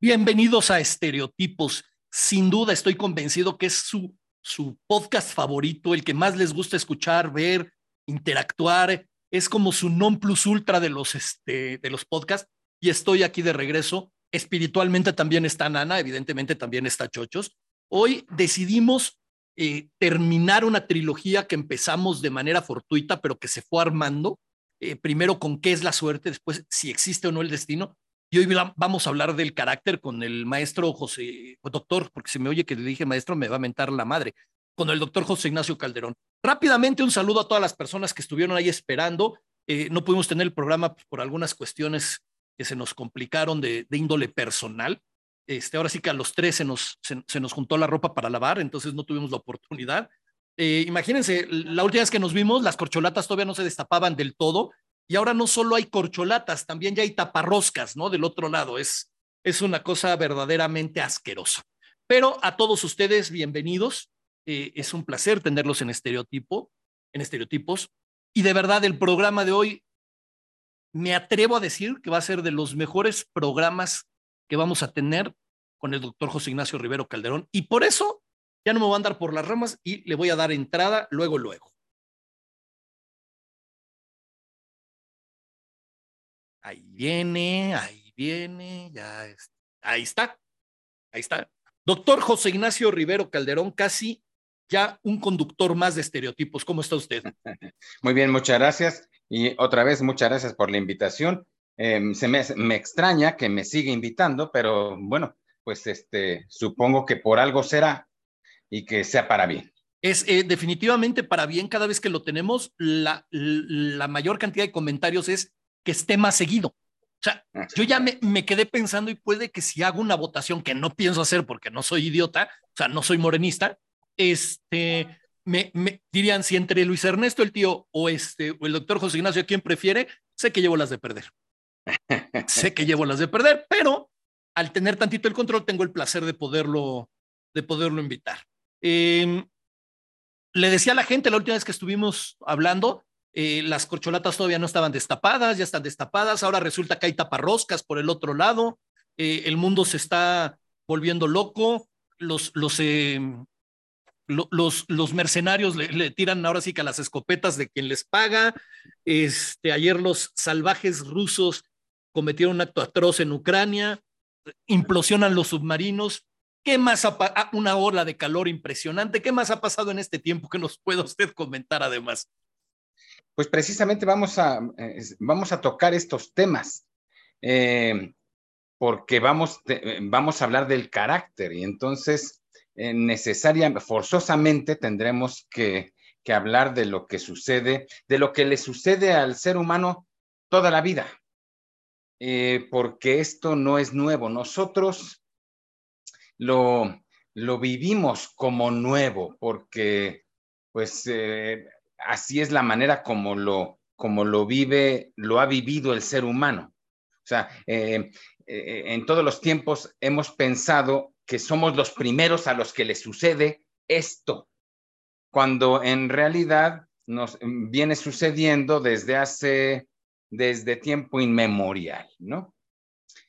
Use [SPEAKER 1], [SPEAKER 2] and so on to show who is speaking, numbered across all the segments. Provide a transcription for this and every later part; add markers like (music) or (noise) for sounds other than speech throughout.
[SPEAKER 1] Bienvenidos a Estereotipos. Sin duda estoy convencido que es su, su podcast favorito, el que más les gusta escuchar, ver, interactuar. Es como su non plus ultra de los, este, de los podcasts. Y estoy aquí de regreso. Espiritualmente también está Nana, evidentemente también está Chochos. Hoy decidimos eh, terminar una trilogía que empezamos de manera fortuita, pero que se fue armando. Eh, primero con qué es la suerte, después si existe o no el destino, y hoy vamos a hablar del carácter con el maestro José, doctor, porque si me oye que le dije maestro, me va a mentar la madre, con el doctor José Ignacio Calderón. Rápidamente, un saludo a todas las personas que estuvieron ahí esperando. Eh, no pudimos tener el programa por algunas cuestiones que se nos complicaron de, índole personal. Este, ahora sí que a los tres se nos, se, nos juntó la ropa para lavar, entonces no tuvimos la oportunidad. Eh, imagínense, la última vez que nos vimos, las corcholatas todavía no se destapaban del todo y ahora no solo hay corcholatas, también ya hay taparroscas, ¿no? Del otro lado, es, es una cosa verdaderamente asquerosa. Pero a todos ustedes, bienvenidos. Eh, es un placer tenerlos en estereotipo, en estereotipos. Y de verdad, el programa de hoy, me atrevo a decir que va a ser de los mejores programas que vamos a tener con el doctor José Ignacio Rivero Calderón. Y por eso ya no me voy a andar por las ramas y le voy a dar entrada luego, luego. Ahí viene, ahí viene, ya está. Ahí está, ahí está. Doctor José Ignacio Rivero Calderón, casi ya un conductor más de estereotipos. ¿Cómo está usted? (laughs)
[SPEAKER 2] Muy bien, muchas gracias. Y otra vez, muchas gracias por la invitación. Em, se me, me, extraña que me siga invitando, pero bueno, pues este, supongo que por algo será y que sea para bien.
[SPEAKER 1] Es eh, definitivamente para bien cada vez que lo tenemos. La, la mayor cantidad de comentarios es que esté más seguido. O sea, yo ya me, me, quedé pensando y puede que si hago una votación que no pienso hacer porque no soy idiota, o sea, no soy morenista, este, me, me dirían si entre Luis Ernesto, el tío, o, este, o el doctor José Ignacio, ¿quién prefiere? Sé que llevo las de perder. (laughs) sé que llevo las de perder, pero al tener tantito el control, tengo el placer de poderlo, de poderlo invitar. Eh, le decía a la gente la última vez que estuvimos hablando, eh, las corcholatas todavía no estaban destapadas, ya están destapadas, ahora resulta que hay taparroscas por el otro lado, eh, el mundo se está volviendo loco, los, los, eh, los, los, mercenarios le, tiran ahora sí que a las escopetas de quien les paga, este, ayer los salvajes rusos cometieron un acto atroz en Ucrania, implosionan los submarinos, ¿Qué más ha ah, una ola de calor impresionante? ¿Qué más ha pasado en este tiempo que nos pueda usted comentar además?
[SPEAKER 2] Pues precisamente vamos a, eh, vamos a tocar estos temas, eh, porque vamos, eh, vamos a hablar del carácter y entonces necesariamente, forzosamente tendremos que, que hablar de lo que sucede, de lo que le sucede al ser humano toda la vida, porque esto no es nuevo. Nosotros lo, lo vivimos como nuevo, porque pues así es la manera como lo, como lo vive, lo ha vivido el ser humano. O sea, eh, eh, en todos los tiempos hemos pensado que somos los primeros a los que les sucede esto, cuando en realidad nos viene sucediendo desde hace, desde tiempo inmemorial, ¿no?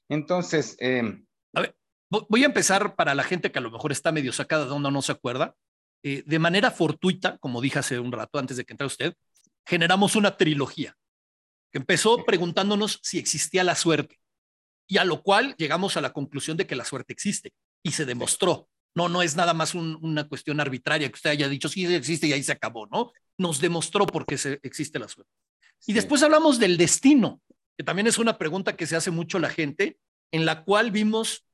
[SPEAKER 2] Entonces...
[SPEAKER 1] Eh, a ver, voy a empezar para la gente que a lo mejor está medio sacada de onda, no se acuerda. Eh, de manera fortuita, como dije hace un rato antes de que entrara usted, generamos una trilogía que empezó preguntándonos si existía la suerte y a lo cual llegamos a la conclusión de que la suerte existe y se demostró. No, no es nada más una cuestión arbitraria que usted haya dicho sí existe y ahí se acabó, ¿no? Nos demostró por qué se, existe la suerte. Y después hablamos del destino, que también es una pregunta que se hace mucho la gente, en la cual vimos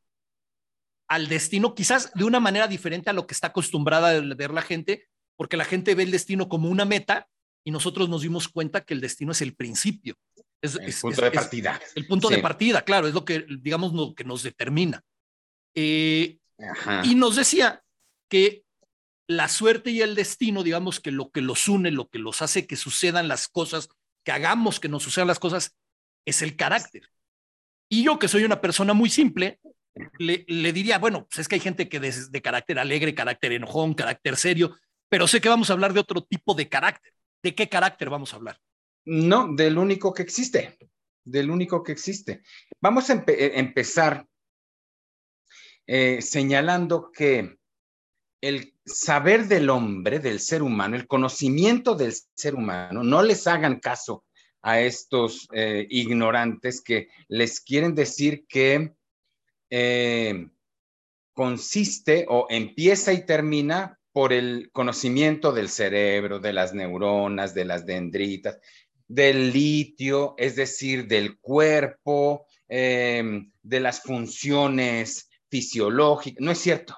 [SPEAKER 1] al destino, quizás de una manera diferente a lo que está acostumbrada a ver la gente, porque la gente ve el destino como una meta y nosotros nos dimos cuenta que el destino es el principio. Es,
[SPEAKER 2] el punto de partida.
[SPEAKER 1] el punto de partida, claro, es lo que, digamos, lo que nos determina. Eh, y nos decía que la suerte y el destino, digamos, que lo que los une, lo que los hace que sucedan las cosas, que hagamos que nos sucedan las cosas, es el carácter. Y yo, que soy una persona muy simple, le, diría, bueno, pues es que hay gente que es de carácter alegre, carácter enojón, carácter serio, pero sé que vamos a hablar de otro tipo de carácter. ¿De qué carácter vamos a hablar?
[SPEAKER 2] No, del único que existe, del único que existe. Vamos a eh, empezar eh, señalando que el saber del hombre, del ser humano, el conocimiento del ser humano, no les hagan caso a estos eh, ignorantes que les quieren decir que eh, consiste o empieza y termina por el conocimiento del cerebro, de las neuronas, de las dendritas, del litio, es decir, del cuerpo, em, de las funciones fisiológicas. No es cierto.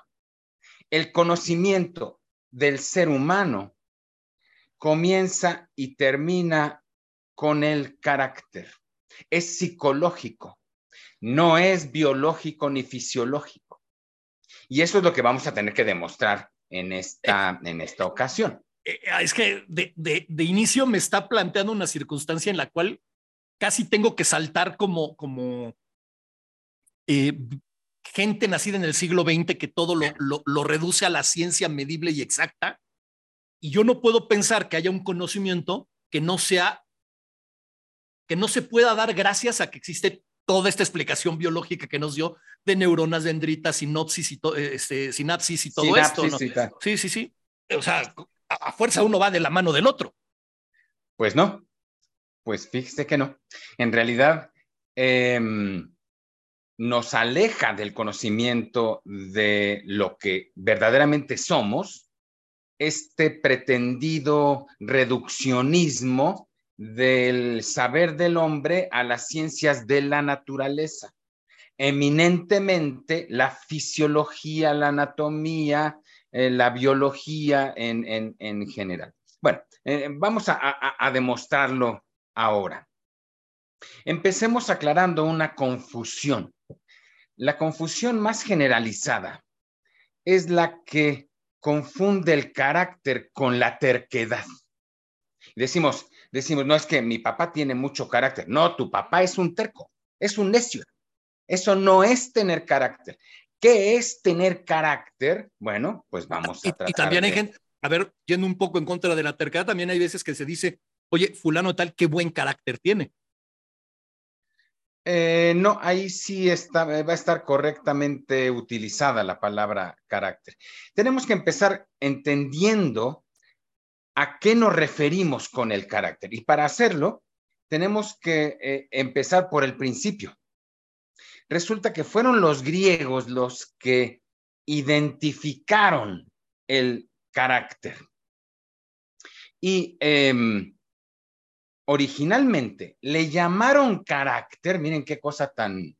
[SPEAKER 2] El conocimiento del ser humano comienza y termina con el carácter. Es psicológico, no es biológico ni fisiológico. Y eso es lo que vamos a tener que demostrar en esta, en esta ocasión.
[SPEAKER 1] Eh, eh, es que de, de, inicio me está planteando una circunstancia en la cual casi tengo que saltar como, como eh, gente nacida en el siglo XX que todo lo, lo, lo, reduce a la ciencia medible y exacta. Y yo no puedo pensar que haya un conocimiento que no sea, que no se pueda dar gracias a que existe toda esta explicación biológica que nos dio de neuronas, dendritas, sinopsis y este, sinapsis y todo esto. ¿no? Sí, sí, sí. O sea, a, fuerza uno va de la mano del otro.
[SPEAKER 2] Pues no, pues fíjese que no. En realidad, em, nos aleja del conocimiento de lo que verdaderamente somos, este pretendido reduccionismo del saber del hombre a las ciencias de la naturaleza. Eminentemente la fisiología, la anatomía, eh, la biología en, en, general. Bueno, eh, vamos a, a demostrarlo ahora. Empecemos aclarando una confusión. La confusión más generalizada es la que confunde el carácter con la terquedad. Decimos, decimos, no es que mi papá tiene mucho carácter. No, tu papá es un terco, es un necio. Eso no es tener carácter. ¿Qué es tener carácter? Bueno, pues vamos a tratar.
[SPEAKER 1] Y, también hay gente, a ver, yendo un poco en contra de la terquedad, también hay veces que se dice, oye, fulano tal, qué buen carácter tiene.
[SPEAKER 2] Eh, no, ahí sí está, va a estar correctamente utilizada la palabra carácter. Tenemos que empezar entendiendo a qué nos referimos con el carácter. Y para hacerlo, tenemos que eh, empezar por el principio. Resulta que fueron los griegos los que identificaron el carácter. Y em, originalmente le llamaron carácter, miren qué cosa tan,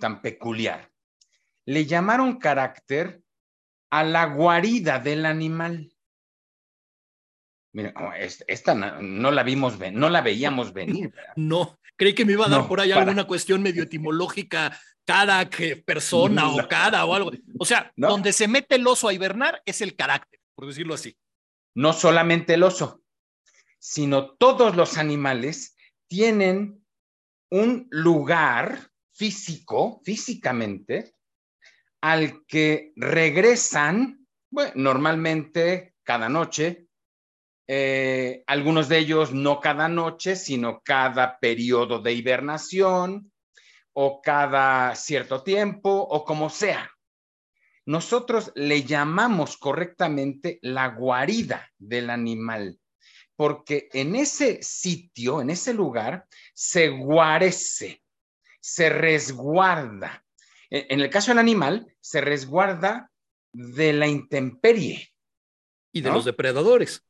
[SPEAKER 2] tan peculiar. Le llamaron carácter a la guarida del animal. Mira, oh, esta no, la vimos, no la veíamos venir.
[SPEAKER 1] No, creí que me iba a dar por ahí alguna cuestión medio etimológica, cada que persona o cada o algo. O sea, donde se mete el oso a hibernar es el carácter, por decirlo así.
[SPEAKER 2] No solamente el oso, sino todos los animales tienen un lugar físico, físicamente, al que regresan, bueno, normalmente cada noche, eh, algunos de ellos no cada noche, sino cada periodo de hibernación o cada cierto tiempo o como sea. Nosotros le llamamos correctamente la guarida del animal, porque en ese sitio, en ese lugar, se guarece, se resguarda. En el caso del animal, se resguarda de la intemperie.
[SPEAKER 1] Y de los depredadores.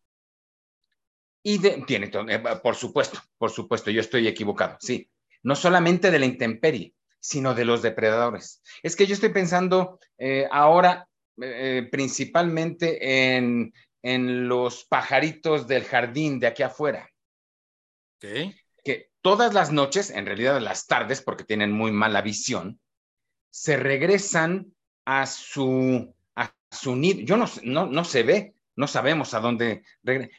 [SPEAKER 2] Y tiene, eh, por supuesto, por supuesto, yo estoy equivocado, sí. No solamente de la intemperie, sino de los depredadores. Es que yo estoy pensando eh, ahora eh, principalmente en, en, los pajaritos del jardín de aquí afuera.
[SPEAKER 1] ¿Qué?
[SPEAKER 2] Que todas las noches, en realidad las tardes, porque tienen muy mala visión, se regresan a su, a su nido. Yo no, no, no se ve, no sabemos a dónde,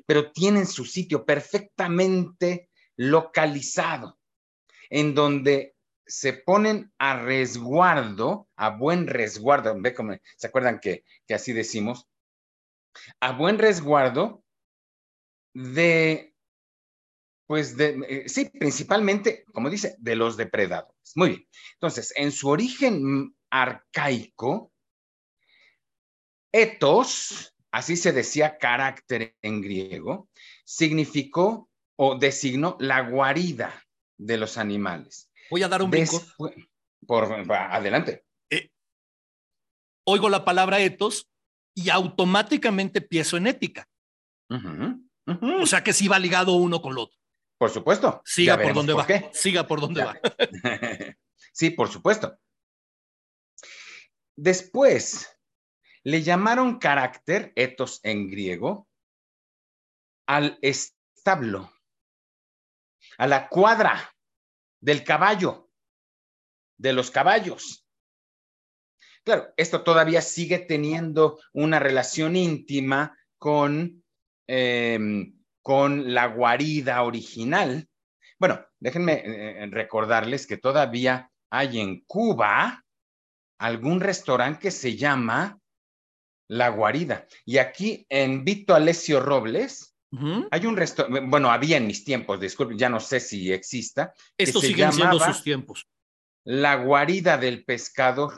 [SPEAKER 2] pero tienen su sitio perfectamente localizado, en donde se ponen a resguardo, a buen resguardo, ¿ve ¿se acuerdan que, que así decimos? A buen resguardo de, pues de, eh, sí, principalmente, como dice, de los depredadores. Muy bien. Entonces, en su origen arcaico, etos, así se decía carácter en griego, significó o designó la guarida de los animales.
[SPEAKER 1] Voy a dar un brinco.
[SPEAKER 2] por, adelante. Eh,
[SPEAKER 1] oigo la palabra etos y automáticamente pienso en ética. O sea que sí va ligado uno con lo otro.
[SPEAKER 2] Por supuesto.
[SPEAKER 1] Siga por donde va. Siga por donde va. (laughs)
[SPEAKER 2] sí, por supuesto. Después, le llamaron carácter, etos en griego, al establo, a la cuadra del caballo, de los caballos. Claro, esto todavía sigue teniendo una relación íntima con, em, con la guarida original. Bueno, déjenme eh, recordarles que todavía hay en Cuba algún restaurante que se llama La Guarida. Y aquí en Vito Alessio Robles hay un restaurante, bueno, había en mis tiempos, disculpen, ya no sé si exista.
[SPEAKER 1] Esto sigue siendo sus tiempos.
[SPEAKER 2] La Guarida del Pescador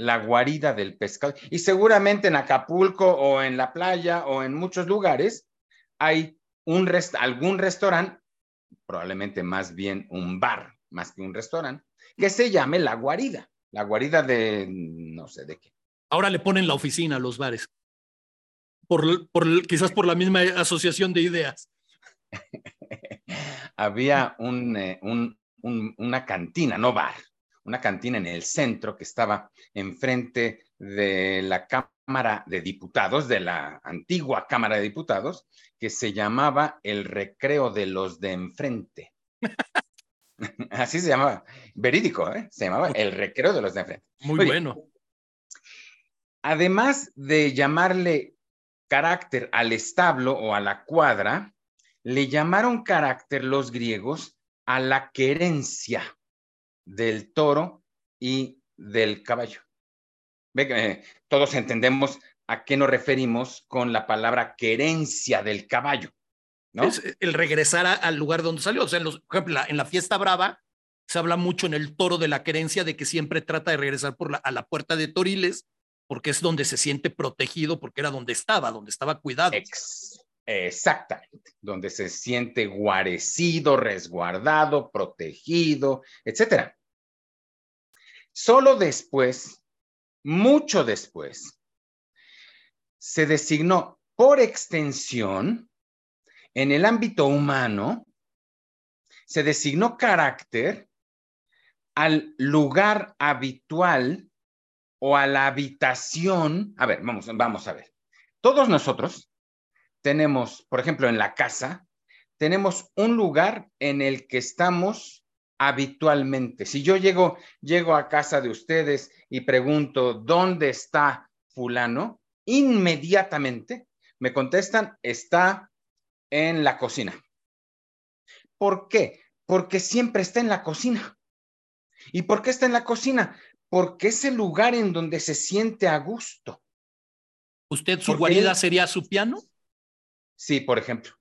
[SPEAKER 2] la guarida del pescado. Y seguramente en Acapulco o en la playa o en muchos lugares hay un algún restaurante, probablemente más bien un bar, más que un restaurante, que se llame la guarida, la guarida de no sé de qué.
[SPEAKER 1] Ahora le ponen la oficina a los bares. Por, quizás por la misma asociación de ideas. (laughs)
[SPEAKER 2] Había eh, un, una cantina, no bar, una cantina en el centro que estaba enfrente de la Cámara de Diputados, de la antigua Cámara de Diputados, que se llamaba el Recreo de los de Enfrente. (laughs) Así se llamaba, verídico, ¿eh? se llamaba el Recreo de los de Enfrente.
[SPEAKER 1] Muy bueno.
[SPEAKER 2] Además de llamarle carácter al establo o a la cuadra, le llamaron carácter los griegos a la querencia del toro y del caballo. Eh, todos entendemos a qué nos referimos con la palabra querencia del caballo. ¿no?
[SPEAKER 1] Es el regresar al lugar donde salió. O sea, en por ejemplo, en la fiesta brava se habla mucho en el toro de la querencia de que siempre trata de regresar por la, a la puerta de Toriles porque es donde se siente protegido, porque era donde estaba, donde estaba cuidado.
[SPEAKER 2] exactamente, donde se siente guarecido, resguardado, protegido, etcétera. Solo después, mucho después, se designó por extensión en el ámbito humano, se designó carácter al lugar habitual o a la habitación. A ver, vamos, vamos a ver. Todos nosotros tenemos, por ejemplo, en la casa, tenemos un lugar en el que estamos habitualmente. Si yo llego, llego a casa de ustedes y pregunto, ¿dónde está fulano? Inmediatamente me contestan, está en la cocina. ¿Por qué? Porque siempre está en la cocina. ¿Y por qué está en la cocina? Porque es el lugar en donde se siente a gusto.
[SPEAKER 1] ¿Usted su guarida sería su piano?
[SPEAKER 2] Sí, por ejemplo.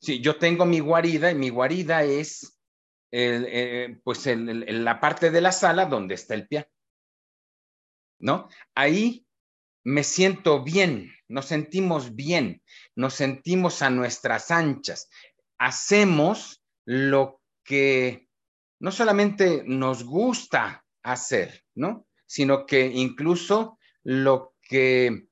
[SPEAKER 2] Sí, yo tengo mi guarida y mi guarida es eh, pues la parte de la sala donde está el piano. ¿No? Ahí me siento bien, nos sentimos bien, nos sentimos a nuestras anchas. Hacemos lo que no solamente nos gusta hacer, ¿no? Sino que incluso lo que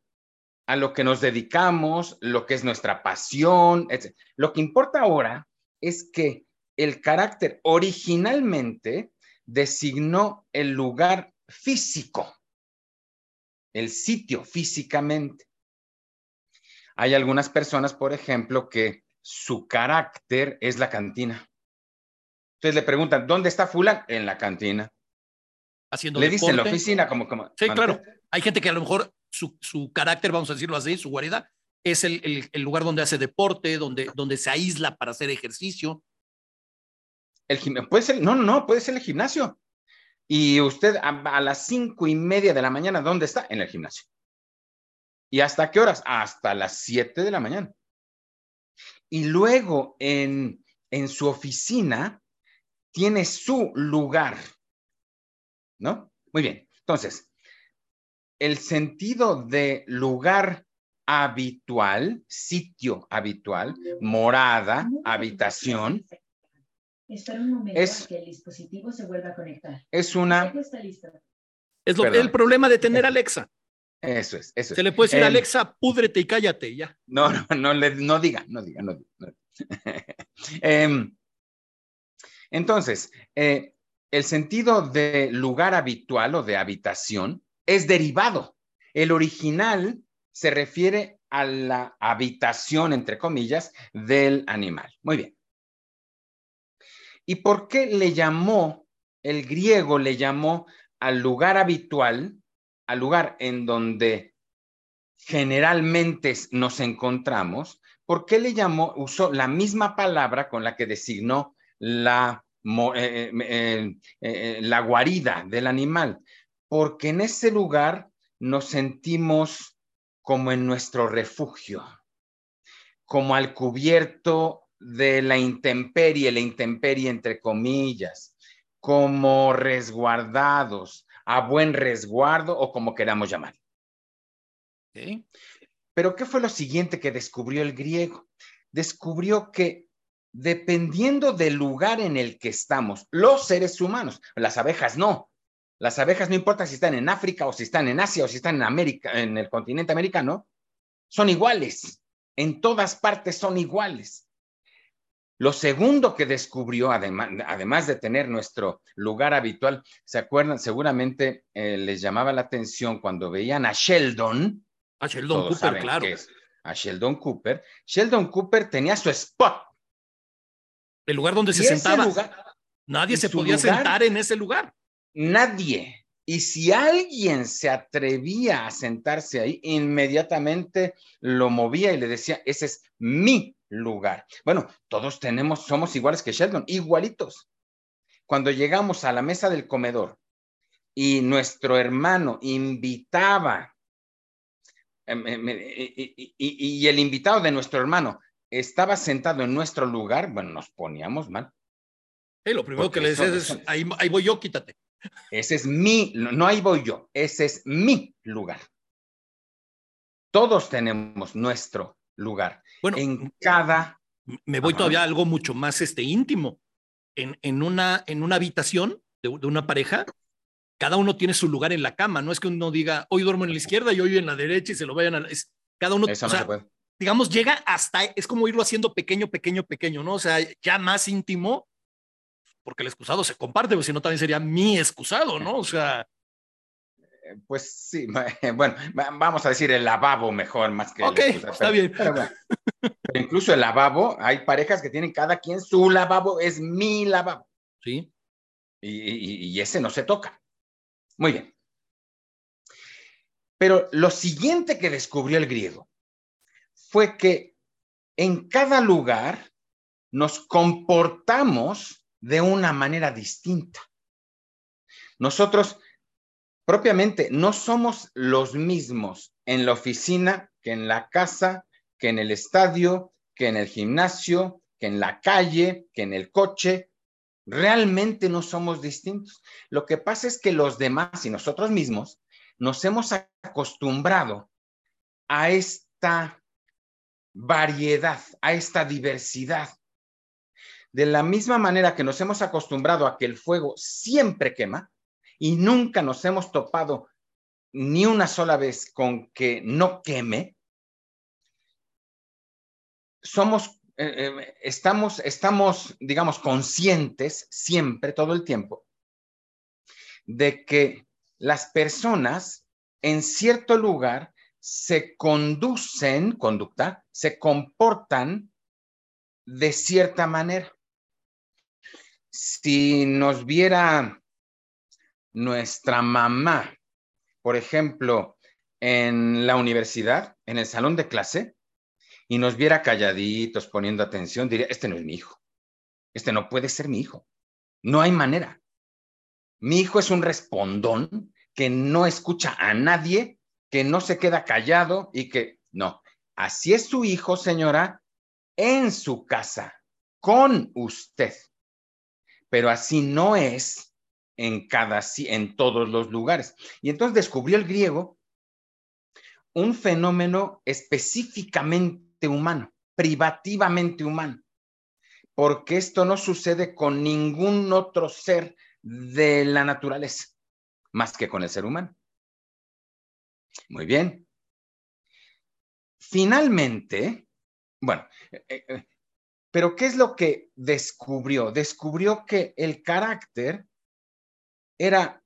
[SPEAKER 2] a lo que nos dedicamos, lo que es nuestra pasión, etc. Lo que importa ahora es que el carácter originalmente designó el lugar físico, el sitio físicamente. Hay algunas personas, por ejemplo, que su carácter es la cantina. Entonces le preguntan, ¿dónde está Fulán? En la cantina.
[SPEAKER 1] Haciendo
[SPEAKER 2] le dicen la oficina como... como
[SPEAKER 1] sí, claro. Hay gente que a lo mejor su, carácter, vamos a decirlo así, su guarida, es el, lugar donde hace deporte, donde, donde se aísla para hacer ejercicio,
[SPEAKER 2] el puede ser, no, no, no, puede ser el gimnasio. Y usted a, las cinco y media de la mañana, ¿dónde está? En el gimnasio. ¿Y hasta qué horas? Hasta las siete de la mañana. Y luego en, en su oficina tiene su lugar, ¿no? Muy bien, entonces, el sentido de lugar habitual, sitio habitual, morada, habitación,
[SPEAKER 3] Espera un momento es, que el dispositivo se vuelva a conectar.
[SPEAKER 2] Es una...
[SPEAKER 1] Es lo, el problema de tener Alexa.
[SPEAKER 2] Eso es, eso es.
[SPEAKER 1] Se le puede decir, Alexa, púdrete y cállate, ya.
[SPEAKER 2] No, no, no, le, no diga, no diga, no diga. (laughs) eh, entonces, eh, el sentido de lugar habitual o de habitación es derivado. El original se refiere a la habitación, entre comillas, del animal. Muy bien. ¿Y por qué le llamó, el griego le llamó al lugar habitual, al lugar en donde generalmente nos encontramos? ¿Por qué le llamó, usó la misma palabra con la que designó la, eh, eh, eh, la guarida del animal? Porque en ese lugar nos sentimos como en nuestro refugio, como al cubierto de la intemperie, la intemperie entre comillas, como resguardados, a buen resguardo o como queramos llamar. Pero ¿qué fue lo siguiente que descubrió el griego? Descubrió que dependiendo del lugar en el que estamos, los seres humanos, las abejas no. Las abejas no importa si están en África o si están en Asia o si están en América, en el continente americano, son iguales. En todas partes son iguales. Lo segundo que descubrió, además, de tener nuestro lugar habitual, ¿se acuerdan? Seguramente eh, les llamaba la atención cuando veían a Sheldon.
[SPEAKER 1] A Sheldon Cooper, claro.
[SPEAKER 2] a Sheldon Cooper. Sheldon Cooper tenía su spot.
[SPEAKER 1] El lugar donde se sentaba. Nadie se podía sentar en ese lugar.
[SPEAKER 2] Nadie. Y si alguien se atrevía a sentarse ahí, inmediatamente lo movía y le decía, ese es mi lugar. Bueno, todos tenemos, somos iguales que Sheldon, igualitos. Cuando llegamos a la mesa del comedor y nuestro hermano invitaba, em, em, y, el invitado de nuestro hermano estaba sentado en nuestro lugar, bueno, nos poníamos mal.
[SPEAKER 1] lo primero que le decías es, ahí, ahí voy yo, quítate.
[SPEAKER 2] Ese es mi, no ahí voy yo, ese es mi lugar. Todos tenemos nuestro lugar. Bueno, en cada...
[SPEAKER 1] Me voy todavía a algo mucho más este, íntimo. En, en, una, en una habitación de, una pareja, cada uno tiene su lugar en la cama. No es que uno diga, hoy duermo en la izquierda y hoy en la derecha y se lo vayan a... Es, cada uno... Digamos, llega hasta, es como irlo haciendo pequeño, pequeño, pequeño, ¿no? O sea, ya más íntimo, porque el excusado se comparte, porque si no también sería mi excusado, ¿no? O sea,
[SPEAKER 2] pues sí, (laughs) bueno, vamos a decir el lavabo mejor más que.
[SPEAKER 1] Ok, está bien.
[SPEAKER 2] incluso el lavabo, hay parejas que tienen cada quien su lavabo, es mi lavabo.
[SPEAKER 1] Sí.
[SPEAKER 2] Y, ese no se toca. Muy bien. Pero lo siguiente que descubrió el griego fue que en cada lugar nos comportamos de una manera distinta. Nosotros propiamente no somos los mismos en la oficina que en la casa, que en el estadio, que en el gimnasio, que en la calle, que en el coche. Realmente no somos distintos. Lo que pasa es que los demás y nosotros mismos nos hemos acostumbrado a esta variedad, a esta diversidad. De la misma manera que nos hemos acostumbrado a que el fuego siempre quema, y nunca nos hemos topado ni una sola vez con que no queme, somos, eh, eh, estamos, estamos, digamos, conscientes siempre, todo el tiempo, de que las personas en cierto lugar se conducen, conducta, se comportan de cierta manera. Si nos viera nuestra mamá, por ejemplo, en la universidad, en el salón de clase, y nos viera calladitos, poniendo atención, diría, este no es mi hijo, este no puede ser mi hijo, no hay manera. Mi hijo es un respondón que no escucha a nadie, que no se queda callado y que no. Así es su hijo, señora, en su casa, con usted. Pero así no es en cada, en todos los lugares. Y entonces descubrió el griego un fenómeno específicamente humano, privativamente humano, porque esto no sucede con ningún otro ser de la naturaleza, más que con el ser humano. Muy bien. Finalmente, bueno, eh, eh, pero ¿qué es lo que descubrió? Descubrió que el carácter era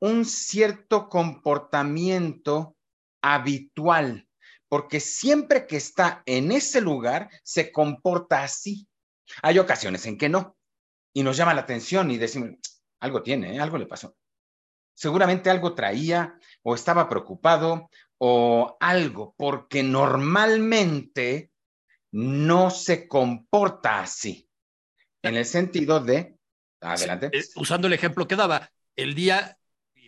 [SPEAKER 2] un cierto comportamiento habitual, porque siempre que está en ese lugar se comporta así. Hay ocasiones en que no, y nos llama la atención y decimos, algo tiene, ¿eh? algo le pasó. Seguramente algo traía o estaba preocupado o algo, porque normalmente no se comporta así, en el sentido de, adelante.
[SPEAKER 1] Eh, usando el ejemplo que daba, el día,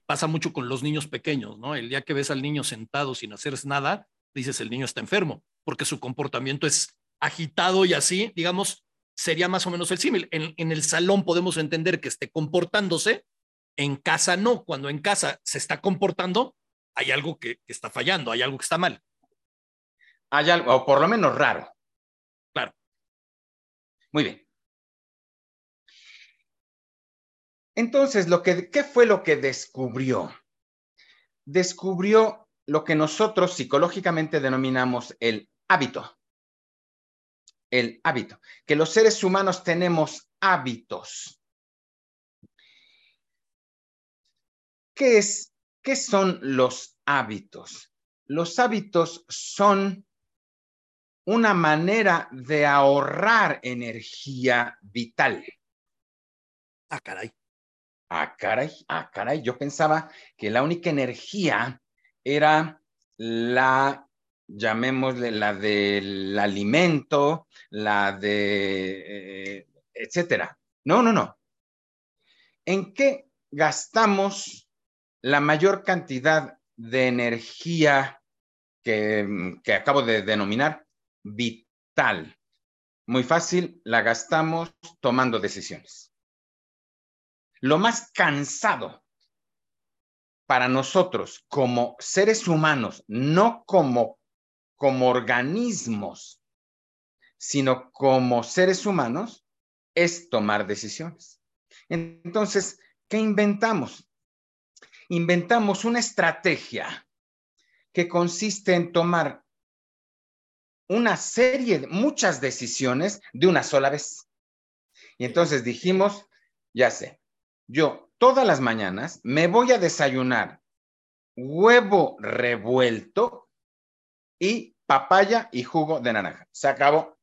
[SPEAKER 1] pasa mucho con los niños pequeños, ¿no? El día que ves al niño sentado sin hacer nada, dices el niño está enfermo, porque su comportamiento es agitado y así, digamos, sería más o menos el símil. En, en, el salón podemos entender que esté comportándose, en casa no. Cuando en casa se está comportando, hay algo que, que está fallando, hay algo que está mal.
[SPEAKER 2] Hay algo, o por lo menos raro.
[SPEAKER 1] Claro.
[SPEAKER 2] Muy bien. Entonces, lo que, ¿qué fue lo que descubrió? Descubrió lo que nosotros psicológicamente denominamos el hábito. El hábito. Que los seres humanos tenemos hábitos. ¿Qué, es, ¿Qué son los hábitos? Los hábitos son una manera de ahorrar energía vital.
[SPEAKER 1] Ah, caray.
[SPEAKER 2] Ah, caray, ah, caray. Yo pensaba que la única energía era la, llamémosle, la del alimento, la de, eh, etcétera. No, no, no. ¿En qué gastamos la mayor cantidad de energía que, acabo de denominar vital? Muy fácil, la gastamos tomando decisiones lo más cansado para nosotros como seres humanos, no como, como organismos, sino como seres humanos, es tomar decisiones. Entonces, ¿qué inventamos? Inventamos una estrategia que consiste en tomar una serie, muchas decisiones de una sola vez. Y entonces dijimos, ya sé, yo todas las mañanas me voy a desayunar huevo revuelto y papaya y jugo de naranja. Se acabó.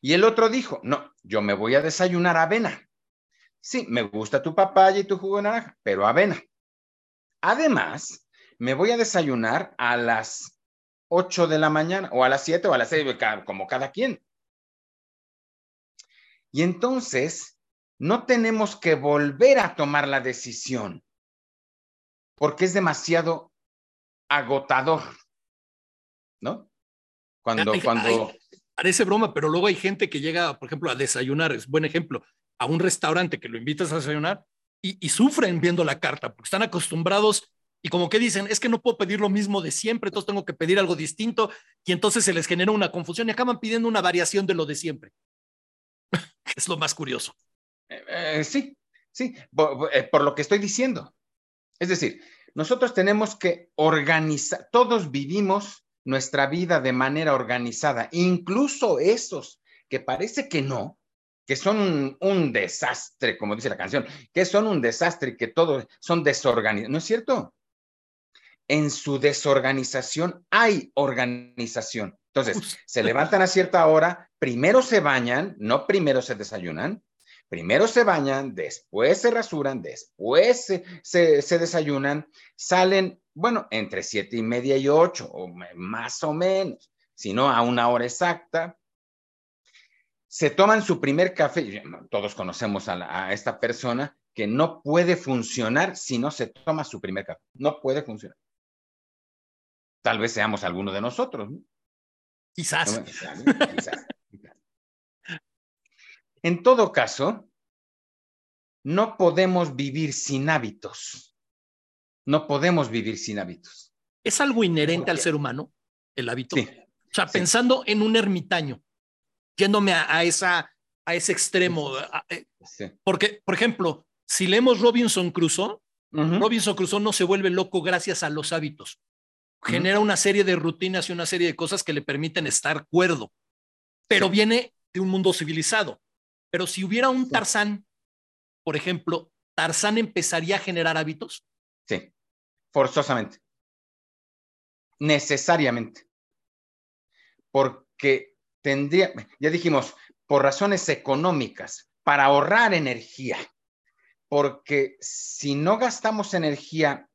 [SPEAKER 2] Y el otro dijo, no, yo me voy a desayunar avena. Sí, me gusta tu papaya y tu jugo de naranja, pero avena. Además, me voy a desayunar a las 8 de la mañana o a las 7 o a las 6, como cada quien. Y entonces no tenemos que volver a tomar la decisión porque es demasiado agotador, ¿no?
[SPEAKER 1] Cuando, cuando... parece broma, pero luego hay gente que llega, por ejemplo, a desayunar, es buen ejemplo, a un restaurante que lo invitas a desayunar y, sufren viendo la carta porque están acostumbrados y como que dicen, es que no puedo pedir lo mismo de siempre, entonces tengo que pedir algo distinto y entonces se les genera una confusión y acaban pidiendo una variación de lo de siempre. (laughs) es lo más curioso.
[SPEAKER 2] Eh, sí, sí, eh, por, lo que estoy diciendo. Es decir, nosotros tenemos que organizar, todos vivimos nuestra vida de manera organizada, incluso esos que parece que no, que son un, desastre, como dice la canción, que son un desastre y que todos son desorganizados. ¿No es cierto? En su desorganización hay organización. Entonces, se levantan a cierta hora, primero se bañan, no primero se desayunan, Primero se bañan, después se rasuran, después se, desayunan, salen, bueno, entre siete y media y ocho, o más o menos, si no a una hora exacta. Se toman su primer café, todos conocemos a, a esta persona que no puede funcionar si no se toma su primer café, no puede funcionar. Tal vez seamos alguno de nosotros. ¿no?
[SPEAKER 1] Quizás. (laughs)
[SPEAKER 2] En todo caso, no podemos vivir sin hábitos. No podemos vivir sin hábitos.
[SPEAKER 1] ¿Es algo inherente al ser humano, el hábito? Sí. O sea, pensando en un ermitaño, yéndome a, esa, a ese extremo. Eh, porque, por ejemplo, si leemos Robinson Crusoe, Robinson Crusoe no se vuelve loco gracias a los hábitos. Genera una serie de rutinas y una serie de cosas que le permiten estar cuerdo, pero viene de un mundo civilizado. Pero si hubiera un Tarzán, por ejemplo, ¿Tarzán empezaría a generar hábitos?
[SPEAKER 2] Sí, forzosamente. Necesariamente. Porque tendría, ya dijimos, por razones económicas, para ahorrar energía, porque si no gastamos energía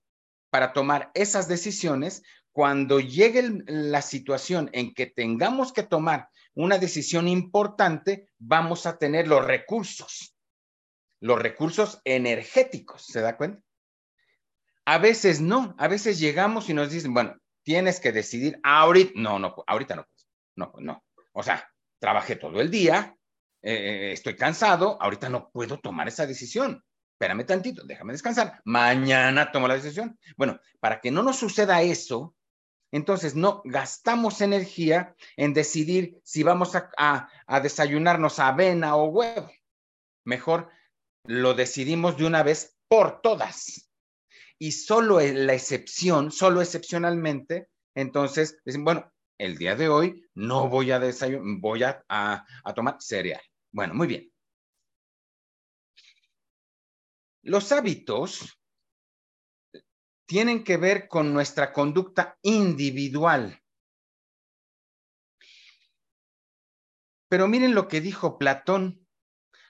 [SPEAKER 2] para tomar esas decisiones, cuando llegue la situación en que tengamos que tomar una decisión importante, vamos a tener los recursos, los recursos energéticos, ¿se da cuenta? A veces no, a veces llegamos y nos dicen, bueno, tienes que decidir ahorita, no, no, ahorita no, no, no, o sea, trabajé todo el día, eh, estoy cansado, ahorita no puedo tomar esa decisión. Espérame tantito, déjame descansar. Mañana tomo la decisión. Bueno, para que no nos suceda eso, entonces no gastamos energía en decidir si vamos a, a desayunarnos avena o huevo. Mejor lo decidimos de una vez por todas. Y solo en la excepción, solo excepcionalmente, entonces, bueno, el día de hoy no voy a desayunar, voy a, tomar cereal. Bueno, muy bien. Los hábitos tienen que ver con nuestra conducta individual. Pero miren lo que dijo Platón.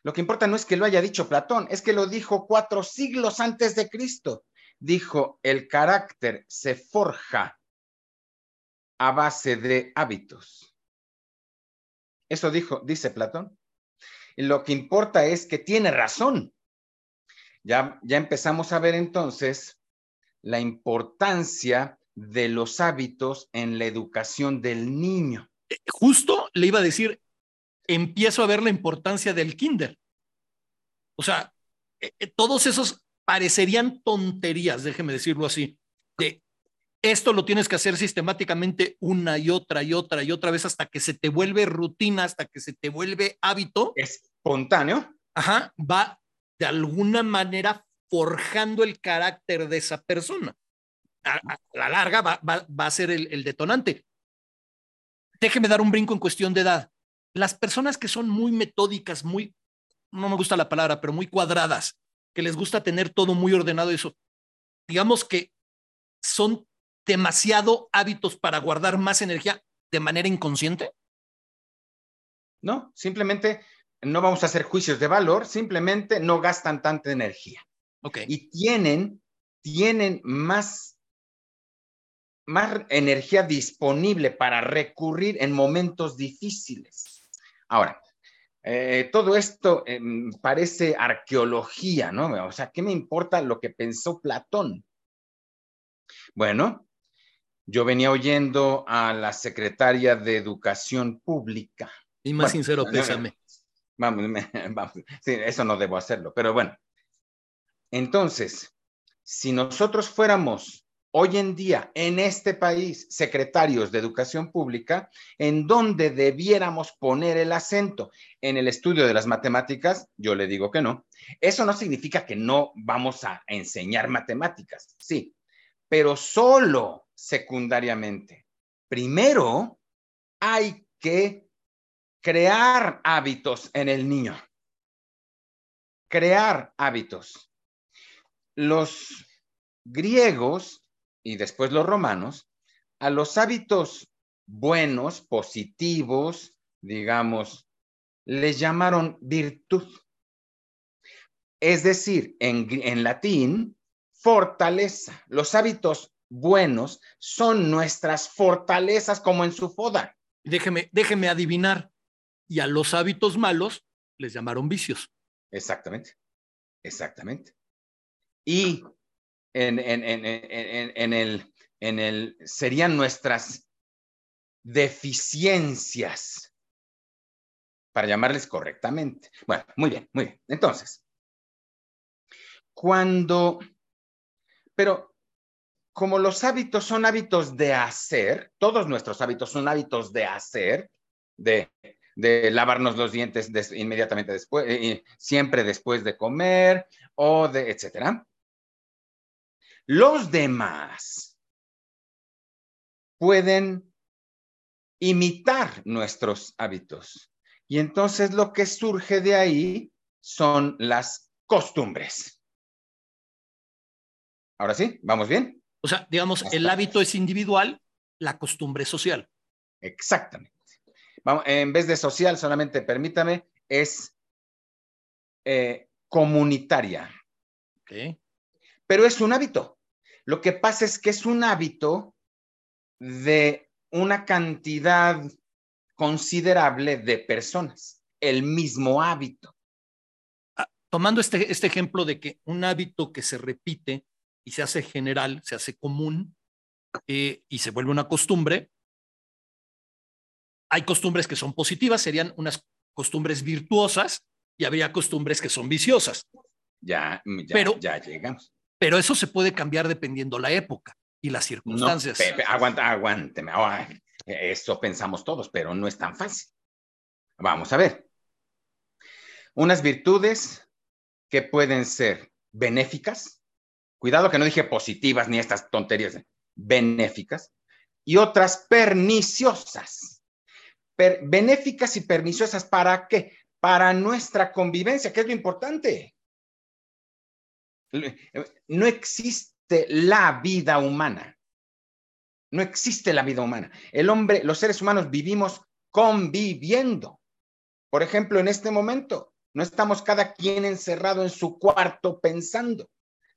[SPEAKER 2] Lo que importa no es que lo haya dicho Platón, es que lo dijo cuatro siglos antes de Cristo. Dijo, el carácter se forja a base de hábitos. Eso dijo, dice Platón. Lo que importa es que tiene razón. Ya, ya empezamos a ver entonces la importancia de los hábitos en la educación del niño.
[SPEAKER 1] Eh, justo le iba a decir, empiezo a ver la importancia del kinder. O sea, eh, eh, todos esos parecerían tonterías, déjeme decirlo así, de esto lo tienes que hacer sistemáticamente una y otra y otra y otra vez hasta que se te vuelve rutina, hasta que se te vuelve hábito.
[SPEAKER 2] Espontáneo.
[SPEAKER 1] Ajá, va de alguna manera forjando el carácter de esa persona. A, la larga va, a ser el, el detonante. Déjeme dar un brinco en cuestión de edad. Las personas que son muy metódicas, muy, no me gusta la palabra, pero muy cuadradas, que les gusta tener todo muy ordenado, eso, digamos que son demasiado hábitos para guardar más energía de manera inconsciente?
[SPEAKER 2] No, simplemente no vamos a hacer juicios de valor, simplemente no gastan tanta energía.
[SPEAKER 1] Okay.
[SPEAKER 2] Y tienen, tienen más, más energía disponible para recurrir en momentos difíciles. Ahora, eh, todo esto em, parece arqueología, ¿no? O sea, ¿qué me importa lo que pensó Platón? Bueno, yo venía oyendo a la secretaria de Educación Pública.
[SPEAKER 1] Y más sincero, pésame.
[SPEAKER 2] Vamos, (laughs) vamos, sí, eso no debo hacerlo, pero bueno. Entonces, si nosotros fuéramos hoy en día en este país secretarios de educación pública, en donde debiéramos poner el acento en el estudio de las matemáticas, yo le digo que no. Eso no significa que no vamos a enseñar matemáticas, sí, pero solo secundariamente. Primero, hay que crear hábitos en el niño. Crear hábitos. Los griegos y después los romanos, a los hábitos buenos, positivos, digamos, les llamaron virtud. Es decir, en, en latín, fortaleza. Los hábitos buenos son nuestras fortalezas como en su foda.
[SPEAKER 1] Déjeme, déjeme adivinar. Y a los hábitos malos les llamaron vicios.
[SPEAKER 2] Exactamente, exactamente. Y en, en, en, en, el, en el, serían nuestras deficiencias, para llamarles correctamente. Bueno, muy bien, muy bien. Entonces, cuando, pero como los hábitos son hábitos de hacer, todos nuestros hábitos son hábitos de hacer, de, lavarnos los dientes inmediatamente después, eh, siempre después de comer o de, etcétera. Los demás pueden imitar nuestros hábitos. Y entonces lo que surge de ahí son las costumbres. Ahora sí, ¿vamos bien?
[SPEAKER 1] O sea, digamos, el hábito es individual, la costumbre es social.
[SPEAKER 2] Exactamente. Vamos, en vez de social, solamente permítame, es eh, comunitaria. Pero es un hábito. Lo que pasa es que es un hábito de una cantidad considerable de personas, el mismo hábito.
[SPEAKER 1] Ah, tomando este, este ejemplo de que un hábito que se repite y se hace general, se hace común eh, y se vuelve una costumbre, hay costumbres que son positivas, serían unas costumbres virtuosas y habría costumbres que son viciosas.
[SPEAKER 2] Ya, ya, pero, ya llegamos.
[SPEAKER 1] Pero eso se puede cambiar dependiendo la época y las circunstancias.
[SPEAKER 2] No, Pepe, aguanta, aguánteme. eso pensamos todos, pero no es tan fácil. Vamos a ver. Unas virtudes que pueden ser benéficas. Cuidado que no dije positivas ni estas tonterías. Benéficas. Y otras perniciosas. benéficas y perniciosas, ¿para qué? Para nuestra convivencia, que es lo importante. No existe la vida humana. No existe la vida humana. El hombre, los seres humanos vivimos conviviendo. Por ejemplo, en este momento, no estamos cada quien encerrado en su cuarto pensando,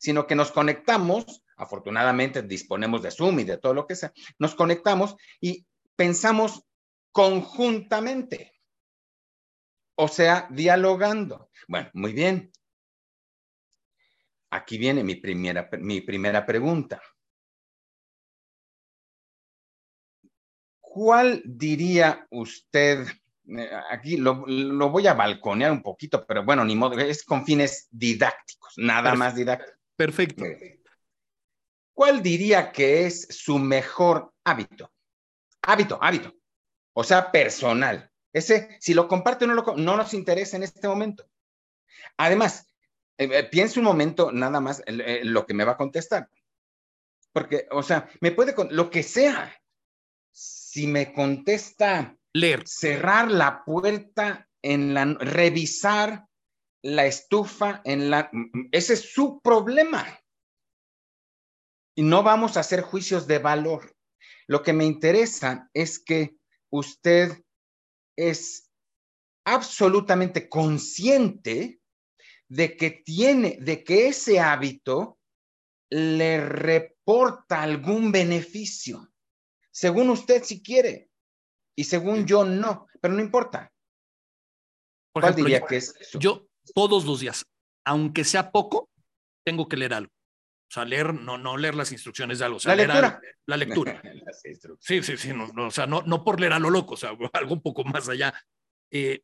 [SPEAKER 2] sino que nos conectamos, afortunadamente disponemos de Zoom y de todo lo que sea, nos conectamos y pensamos conjuntamente, o sea, dialogando. Bueno, muy bien, Aquí viene mi primera, mi primera pregunta. ¿Cuál diría usted? Eh, aquí lo, voy a balconear un poquito, pero bueno, ni modo, es con fines didácticos, nada más didáctico.
[SPEAKER 1] Perfecto.
[SPEAKER 2] ¿Cuál diría que es su mejor hábito? Hábito, hábito. O sea, personal. Ese, si lo comparte no, no nos interesa en este momento. Además, eh, eh, piense un momento nada más eh, lo que me va a contestar. Porque, o sea, me puede, lo que sea. Si me contesta,
[SPEAKER 1] leer,
[SPEAKER 2] cerrar la puerta en la, revisar la estufa en la, ese es su problema. Y no vamos a hacer juicios de valor. Lo que me interesa es que usted es absolutamente consciente de que tiene, de que ese hábito le reporta algún beneficio, según usted si quiere, y según yo no, pero no importa.
[SPEAKER 1] ¿Cuál diría que es Yo todos los días, aunque sea poco, tengo que leer algo. O sea, leer, no, no leer las instrucciones de algo.
[SPEAKER 2] la lectura. (laughs)
[SPEAKER 1] la lectura. sí, sí, sí. No, o sea, no, no por leer a lo loco, o sea, (laughs) algo un poco más allá. Eh,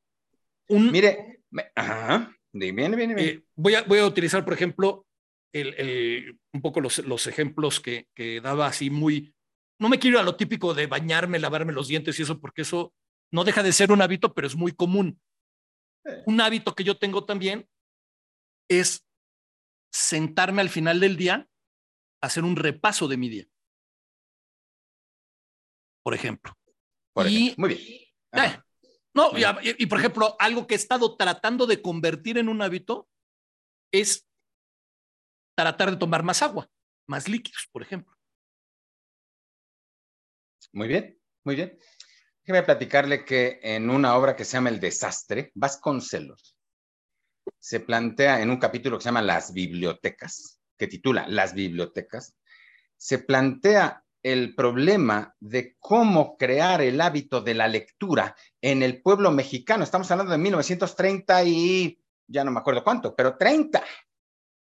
[SPEAKER 2] un, Mire, ajá. Eh,
[SPEAKER 1] voy, a, voy a utilizar, por ejemplo, el, un poco los, los ejemplos que, que, daba así muy... No me quiero ir a lo típico de bañarme, lavarme los dientes y eso, porque eso no deja de ser un hábito, pero es muy común. Un hábito que yo tengo también es sentarme al final del día a hacer un repaso de mi día. Por ejemplo.
[SPEAKER 2] y, Muy bien.
[SPEAKER 1] No, y, por ejemplo, algo que he estado tratando de convertir en un hábito es tratar de tomar más agua, más líquidos, por ejemplo.
[SPEAKER 2] Muy bien, muy bien. Déjeme platicarle que en una obra que se llama El Desastre, Vasconcelos se plantea en un capítulo que se llama Las Bibliotecas, que titula Las Bibliotecas, se plantea el problema de cómo crear el hábito de la lectura en el pueblo mexicano. Estamos hablando de 1930 y ya no me acuerdo cuánto, pero 30,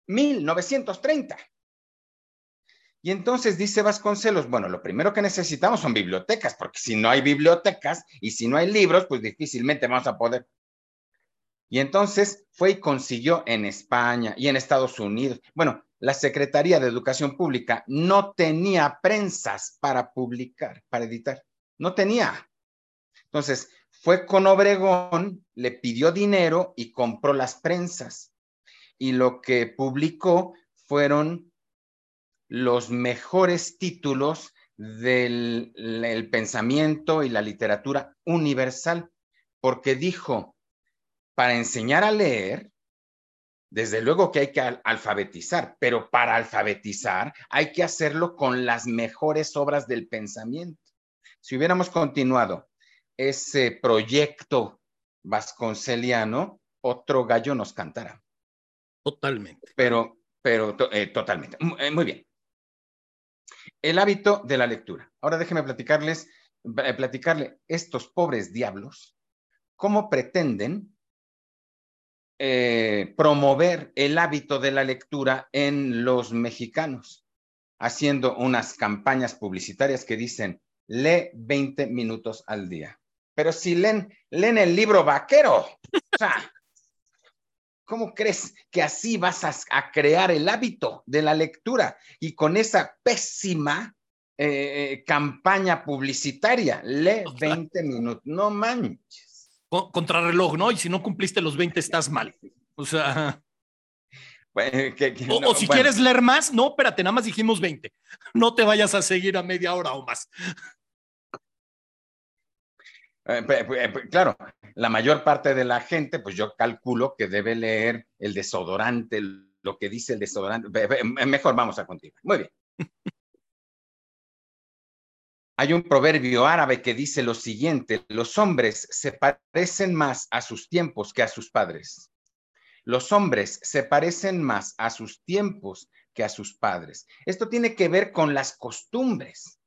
[SPEAKER 2] 1930. Y entonces dice Vasconcelos, bueno, lo primero que necesitamos son bibliotecas, porque si no hay bibliotecas y si no hay libros, pues difícilmente vamos a poder. Y entonces fue y consiguió en España y en Estados Unidos. Bueno, la Secretaría de Educación Pública no tenía prensas para publicar, para editar. No tenía. Entonces, fue con Obregón, le pidió dinero y compró las prensas. Y lo que publicó fueron los mejores títulos del pensamiento y la literatura universal, porque dijo, para enseñar a leer, desde luego que hay que alfabetizar, pero para alfabetizar hay que hacerlo con las mejores obras del pensamiento. Si hubiéramos continuado ese proyecto vasconceliano, otro gallo nos cantará.
[SPEAKER 1] Totalmente.
[SPEAKER 2] Pero, pero eh, totalmente. Eh, muy bien. El hábito de la lectura. Ahora déjenme platicarles, eh, platicarle estos pobres diablos cómo pretenden promover el hábito de la lectura en los mexicanos, haciendo unas campañas publicitarias que dicen, lee 20 minutos al día. Pero si leen, leen el libro vaquero, o sea, ¿cómo crees que así vas a, crear el hábito de la lectura? Y con esa pésima eh, eh, campaña publicitaria, lee 20 minutos, no manches.
[SPEAKER 1] Contrarreloj, ¿no? Y si no cumpliste los 20 estás mal. O sea... o, si quieres leer más, no, espérate, nada más dijimos 20. No te vayas a seguir a media hora o más.
[SPEAKER 2] Eh, claro, la mayor parte de la gente, pues yo calculo que debe leer el desodorante, lo que dice el desodorante. Mejor vamos a continuar. Muy bien. (laughs) Hay un proverbio árabe que dice lo siguiente, los hombres se parecen más a sus tiempos que a sus padres. Los hombres se parecen más a sus tiempos que a sus padres. Esto tiene que ver con las costumbres.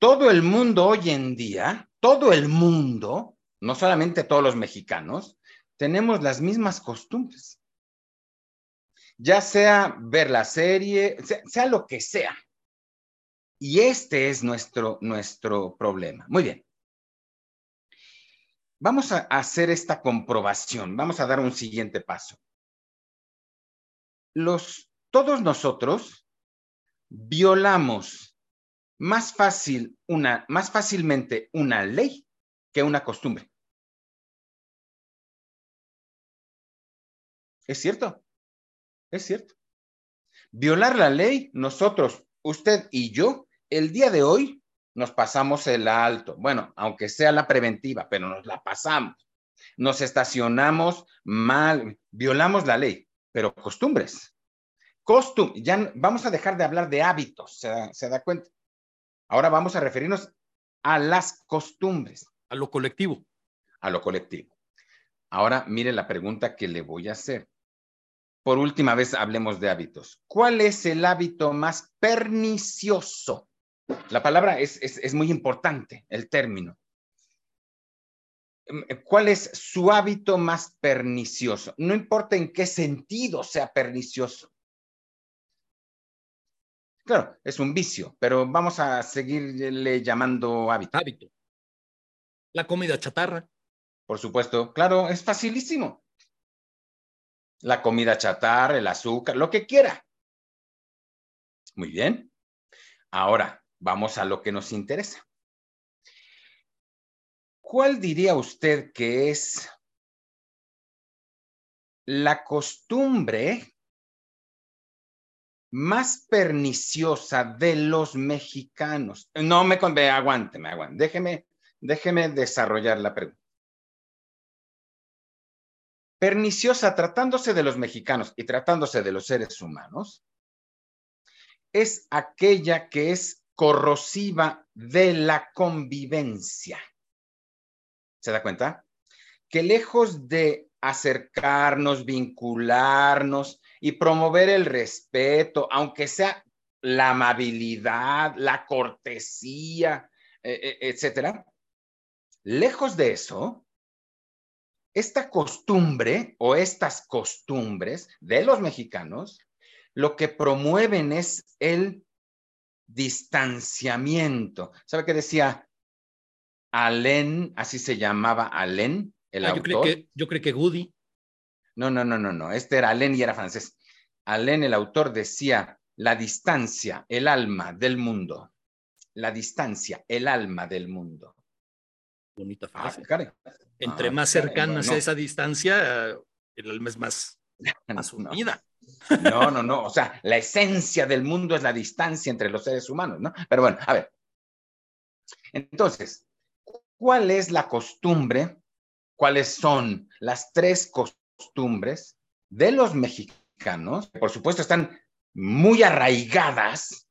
[SPEAKER 2] Todo el mundo hoy en día todo el mundo, no solamente todos los mexicanos, tenemos las mismas costumbres. Ya sea ver la serie, sea, lo que sea. Y este es nuestro, nuestro problema. Muy bien. Vamos a hacer esta comprobación. Vamos a dar un siguiente paso. Los, todos nosotros violamos más fácil una, más fácilmente una ley que una costumbre. Es cierto, es cierto. Violar la ley, nosotros, usted y yo, el día de hoy nos pasamos el alto. Bueno, aunque sea la preventiva, pero nos la pasamos. Nos estacionamos mal, violamos la ley, pero costumbres. Costum, ya vamos a dejar de hablar de hábitos, se da cuenta. Ahora vamos a referirnos a las costumbres.
[SPEAKER 1] A lo colectivo.
[SPEAKER 2] A lo colectivo. Ahora mire la pregunta que le voy a hacer. Por última vez hablemos de hábitos. ¿Cuál es el hábito más pernicioso? La palabra es, es muy importante, el término. ¿Cuál es su hábito más pernicioso? No importa en qué sentido sea pernicioso. Claro, es un vicio, pero vamos a seguirle llamando hábito.
[SPEAKER 1] Hábito. La comida chatarra.
[SPEAKER 2] Por supuesto, claro, es facilísimo. La comida chatarra, el azúcar, lo que quiera. Muy bien. Ahora, vamos a lo que nos interesa. ¿Cuál diría usted que es la costumbre más perniciosa de los mexicanos. No me convé, aguante, me aguante. Déjeme, déjeme desarrollar la pregunta. Perniciosa tratándose de los mexicanos y tratándose de los seres humanos, es aquella que es corrosiva de la convivencia. ¿Se da cuenta? Que lejos de acercarnos, vincularnos, y promover el respeto, aunque sea la amabilidad, la cortesía, eh, eh, etcétera. Lejos de eso, esta costumbre o estas costumbres de los mexicanos lo que promueven es el distanciamiento. ¿Sabe qué decía Alén? Así se llamaba Alén, el
[SPEAKER 1] Ah, yo,
[SPEAKER 2] autor.
[SPEAKER 1] creo que, yo creo que Goody.
[SPEAKER 2] No, no, no, no, no. Este era Alain y era francés. Alain, el autor, decía la distancia, el alma del mundo. La distancia, el alma del mundo.
[SPEAKER 1] Bonita
[SPEAKER 2] Ah,
[SPEAKER 1] frase. Entre
[SPEAKER 2] Ah,
[SPEAKER 1] más
[SPEAKER 2] caray,
[SPEAKER 1] cercanas
[SPEAKER 2] no,
[SPEAKER 1] a esa distancia, el alma es más, (laughs) más
[SPEAKER 2] no.
[SPEAKER 1] unida.
[SPEAKER 2] No, no, no. O sea, la esencia del mundo es la distancia entre los seres humanos, ¿no? Pero bueno, a ver. Entonces, ¿cuál es la costumbre? ¿Cuáles son las tres costumbres de los mexicanos? Por supuesto, están muy arraigadas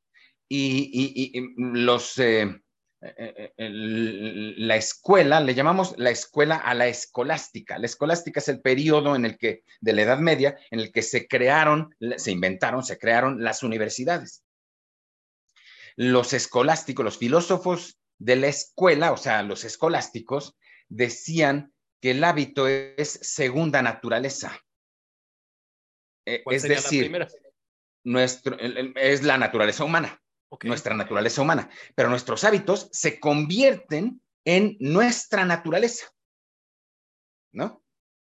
[SPEAKER 2] y, los, eh, eh, eh, la escuela, le llamamos la escuela a la escolástica. La escolástica es el periodo en el que, de la Edad Media, en el que se crearon, se inventaron, se crearon las universidades. Los escolásticos, los filósofos de la escuela, o sea, los escolásticos, decían que el hábito es segunda naturaleza.
[SPEAKER 1] ¿Cuál
[SPEAKER 2] Es
[SPEAKER 1] sería la
[SPEAKER 2] decir,
[SPEAKER 1] primera?
[SPEAKER 2] nuestro, es la naturaleza humana nuestra naturaleza humana, pero nuestros hábitos se convierten en nuestra naturaleza. ¿No?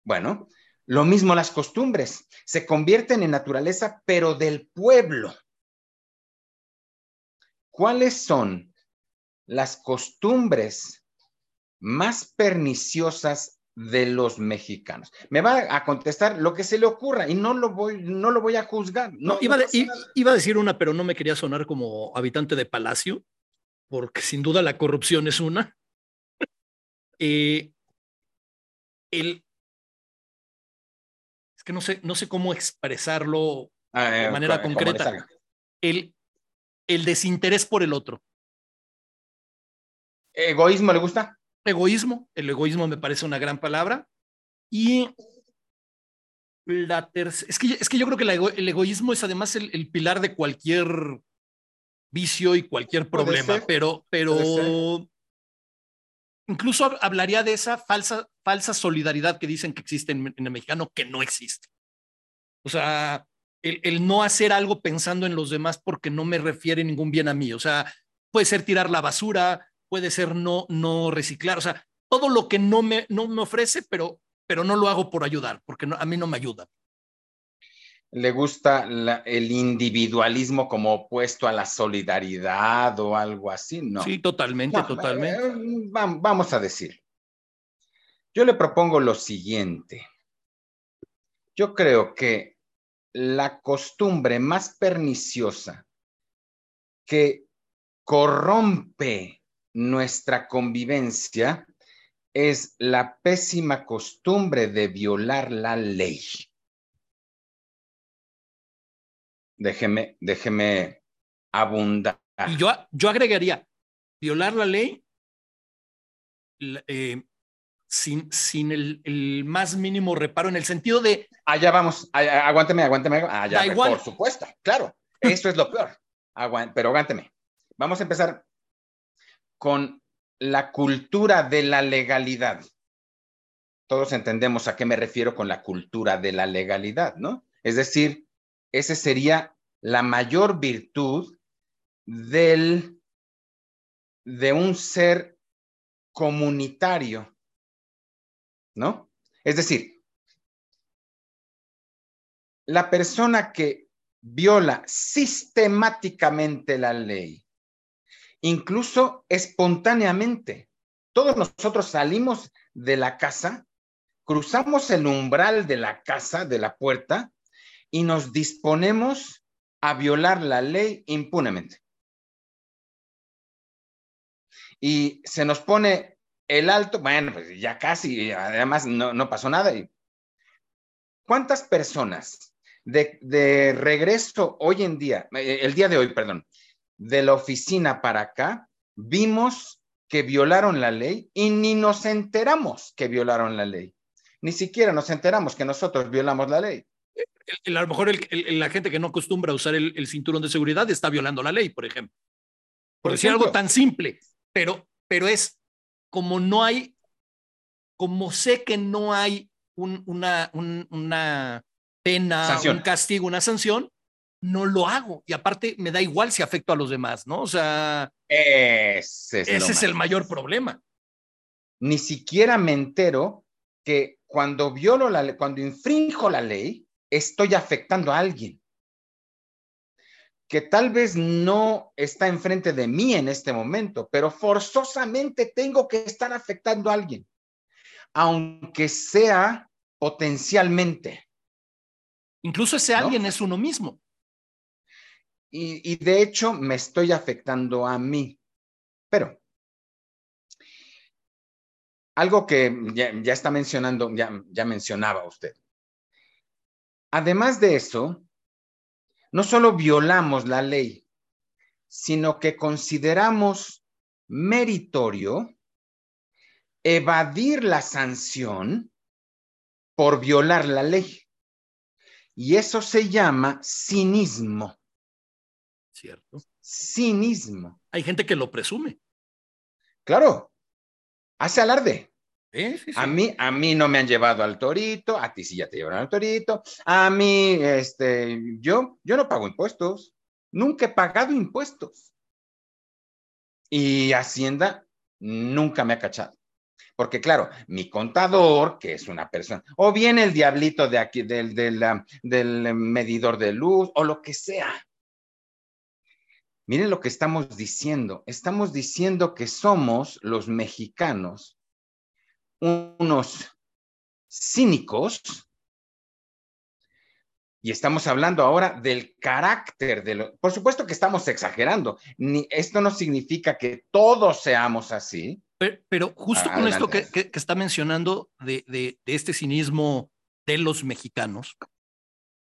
[SPEAKER 2] Bueno, lo mismo las costumbres, se convierten en naturaleza, pero del pueblo. ¿Cuáles son las costumbres más perniciosas de los mexicanos? Me va a contestar lo que se le ocurra y no lo voy, no lo voy a juzgar.
[SPEAKER 1] No,
[SPEAKER 2] No,
[SPEAKER 1] iba,
[SPEAKER 2] no
[SPEAKER 1] de- iba a decir una, pero no me quería sonar como habitante de palacio, porque sin duda la corrupción es una. (laughs) Eh, el, es que no sé, no sé cómo expresarlo
[SPEAKER 2] Ah,
[SPEAKER 1] de
[SPEAKER 2] eh,
[SPEAKER 1] manera concreta. el, el desinterés por el otro.
[SPEAKER 2] ¿Egoísmo le gusta?
[SPEAKER 1] Egoísmo, el egoísmo me parece una gran palabra. Y la tercera, es que, es que yo creo que ego- el egoísmo es además el, el pilar de cualquier vicio y cualquier problema, pero, pero incluso hab- hablaría de esa falsa, falsa solidaridad que dicen que existe en, en el mexicano, que no existe. O sea, el, el no hacer algo pensando en los demás porque no me refiere ningún bien a mí. O sea, puede ser tirar la basura, puede ser no, no reciclar, o sea, todo lo que no me, no me ofrece, pero, pero no lo hago por ayudar, porque no- a mí no me ayuda.
[SPEAKER 2] le gusta la- el individualismo como opuesto a la solidaridad o algo así, ¿no?
[SPEAKER 1] Sí, totalmente,
[SPEAKER 2] No,
[SPEAKER 1] totalmente.
[SPEAKER 2] eh, vam- vamos a decir. Yo le propongo lo siguiente. Yo creo que la costumbre más perniciosa que corrompe nuestra convivencia es la pésima costumbre de violar la ley. Déjeme, déjeme abundar.
[SPEAKER 1] Y yo, yo agregaría, violar la ley eh, sin, sin el, el más mínimo reparo, en el sentido de,
[SPEAKER 2] Allá vamos, allá- aguánteme, aguánteme. Allá,
[SPEAKER 1] Da igual.
[SPEAKER 2] por supuesto, claro. Esto es lo peor. Pero aguánteme. Vamos a empezar con la cultura de la legalidad. Todos entendemos a qué me refiero con la cultura de la legalidad, ¿no? Es decir, ese sería la mayor virtud del, de un ser comunitario, ¿no? Es decir, la persona que viola sistemáticamente la ley, incluso espontáneamente, todos nosotros salimos de la casa, cruzamos el umbral de la casa, de la puerta, y nos disponemos a violar la ley impunemente. Y se nos pone el alto, bueno, pues ya casi, además no, no pasó nada. Y ¿Cuántas personas de, regreso hoy en día, eh, el día de hoy, perdón, de la oficina para acá, vimos que violaron la ley y ni nos enteramos que violaron la ley? Ni siquiera nos enteramos que nosotros violamos la ley.
[SPEAKER 1] el- el- a lo mejor el- la gente que no acostumbra a usar el, el cinturón de seguridad está violando la ley, por ejemplo. Por,
[SPEAKER 2] Por
[SPEAKER 1] decir
[SPEAKER 2] ejemplo.
[SPEAKER 1] algo tan simple, pero, pero es como no hay, como sé que no hay un- una, un- una pena,
[SPEAKER 2] Sanción.
[SPEAKER 1] un castigo, una sanción, no lo hago. Y aparte me da igual si afecto a los demás, ¿no? O sea,
[SPEAKER 2] Ese es, lo
[SPEAKER 1] ese es el mayor problema.
[SPEAKER 2] Ni siquiera me entero que cuando violo la ley, cuando infrinjo la ley, estoy afectando a alguien que tal vez no está enfrente de mí en este momento, pero forzosamente tengo que estar afectando a alguien, aunque sea potencialmente.
[SPEAKER 1] Incluso ese alguien es uno mismo.
[SPEAKER 2] Y, de hecho me estoy afectando a mí. Pero algo que ya, está mencionando, ya, ya mencionaba usted. Además de eso, no solo violamos la ley, sino que consideramos meritorio evadir la sanción por violar la ley. Y eso se llama cinismo.
[SPEAKER 1] Cierto.
[SPEAKER 2] Cinismo.
[SPEAKER 1] Hay gente que lo presume.
[SPEAKER 2] Claro. Hace alarde. A, mí, a mí no me han llevado al torito, a ti sí ya te llevaron al torito, a mí, este, yo, yo no pago impuestos, nunca he pagado impuestos. Y Hacienda nunca me ha cachado. Porque claro, mi contador, que es una persona, o bien el diablito de aquí, del, del, del medidor de luz, o lo que sea. Miren lo que estamos diciendo. Estamos diciendo que somos los mexicanos unos cínicos y estamos hablando ahora del carácter de lo. Por supuesto que estamos exagerando. Ni, esto no significa que todos seamos así.
[SPEAKER 1] Pero, justo con esto que, está mencionando de, de, este cinismo de los mexicanos,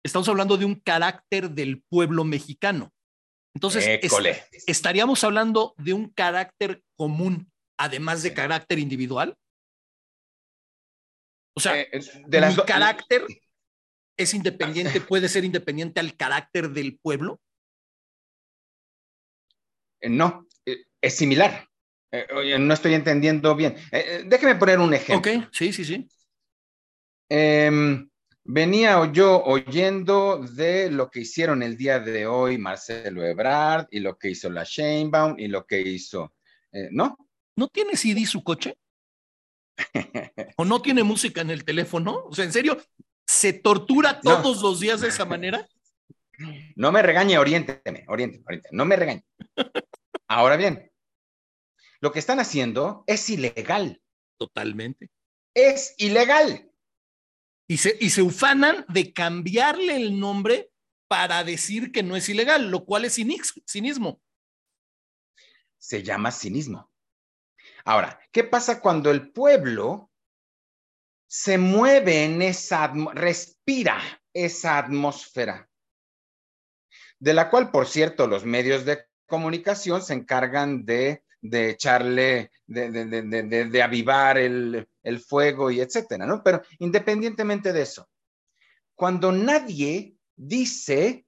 [SPEAKER 1] estamos hablando de un carácter del pueblo mexicano. Entonces, ¿estaríamos hablando de un carácter común, además de carácter individual? O sea, eh, de mi carácter es independiente, (laughs) puede ser independiente al carácter del pueblo.
[SPEAKER 2] Eh, no, eh, es similar. no estoy entendiendo bien. déjeme poner un ejemplo.
[SPEAKER 1] Ok, sí, sí, sí.
[SPEAKER 2] Em, venía yo oyendo de lo que hicieron el día de hoy Marcelo Ebrard y lo que hizo la Sheinbaum y lo que hizo, ¿no?
[SPEAKER 1] ¿No tiene CD su coche? (laughs) ¿O no tiene música en el teléfono? O sea, ¿en serio? ¿Se tortura todos los días de esa manera?
[SPEAKER 2] No me regañe, oriénteme, oriénteme, oriénteme. No me regañe. Ahora bien, lo que están haciendo es ilegal.
[SPEAKER 1] Totalmente.
[SPEAKER 2] Es ilegal.
[SPEAKER 1] Y se, y se ufanan de cambiarle el nombre para decir que no es ilegal, lo cual es cinismo.
[SPEAKER 2] Se llama cinismo. Ahora, ¿qué pasa cuando el pueblo se mueve en esa, respira esa atmósfera? De la cual, por cierto, los medios de comunicación se encargan de, echarle, de, avivar el, el, fuego y etcétera, ¿no? Pero independientemente de eso, cuando nadie dice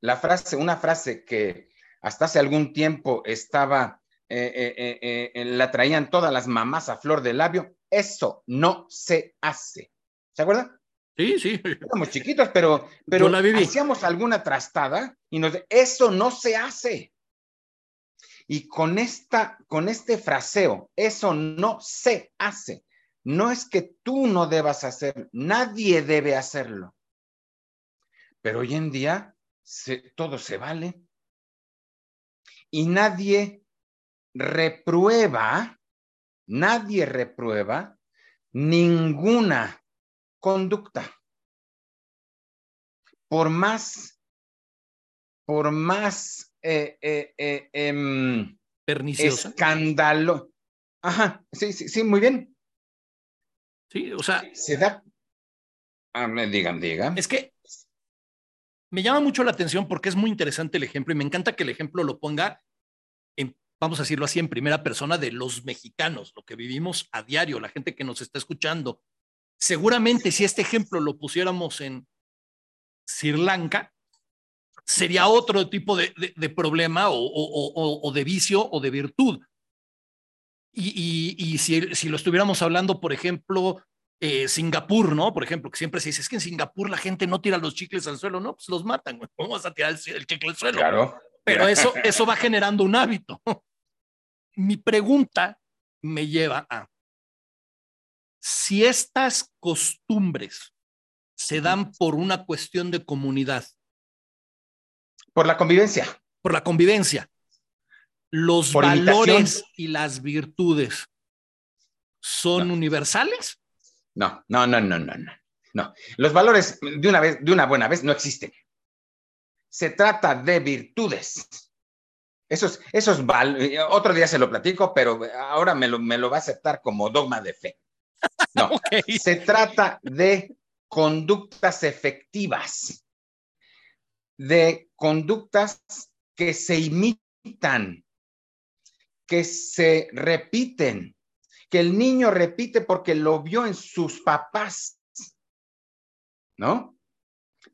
[SPEAKER 2] la frase, una frase que hasta hace algún tiempo estaba eh, eh, eh, la traían todas las mamás a flor de labio. Eso no se hace. ¿Se acuerdan?
[SPEAKER 1] Sí, sí.
[SPEAKER 2] Éramos chiquitos, pero, pero hacíamos alguna trastada y nos eso no se hace. Y con esta, con este fraseo, eso no se hace. No es que tú no debas hacerlo, nadie debe hacerlo. Pero hoy en día todo se vale. Y nadie reprueba, nadie reprueba ninguna conducta. Por más, por más eh, eh, eh, em, escándalo. Ajá, sí, sí, sí, muy bien.
[SPEAKER 1] Sí, o sea.
[SPEAKER 2] Se da. Ah, digan, digan.
[SPEAKER 1] Es que me llama mucho la atención porque es muy interesante el ejemplo y me encanta que el ejemplo lo ponga vamos a decirlo así, en primera persona de los mexicanos, lo que vivimos a diario, la gente que nos está escuchando. Seguramente si este ejemplo lo pusiéramos en Sri Lanka, sería otro tipo de, problema o, de vicio o de virtud. Y, si, lo estuviéramos hablando, por ejemplo, eh, Singapur, ¿no? Por ejemplo, que siempre se dice, es que en Singapur la gente no tira los chicles al suelo, no, pues los matan, ¿cómo vas a tirar el, el chicle al suelo?
[SPEAKER 2] Claro.
[SPEAKER 1] Pero eso, eso va generando un hábito (laughs) mi pregunta me lleva a, si estas costumbres se dan por una cuestión de comunidad.
[SPEAKER 2] Por la convivencia.
[SPEAKER 1] Por la convivencia. Los valores y las virtudes son universales.
[SPEAKER 2] No, no, no, no, no, no. No, los valores de una vez, de una buena vez, no existen. Se trata de virtudes. Esos, esos otro día se lo platico, pero ahora me lo, me lo va a aceptar como dogma de fe. No, (laughs) se trata de conductas efectivas, de conductas que se imitan, que se repiten, que el niño repite porque lo vio en sus papás, ¿no?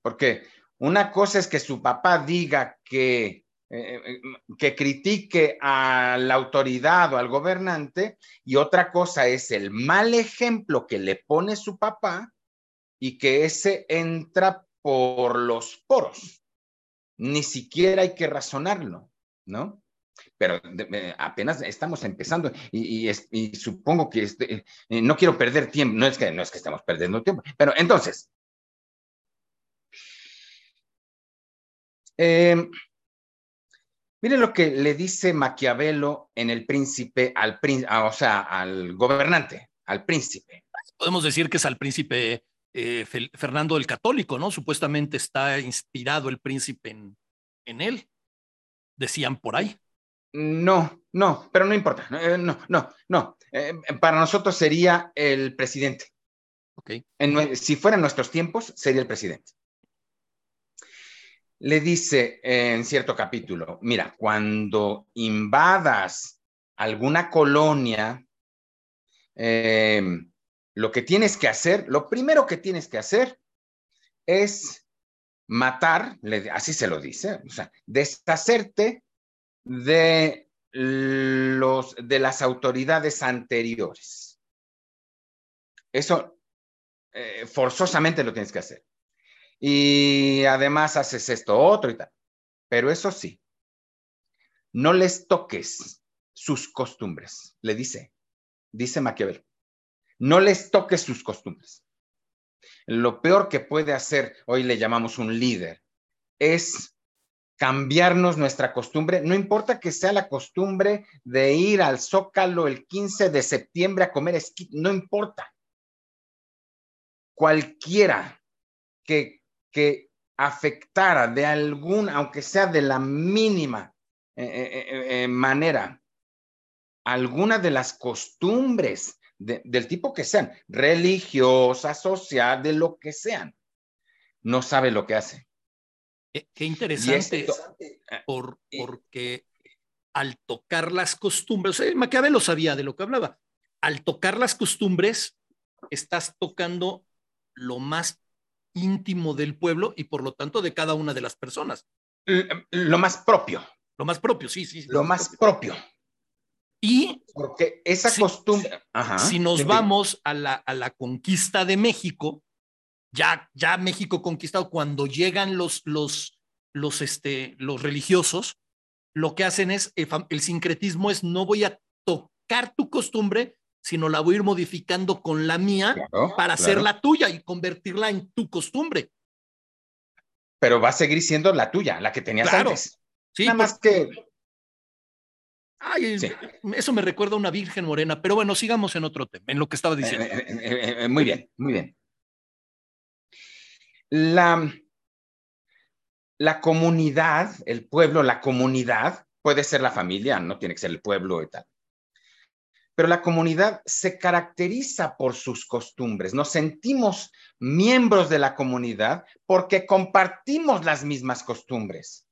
[SPEAKER 2] Porque una cosa es que su papá diga que, eh, eh, que critique a la autoridad o al gobernante y otra cosa es el mal ejemplo que le pone su papá y que ese entra por los poros. Ni siquiera hay que razonarlo, ¿no? Pero apenas estamos empezando y, supongo que este, eh, no quiero perder tiempo, no es, que, no es que estamos perdiendo tiempo, pero entonces, eh, Mire lo que le dice Maquiavelo en el príncipe ah, al gobernante, al príncipe.
[SPEAKER 1] Podemos decir que es al príncipe eh, Fernando el Católico, ¿no? Supuestamente está inspirado el príncipe en, en él, decían por ahí.
[SPEAKER 2] No, no, pero no importa. Eh, no, no, no. Eh, para nosotros sería el presidente.
[SPEAKER 1] Ok.
[SPEAKER 2] si fueran nuestros tiempos, sería el presidente. Le dice en cierto capítulo, mira, cuando invadas alguna colonia, eh, lo que tienes que hacer, lo primero que tienes que hacer es matar, así se lo dice, o sea, deshacerte de, los, de las autoridades anteriores. Eso eh, forzosamente lo tienes que hacer. Y además haces esto, otro y tal. Pero eso sí, no les toques sus costumbres, le dice, dice Maquiavelo. No les toques sus costumbres. Lo peor que puede hacer, hoy le llamamos un líder, es cambiarnos nuestra costumbre, no importa que sea la costumbre de ir al Zócalo el 15 de septiembre a comer esquí, no importa. Cualquiera que, que afectara de alguna, aunque sea de la mínima eh, eh, eh, manera, alguna de las costumbres del tipo que sean, religiosa, social, de lo que sean, no sabe lo que hace.
[SPEAKER 1] Qué, interesante, por, porque al tocar las costumbres, eh, Maquiavelo sabía de lo que hablaba, al tocar las costumbres, estás tocando lo más íntimo del pueblo y por lo tanto de cada una de las personas.
[SPEAKER 2] Lo más propio.
[SPEAKER 1] Lo más propio, sí, sí.
[SPEAKER 2] Lo, más propio.
[SPEAKER 1] Y
[SPEAKER 2] porque esa costumbre.
[SPEAKER 1] si nos vamos a la, a la, conquista de México, ya, ya México conquistado, cuando llegan los, los, los, este, los religiosos, lo que hacen es, eh, el, sincretismo es no voy a tocar tu costumbre, sino la voy a ir modificando con la mía para hacer la tuya y convertirla en tu costumbre.
[SPEAKER 2] Pero va a seguir siendo la tuya, la que tenías antes. Sí, Nada más que
[SPEAKER 1] Ay, eso me recuerda a una Virgen Morena, pero bueno, sigamos en otro tema, en lo que estaba diciendo.
[SPEAKER 2] Eh, eh, eh, muy bien, muy bien. La, la comunidad, el pueblo, la comunidad, puede ser la familia, no tiene que ser el pueblo y tal. Pero la comunidad se caracteriza por sus costumbres. Nos sentimos miembros de la comunidad porque compartimos las mismas costumbres.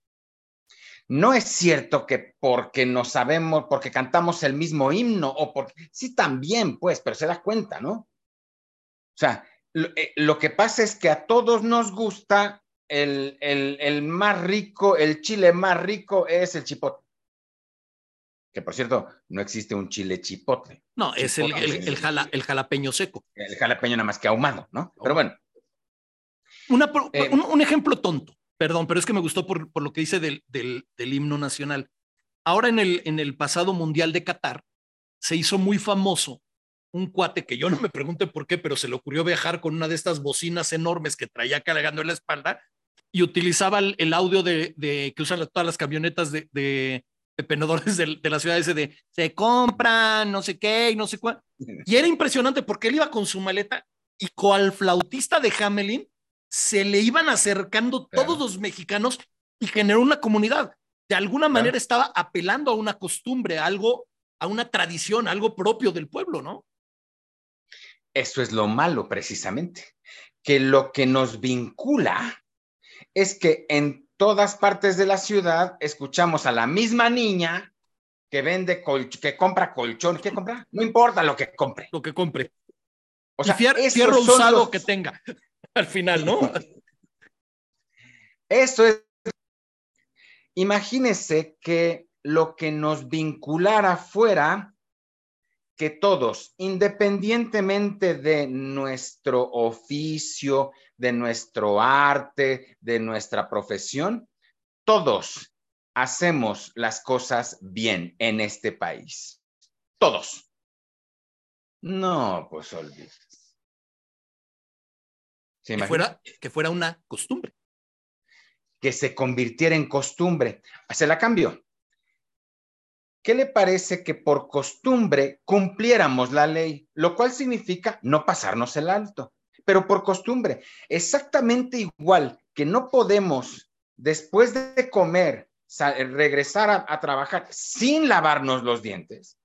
[SPEAKER 2] No es cierto que porque no sabemos, porque cantamos el mismo himno o porque, sí también, pues, pero se da cuenta, ¿no? O sea, eh, lo, que pasa es que a todos nos gusta el, el, más rico, el chile más rico es el chipotle. Que por cierto, no existe un chile chipotle.
[SPEAKER 1] No, es el, el, jalapeño seco.
[SPEAKER 2] El jalapeño nada más que ahumado, ¿no? Pero bueno.
[SPEAKER 1] Eh, un, ejemplo tonto. Perdón, pero es que me gustó por, por lo que dice del, del, himno nacional. Ahora en el, en el pasado Mundial de Qatar se hizo muy famoso un cuate que yo no me pregunte por qué, pero se le ocurrió viajar con una de estas bocinas enormes que traía cargando en la espalda y utilizaba el, audio de, que usan todas las camionetas de, de, penadores de, la ciudad ese de se compran, no sé qué y no sé cuál. (laughs) Y era impresionante porque él iba con su maleta y cual flautista de Hamelin se le iban acercando todos los mexicanos y generó una comunidad. De alguna manera estaba apelando a una costumbre, algo, a una tradición, algo propio del pueblo, ¿no?
[SPEAKER 2] Eso es lo malo, precisamente, que lo que nos vincula es que en todas partes de la ciudad escuchamos a la misma niña que vende, que compra colchón, ¿qué compra? No importa lo que compre.
[SPEAKER 1] Lo que compre. O sea, fierro usado que tenga (laughs) al final, ¿no?
[SPEAKER 2] Eso es. Imagínese que lo que nos vinculara fuera que todos, independientemente de nuestro oficio, de nuestro arte, de nuestra profesión, todos hacemos las cosas bien en este país. Todos. No, pues
[SPEAKER 1] que, fuera, que fuera una costumbre.
[SPEAKER 2] Que se convirtiera en costumbre. Se la cambio. ¿Qué le parece que por costumbre cumpliéramos la ley? Lo cual significa no pasarnos el alto, pero por costumbre. Exactamente igual que no podemos, después de comer, regresar a, a trabajar sin lavarnos los dientes.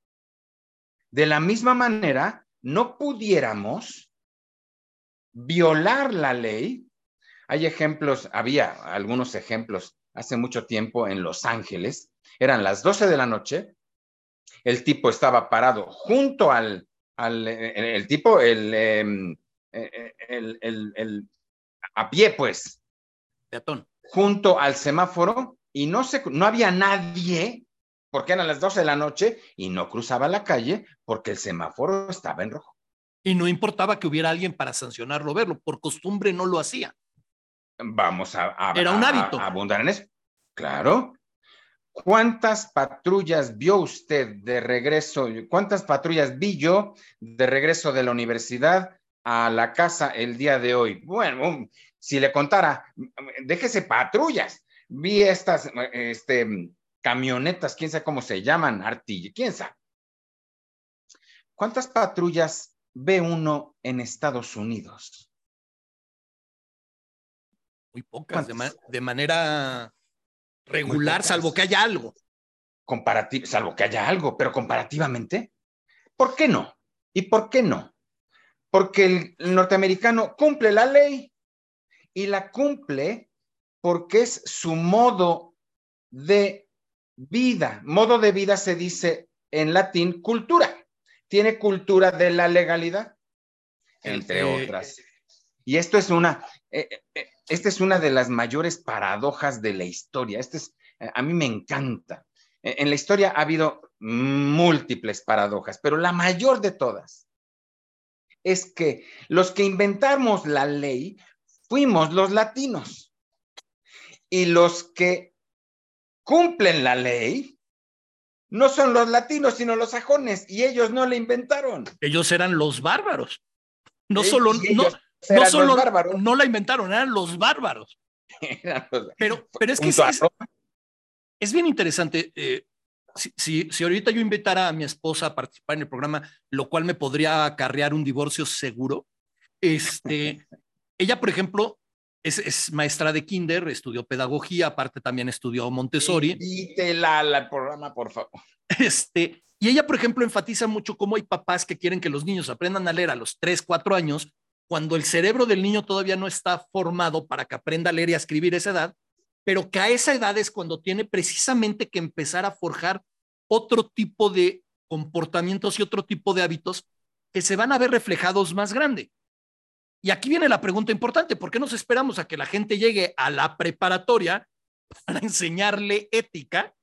[SPEAKER 2] De la misma manera, no pudiéramos violar la ley. Hay ejemplos, había algunos ejemplos hace mucho tiempo en Los Ángeles, eran las 12 de la noche, el tipo estaba parado junto al, al el, tipo, em, eh, el, el, el, a pie, pues.
[SPEAKER 1] Peatón.
[SPEAKER 2] Junto al semáforo y no, se, no había nadie porque eran las 12 de la noche y no cruzaba la calle porque el semáforo estaba en rojo.
[SPEAKER 1] Y no importaba que hubiera alguien para sancionarlo, verlo, por costumbre no lo hacía.
[SPEAKER 2] Vamos a,
[SPEAKER 1] Era un hábito.
[SPEAKER 2] a abundar en eso. Claro. ¿Cuántas patrullas vio usted de regreso? ¿Cuántas patrullas vi yo de regreso de la universidad a la casa el día de hoy? Bueno, si le contara, déjese patrullas. Vi estas este, camionetas, quién sabe cómo se llaman, artilla, quién sabe. ¿Cuántas patrullas ve uno en Estados Unidos?
[SPEAKER 1] Muy pocas, de manera regular, salvo que haya algo.
[SPEAKER 2] Salvo que haya algo, pero comparativamente, ¿por qué no? ¿Y por qué no? Porque el norteamericano cumple la ley y la cumple porque es su modo de vida. Modo de vida se dice en latín cultura. Tiene cultura de la legalidad, entre eh, otras. Y esto es una, eh, eh, esta es una de las mayores paradojas de la historia. Este es, a mí me encanta. E, en la historia ha habido múltiples paradojas, pero la mayor de todas es que los que inventamos la ley fuimos los latinos y los que cumplen la ley no son los latinos, sino los sajones, y ellos no la inventaron.
[SPEAKER 1] Ellos eran los bárbaros. No solo, no, no solo no la inventaron, (laughs) eran los bárbaros. pero, pero es que es, bien interesante. Eh, si, si, ahorita yo invitara a mi esposa a participar en el programa, lo cual me podría acarrear un divorcio seguro, este, (laughs) ella, por ejemplo, es, es, maestra de kinder, estudió pedagogía, aparte también estudió Montessori.
[SPEAKER 2] Invítela al programa, por favor. (laughs)
[SPEAKER 1] Este, y ella, por ejemplo, enfatiza mucho cómo hay papás que quieren que los niños aprendan a leer a los 3, 4 años cuando el cerebro del niño todavía no está formado para que aprenda a leer y a escribir esa edad, pero que a esa edad es cuando tiene precisamente que empezar a forjar otro tipo de comportamientos y otro tipo de hábitos que se van a ver reflejados más grande. Y aquí viene la pregunta importante, ¿por qué nos esperamos a que la gente llegue a la preparatoria para (laughs) enseñarle ética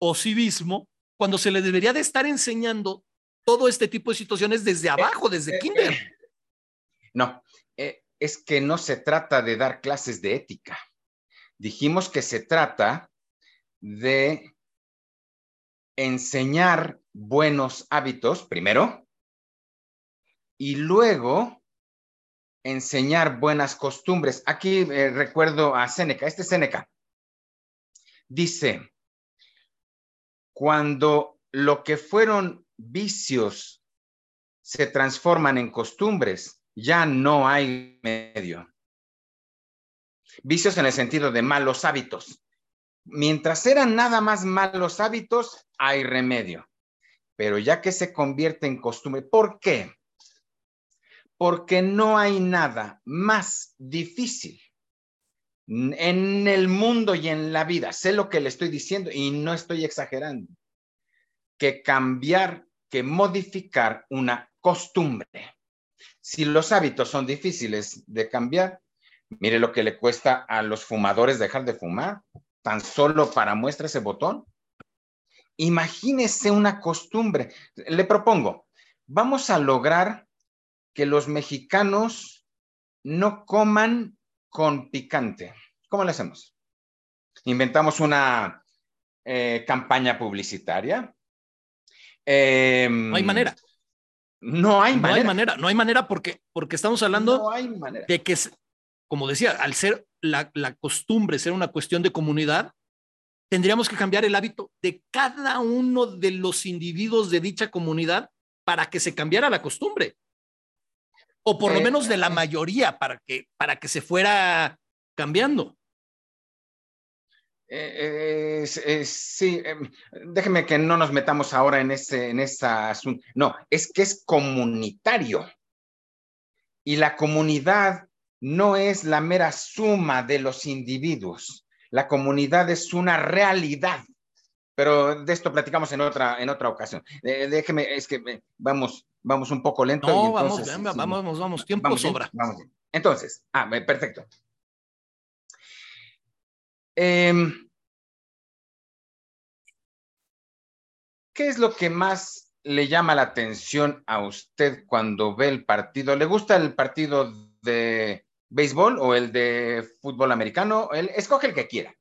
[SPEAKER 1] o civismo cuando se le debería de estar enseñando todo este tipo de situaciones desde abajo, desde eh, kinder? Eh,
[SPEAKER 2] no, eh, es que no se trata de dar clases de ética. Dijimos que se trata de enseñar buenos hábitos, primero, y luego enseñar buenas costumbres. Aquí eh, recuerdo a Séneca, este Séneca. Dice, cuando lo que fueron vicios se transforman en costumbres, ya no hay medio. Vicios en el sentido de malos hábitos. Mientras eran nada más malos hábitos, hay remedio. Pero ya que se convierte en costumbre, ¿por qué? Porque no hay nada más difícil en el mundo y en la vida. Sé lo que le estoy diciendo y no estoy exagerando. Que cambiar, que modificar una costumbre. Si los hábitos son difíciles de cambiar, mire lo que le cuesta a los fumadores dejar de fumar tan solo para muestra ese botón? Imagínese una costumbre. Le propongo, vamos a lograr que los mexicanos no coman con picante. ¿Cómo lo hacemos? Inventamos una eh, campaña publicitaria.
[SPEAKER 1] Em, no hay manera.
[SPEAKER 2] No hay manera.
[SPEAKER 1] No hay manera, no hay manera porque, porque estamos hablando de que, como decía, al ser la, costumbre ser una cuestión de comunidad, tendríamos que cambiar el hábito de cada uno de los individuos de dicha comunidad para que se cambiara la costumbre. O por lo eh, menos de la mayoría para que, para que se fuera cambiando.
[SPEAKER 2] Eh, sí, em, déjeme que no nos metamos ahora en ese, en ese asunto. No, es que es comunitario. Y la comunidad no es la mera suma de los individuos. La comunidad es una realidad. Pero de esto platicamos en otra, en otra ocasión. Eh, déjeme, es que eh, vamos, vamos un poco lento.
[SPEAKER 1] No, vamos, vamos, vamos, tiempo sobra.
[SPEAKER 2] Entonces, ah, perfecto. Em, ¿Qué es lo que más le llama la atención a usted cuando ve el partido? ¿Le gusta el partido de béisbol o el de fútbol americano, él escoge el que quiera.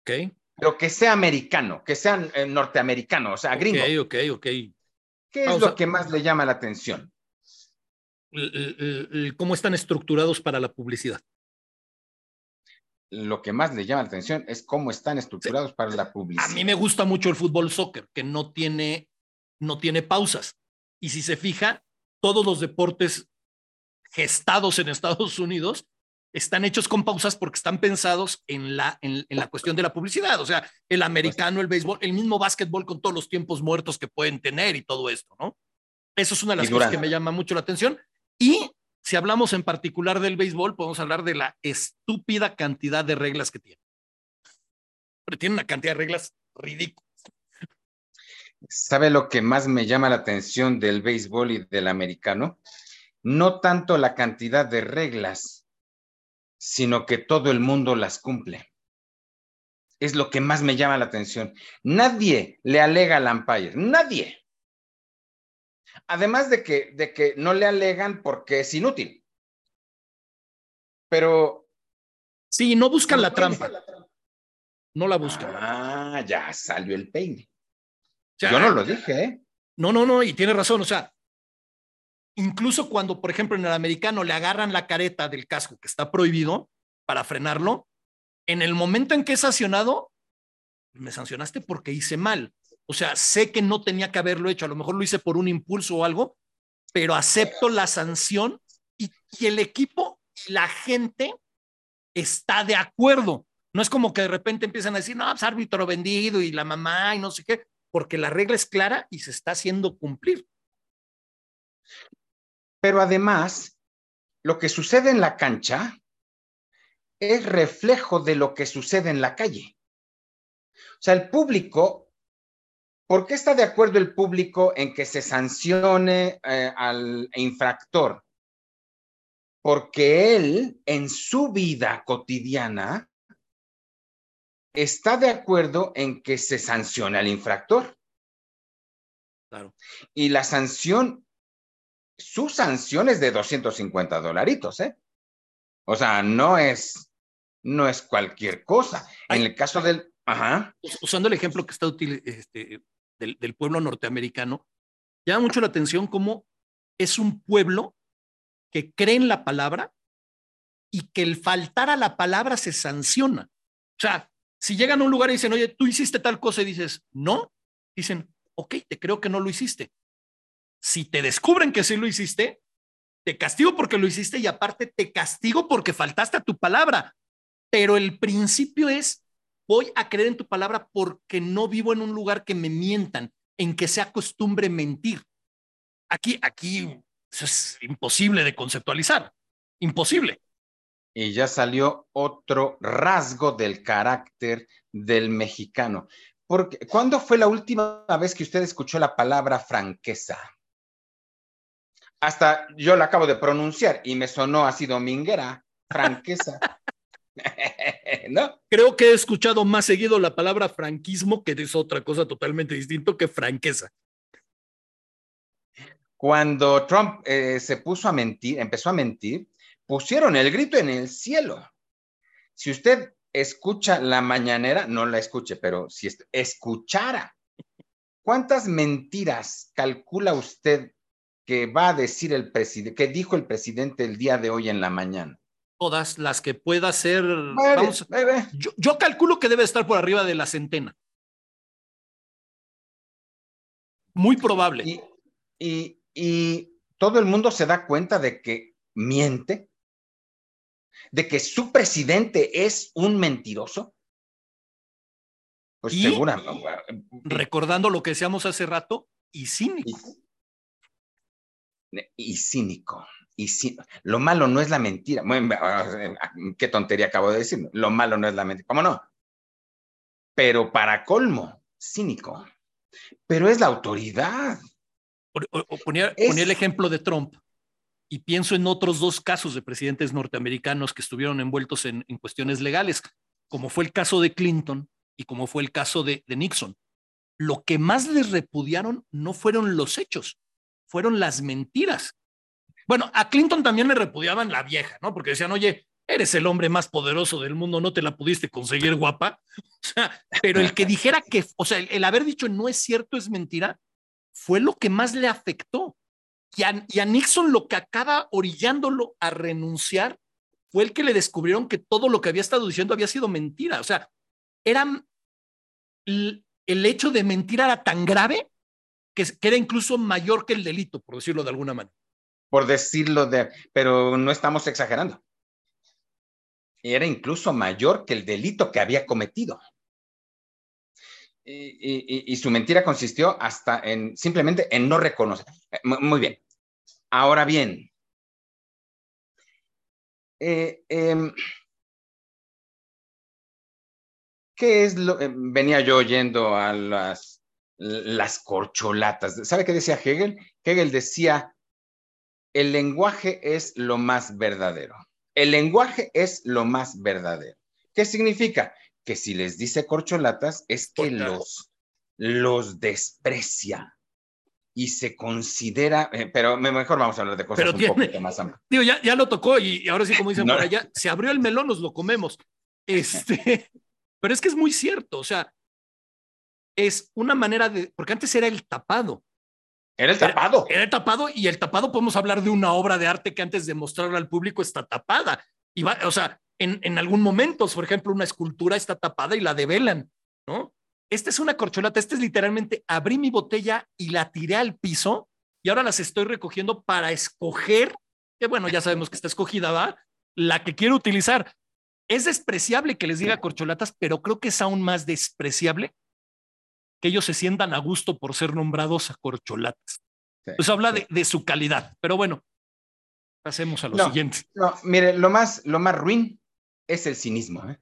[SPEAKER 1] Ok.
[SPEAKER 2] Pero que sea americano, que sea eh, norteamericano, o sea, gringo.
[SPEAKER 1] Ok, ok, ok.
[SPEAKER 2] ¿Qué es lo que más le llama la atención?
[SPEAKER 1] ¿Cómo están estructurados para la publicidad?
[SPEAKER 2] Lo que más le llama la atención es cómo están estructurados para la publicidad.
[SPEAKER 1] A mí me gusta mucho el fútbol soccer, que no tiene, no tiene pausas. Y si se fija, todos los deportes gestados en Estados Unidos están hechos con pausas porque están pensados en la, en, la cuestión de la publicidad. O sea, el americano, el béisbol, el mismo básquetbol con todos los tiempos muertos que pueden tener y todo esto, ¿no? Eso es una de las cosas que me llama mucho la atención. Y si hablamos en particular del béisbol, podemos hablar de la estúpida cantidad de reglas que tiene. Pero tiene una cantidad de reglas ridículas.
[SPEAKER 2] ¿Sabe lo que más me llama la atención del béisbol y del americano? no tanto la cantidad de reglas, sino que todo el mundo las cumple. Es lo que más me llama la atención. Nadie le alega al umpire, nadie. Además de que, de que no le alegan porque es inútil. Pero...
[SPEAKER 1] Sí, no buscan la trampa. No la buscan.
[SPEAKER 2] Ah, ya salió el peine. Yo no lo dije, ¿eh?
[SPEAKER 1] No, no, no, y tiene razón. O sea, incluso cuando, por ejemplo, en el americano le agarran la careta del casco que está prohibido para frenarlo, en el momento en que es sancionado, me sancionaste porque hice mal. O sea, sé que no tenía que haberlo hecho, a lo mejor lo hice por un impulso o algo, pero acepto la sanción y, el equipo y la gente está de acuerdo. No es como que de repente empiezan a decir, no, es pues, árbitro vendido y la mamá y no sé qué, porque la regla es clara y se está haciendo cumplir.
[SPEAKER 2] Pero además, lo que sucede en la cancha es reflejo de lo que sucede en la calle. O sea, el público, ¿por qué está de acuerdo el público en que se sancione eh, al infractor? Porque él, en su vida cotidiana, está de acuerdo en que se sancione al infractor.
[SPEAKER 1] Claro.
[SPEAKER 2] Y la sanción su sanción es de 250 dolaritos, ¿eh? O sea, no es, no es cualquier cosa. En el caso del... Ajá.
[SPEAKER 1] Usando el ejemplo que está útil este, del, pueblo norteamericano, llama mucho la atención cómo es un pueblo que cree en la palabra y que el faltar a la palabra se sanciona. O sea, si llegan a un lugar y dicen, oye, tú hiciste tal cosa y dices, no, dicen, ok, te creo que no lo hiciste. Si te descubren que sí lo hiciste, te castigo porque lo hiciste y aparte te castigo porque faltaste a tu palabra. Pero el principio es, voy a creer en tu palabra porque no vivo en un lugar que me mientan, en que sea costumbre mentir. Aquí, aquí es imposible de conceptualizar, imposible.
[SPEAKER 2] Y ya salió otro rasgo del carácter del mexicano. Porque, ¿Cuándo fue la última vez que usted escuchó la palabra franqueza? Hasta yo la acabo de pronunciar y me sonó así dominguera, franqueza. (laughs)
[SPEAKER 1] ¿No? Creo que he escuchado más seguido la palabra franquismo, que es otra cosa totalmente distinto que franqueza.
[SPEAKER 2] Cuando Trump eh, se puso a mentir, empezó a mentir, pusieron el grito en el cielo. Si usted escucha la mañanera, no la escuche, pero si escuchara, ¿cuántas mentiras calcula usted que va a decir el presidente, que dijo el presidente el día de hoy en la mañana?
[SPEAKER 1] Todas las que pueda ser. yo, calculo que debe estar por arriba de la centena. Muy probable.
[SPEAKER 2] Y, y todo el mundo se da cuenta de que miente, de que su presidente es un mentiroso.
[SPEAKER 1] Pues seguramente. Recordando lo que decíamos hace rato, y cínico
[SPEAKER 2] y cínico. Y lo malo no es la mentira. qué tontería acabo de decir. Lo malo no es la mentira. ¿Cómo no? Pero para colmo, cínico. Pero es la autoridad.
[SPEAKER 1] ponía, el ejemplo de Trump y pienso en otros dos casos de presidentes norteamericanos que estuvieron envueltos en, cuestiones legales, como fue el caso de Clinton y como fue el caso de Nixon. Lo que más les repudiaron no fueron los hechos, fueron las mentiras. Bueno, a Clinton también le repudiaban la vieja, ¿no? Porque decían, oye, eres el hombre más poderoso del mundo, no te la pudiste conseguir guapa. (laughs) Pero el que dijera que, o sea, el, haber dicho no es cierto, es mentira, fue lo que más le afectó. Y a, y a Nixon lo que acaba orillándolo a renunciar fue el que le descubrieron que todo lo que había estado diciendo había sido mentira. O sea, era el, el hecho de mentir era tan grave que, era incluso mayor que el delito, por decirlo de alguna manera.
[SPEAKER 2] Por decirlo de, pero no estamos exagerando. Era incluso mayor que el delito que había cometido. Y, su mentira consistió hasta en simplemente en no reconocer. Eh, muy bien. Ahora bien, eh, em, ¿qué es lo? Eh, venía yo oyendo a las las corcholatas. ¿Sabe qué decía Hegel? Hegel decía, el lenguaje es lo más verdadero. El lenguaje es lo más verdadero. ¿Qué significa? Que si les dice corcholatas es que los, los desprecia y se considera, eh, pero mejor vamos a hablar de cosas un poquito más amplias. (laughs)
[SPEAKER 1] Digo, ya, ya lo tocó y, ahora sí, como dicen por allá, se abrió el melón, nos lo comemos. (laughs) Este, (laughs) pero es que es muy cierto, o sea, es una manera de, porque antes era el tapado.
[SPEAKER 2] Era el tapado.
[SPEAKER 1] Era, el tapado y el tapado podemos hablar de una obra de arte que antes de mostrarla al público está tapada. Y va, o sea, en, en algún momento, por ejemplo, una escultura está tapada y la develan, ¿no? Esta es una corcholata, esta es literalmente abrí mi botella y la tiré al piso y ahora las estoy recogiendo para escoger, que bueno, ya sabemos que está escogida, ¿va? La que quiero utilizar. Es despreciable que les diga corcholatas, pero creo que es aún más despreciable que ellos se sientan a gusto por ser nombrados a corcholatas. Pues habla de, su calidad, pero bueno, pasemos a lo siguiente.
[SPEAKER 2] No, mire, lo más, lo más ruin es el cinismo. ¿eh?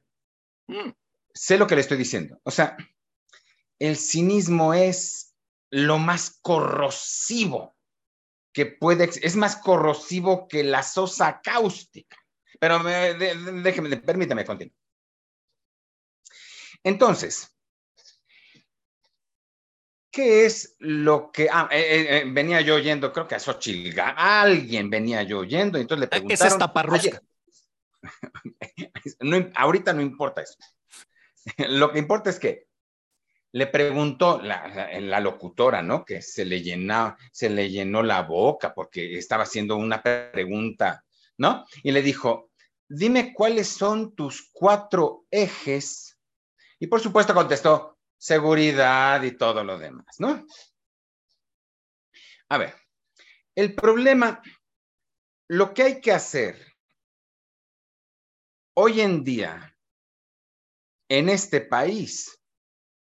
[SPEAKER 2] Mm. Sé lo que le estoy diciendo. O sea, el cinismo es lo más corrosivo que puede, es más corrosivo que la sosa cáustica. Pero déjeme, permítame continuar. Entonces, ¿Qué es lo que ah, eh, eh, eh, venía yo oyendo? Creo que a Xochitl, alguien venía yo oyendo, y entonces le preguntaron.
[SPEAKER 1] es (laughs)
[SPEAKER 2] no, ahorita no importa eso. (laughs) Lo que importa es que le preguntó la, la, locutora, ¿no? Que se le, llenó, se le llenó la boca porque estaba haciendo una pregunta, ¿no? Y le dijo, dime cuáles son tus cuatro ejes. Y por supuesto contestó, seguridad y todo lo demás, ¿no? A ver, el problema, lo que hay que hacer hoy en día en este país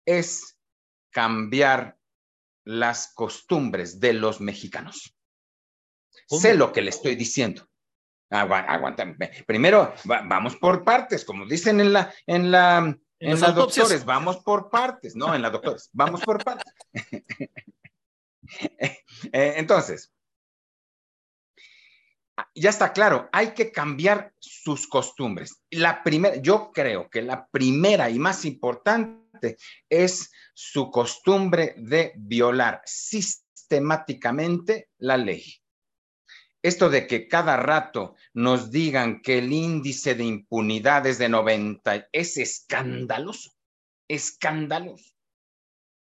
[SPEAKER 2] es cambiar las costumbres de los mexicanos. Sé lo que le estoy diciendo. aguántame. Primero, vamos por partes, como dicen en la, en la, en, la doctores, vamos por partes, no, en la doctores, vamos por partes. (laughs) Eh, entonces, ya está claro, hay que cambiar sus costumbres. La primera, yo creo que la primera y más importante es su costumbre de violar sistemáticamente la ley. Esto de que cada rato nos digan que el índice de impunidad es de 90 es escandaloso, escandaloso.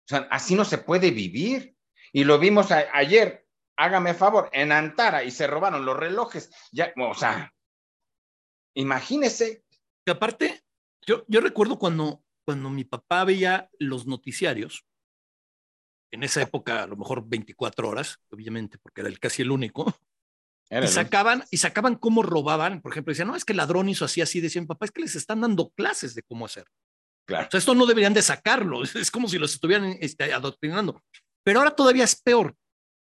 [SPEAKER 2] O sea, así no se puede vivir. Y lo vimos ayer, hágame favor, en Antara y se robaron los relojes. Ya, o sea, imagínese.
[SPEAKER 1] Que aparte, yo, yo recuerdo cuando cuando mi papá veía los noticiarios, en esa época a lo mejor 24 horas, obviamente, porque era el, casi el único, y sacaban, y sacaban cómo robaban, por ejemplo, decían, no, es que el ladrón hizo así, así, decían, papá, es que les están dando clases de cómo hacer. Claro. O sea, esto no deberían de sacarlo, (laughs) es como si los estuvieran este, adoctrinando. Pero ahora todavía es peor,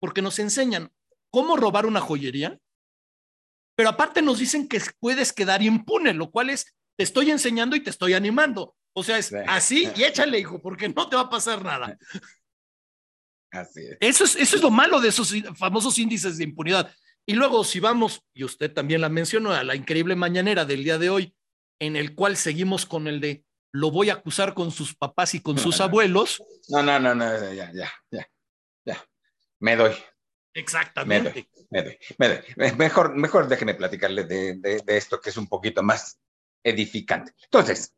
[SPEAKER 1] porque nos enseñan cómo robar una joyería, pero aparte nos dicen que puedes quedar impune, lo cual es, te estoy enseñando y te estoy animando. O sea, es así y échale, hijo, porque no te va a pasar nada. (laughs)
[SPEAKER 2] Así es.
[SPEAKER 1] Eso es, eso es lo malo de esos famosos índices de impunidad. Y luego, si vamos, y usted también la mencionó, a la increíble mañanera del día de hoy, en el cual seguimos con el de lo voy a acusar con sus papás y con sus abuelos.
[SPEAKER 2] No, no, no, no, ya, ya, ya, ya. Me doy.
[SPEAKER 1] Exactamente.
[SPEAKER 2] Me doy, me doy, Mejor, mejor déjeme platicarle de, de esto que es un poquito más edificante. Entonces,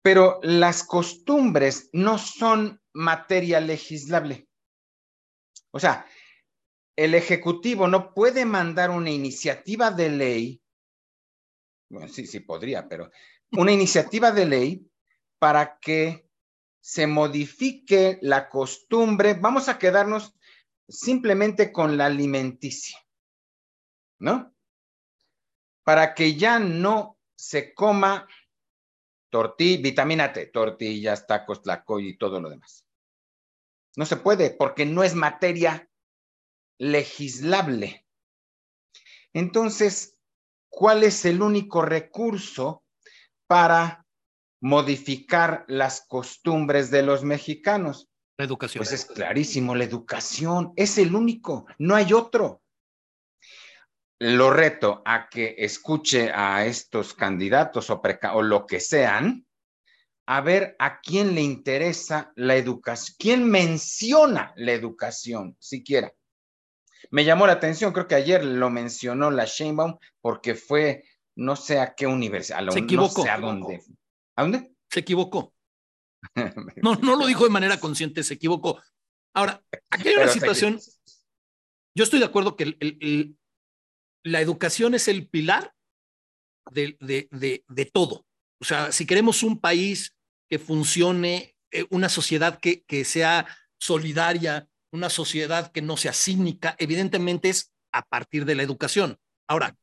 [SPEAKER 2] pero las costumbres no son materia legislable. O sea, el Ejecutivo no puede mandar una iniciativa de ley, bueno, sí, sí podría, pero una iniciativa de ley para que se modifique la costumbre. Vamos a quedarnos simplemente con la alimenticia, ¿no? Para que ya no se coma tortilla, vitamina T, tortillas, tacos, tlacoy y todo lo demás. No se puede porque no es materia legislable. Entonces, ¿cuál es el único recurso para modificar las costumbres de los mexicanos?
[SPEAKER 1] La educación.
[SPEAKER 2] Pues es clarísimo, la educación es el único, no hay otro lo reto a que escuche a estos candidatos o, o, lo que sean, a ver a quién le interesa la educación, quién menciona la educación siquiera. Me llamó la atención, creo que ayer lo mencionó la Sheinbaum porque fue no sé a qué universidad,
[SPEAKER 1] se equivocó.
[SPEAKER 2] no sé a dónde. ¿A dónde?
[SPEAKER 1] Se equivocó. (laughs) No, no lo dijo de manera consciente, se equivocó. Ahora, aquí hay una situación. Yo estoy de acuerdo que el, la educación es el pilar de, de, todo. O sea, si queremos un país que funcione, eh, una sociedad que, que sea solidaria, una sociedad que no sea cínica, evidentemente es a partir de la educación. Ahora,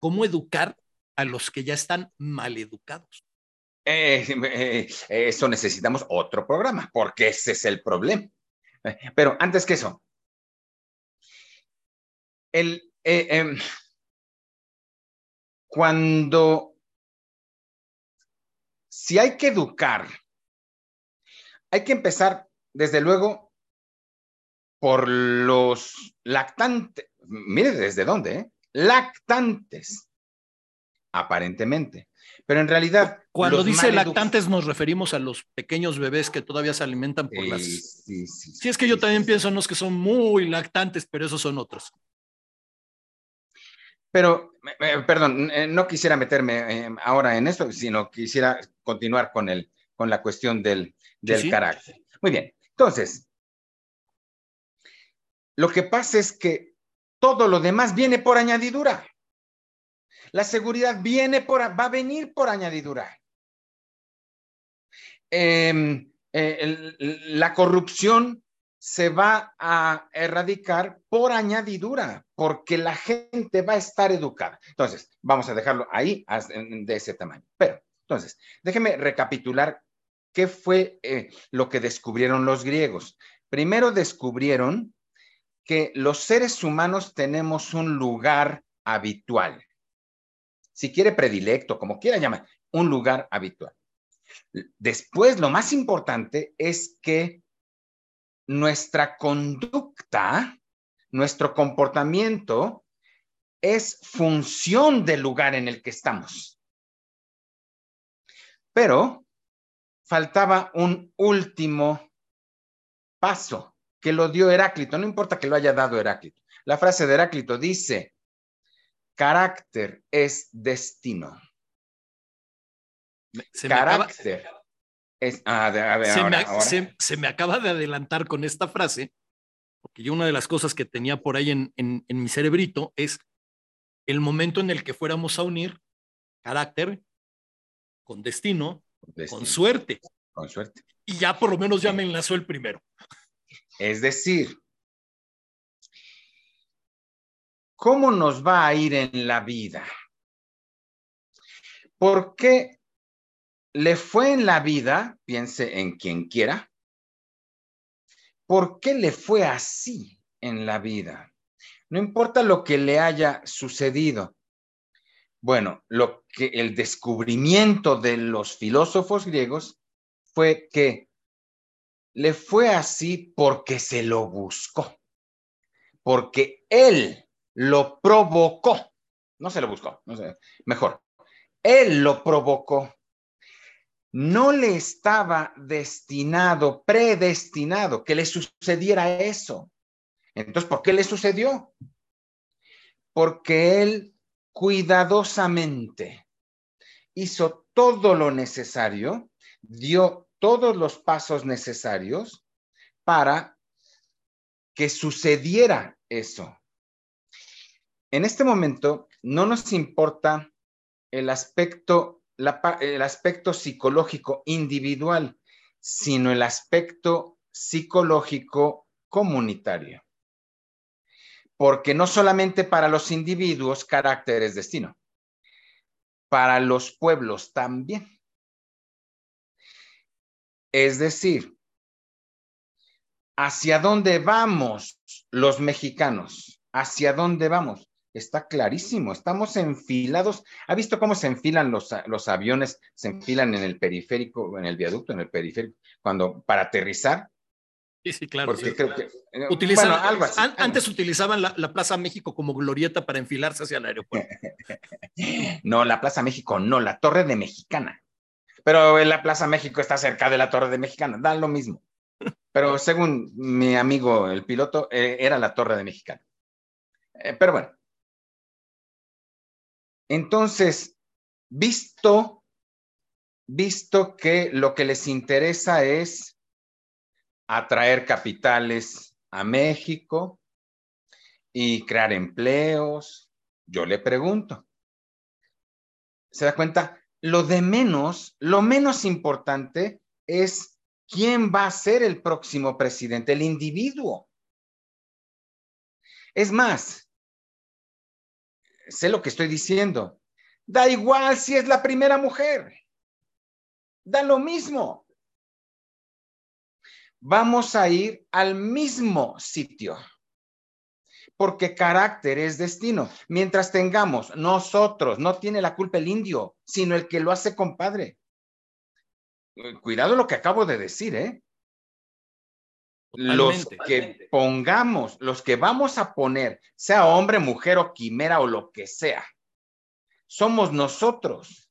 [SPEAKER 1] ¿cómo educar a los que ya están mal educados?
[SPEAKER 2] Eh, (laughs) eh, eso necesitamos otro programa, porque ese es el problema. Pero antes que eso, el, eh, em, cuando, si hay que educar, hay que empezar, desde luego, por los lactantes. Mire desde dónde, ¿eh? Lactantes, aparentemente. Pero en realidad.
[SPEAKER 1] Cuando dice lactantes, nos referimos a los pequeños bebés que todavía se alimentan por las. Sí, sí, sí, es que yo también pienso, no es que son muy lactantes, pero esos son otros.
[SPEAKER 2] Pero, perdón, eh, no quisiera meterme eh, ahora en esto, sino quisiera continuar con, el, con la cuestión del, del carácter. Muy bien, entonces, lo que pasa es que todo lo demás viene por añadidura. La seguridad viene por, va a venir por añadidura. Em, eh, la corrupción se va a erradicar por añadidura, porque la gente va a estar educada. Entonces, vamos a dejarlo ahí de ese tamaño. Pero, entonces, déjeme recapitular qué fue eh, lo que descubrieron los griegos. Primero descubrieron que los seres humanos tenemos un lugar habitual. Si quiere predilecto, como quiera llamar, un lugar habitual. Después, lo más importante es que nuestra conducta, nuestro comportamiento es función del lugar en el que estamos. Pero faltaba un último paso que lo dio Heráclito, no importa que lo haya dado Heráclito. La frase de Heráclito dice, carácter es destino. carácter
[SPEAKER 1] se, me, acaba de adelantar con esta frase, porque yo una de las cosas que tenía por ahí en, en, mi cerebrito es el momento en el que fuéramos a unir carácter con destino, con suerte.
[SPEAKER 2] Con suerte.
[SPEAKER 1] Y ya por lo menos ya me enlazó el primero.
[SPEAKER 2] Es decir, ¿cómo nos va a ir en la vida? ¿Por qué le fue en la vida, piense en quien quiera, ¿por qué le fue así en la vida? No importa lo que le haya sucedido. Bueno, lo que el descubrimiento de los filósofos griegos fue que le fue así porque se lo buscó, porque él lo provocó, no se lo buscó, no sé, mejor, él lo provocó no le estaba destinado, predestinado que le sucediera eso. Entonces, ¿por qué le sucedió? Porque él cuidadosamente hizo todo lo necesario, dio todos los pasos necesarios para que sucediera eso. En este momento no nos importa el aspecto el aspecto psicológico individual, sino el aspecto psicológico comunitario. Porque no solamente para los individuos carácter es destino, para los pueblos también. Es decir, ¿hacia dónde vamos los mexicanos? ¿Hacia dónde vamos? Está clarísimo, estamos enfilados. ¿Ha visto cómo se enfilan los, los aviones? Se enfilan en el periférico, en el viaducto, en el periférico, cuando para aterrizar.
[SPEAKER 1] Sí, sí, claro. Porque creo que, eh, antes utilizaban la, la, Plaza México como glorieta para enfilarse hacia el aeropuerto. (laughs)
[SPEAKER 2] no, la Plaza México, no, la Torre de Mexicana. Pero la Plaza México está cerca de la Torre de Mexicana, da lo mismo. Pero según mi amigo el piloto, eh, era la Torre de Mexicana. Eh, pero bueno, entonces, visto, visto que lo que les interesa es atraer capitales a México y crear empleos, yo le pregunto, ¿se da cuenta? Lo de menos, lo menos importante es quién va a ser el próximo presidente, el individuo. Es más, sé lo que estoy diciendo. Da igual si es la primera mujer. Da lo mismo. Vamos a ir al mismo sitio. Porque carácter es destino. Mientras tengamos nosotros, no tiene la culpa el indio, sino el que lo hace compadre. Cuidado lo que acabo de decir, ¿eh? Los que pongamos, los que vamos a poner, sea hombre, mujer o quimera o lo que sea, somos nosotros.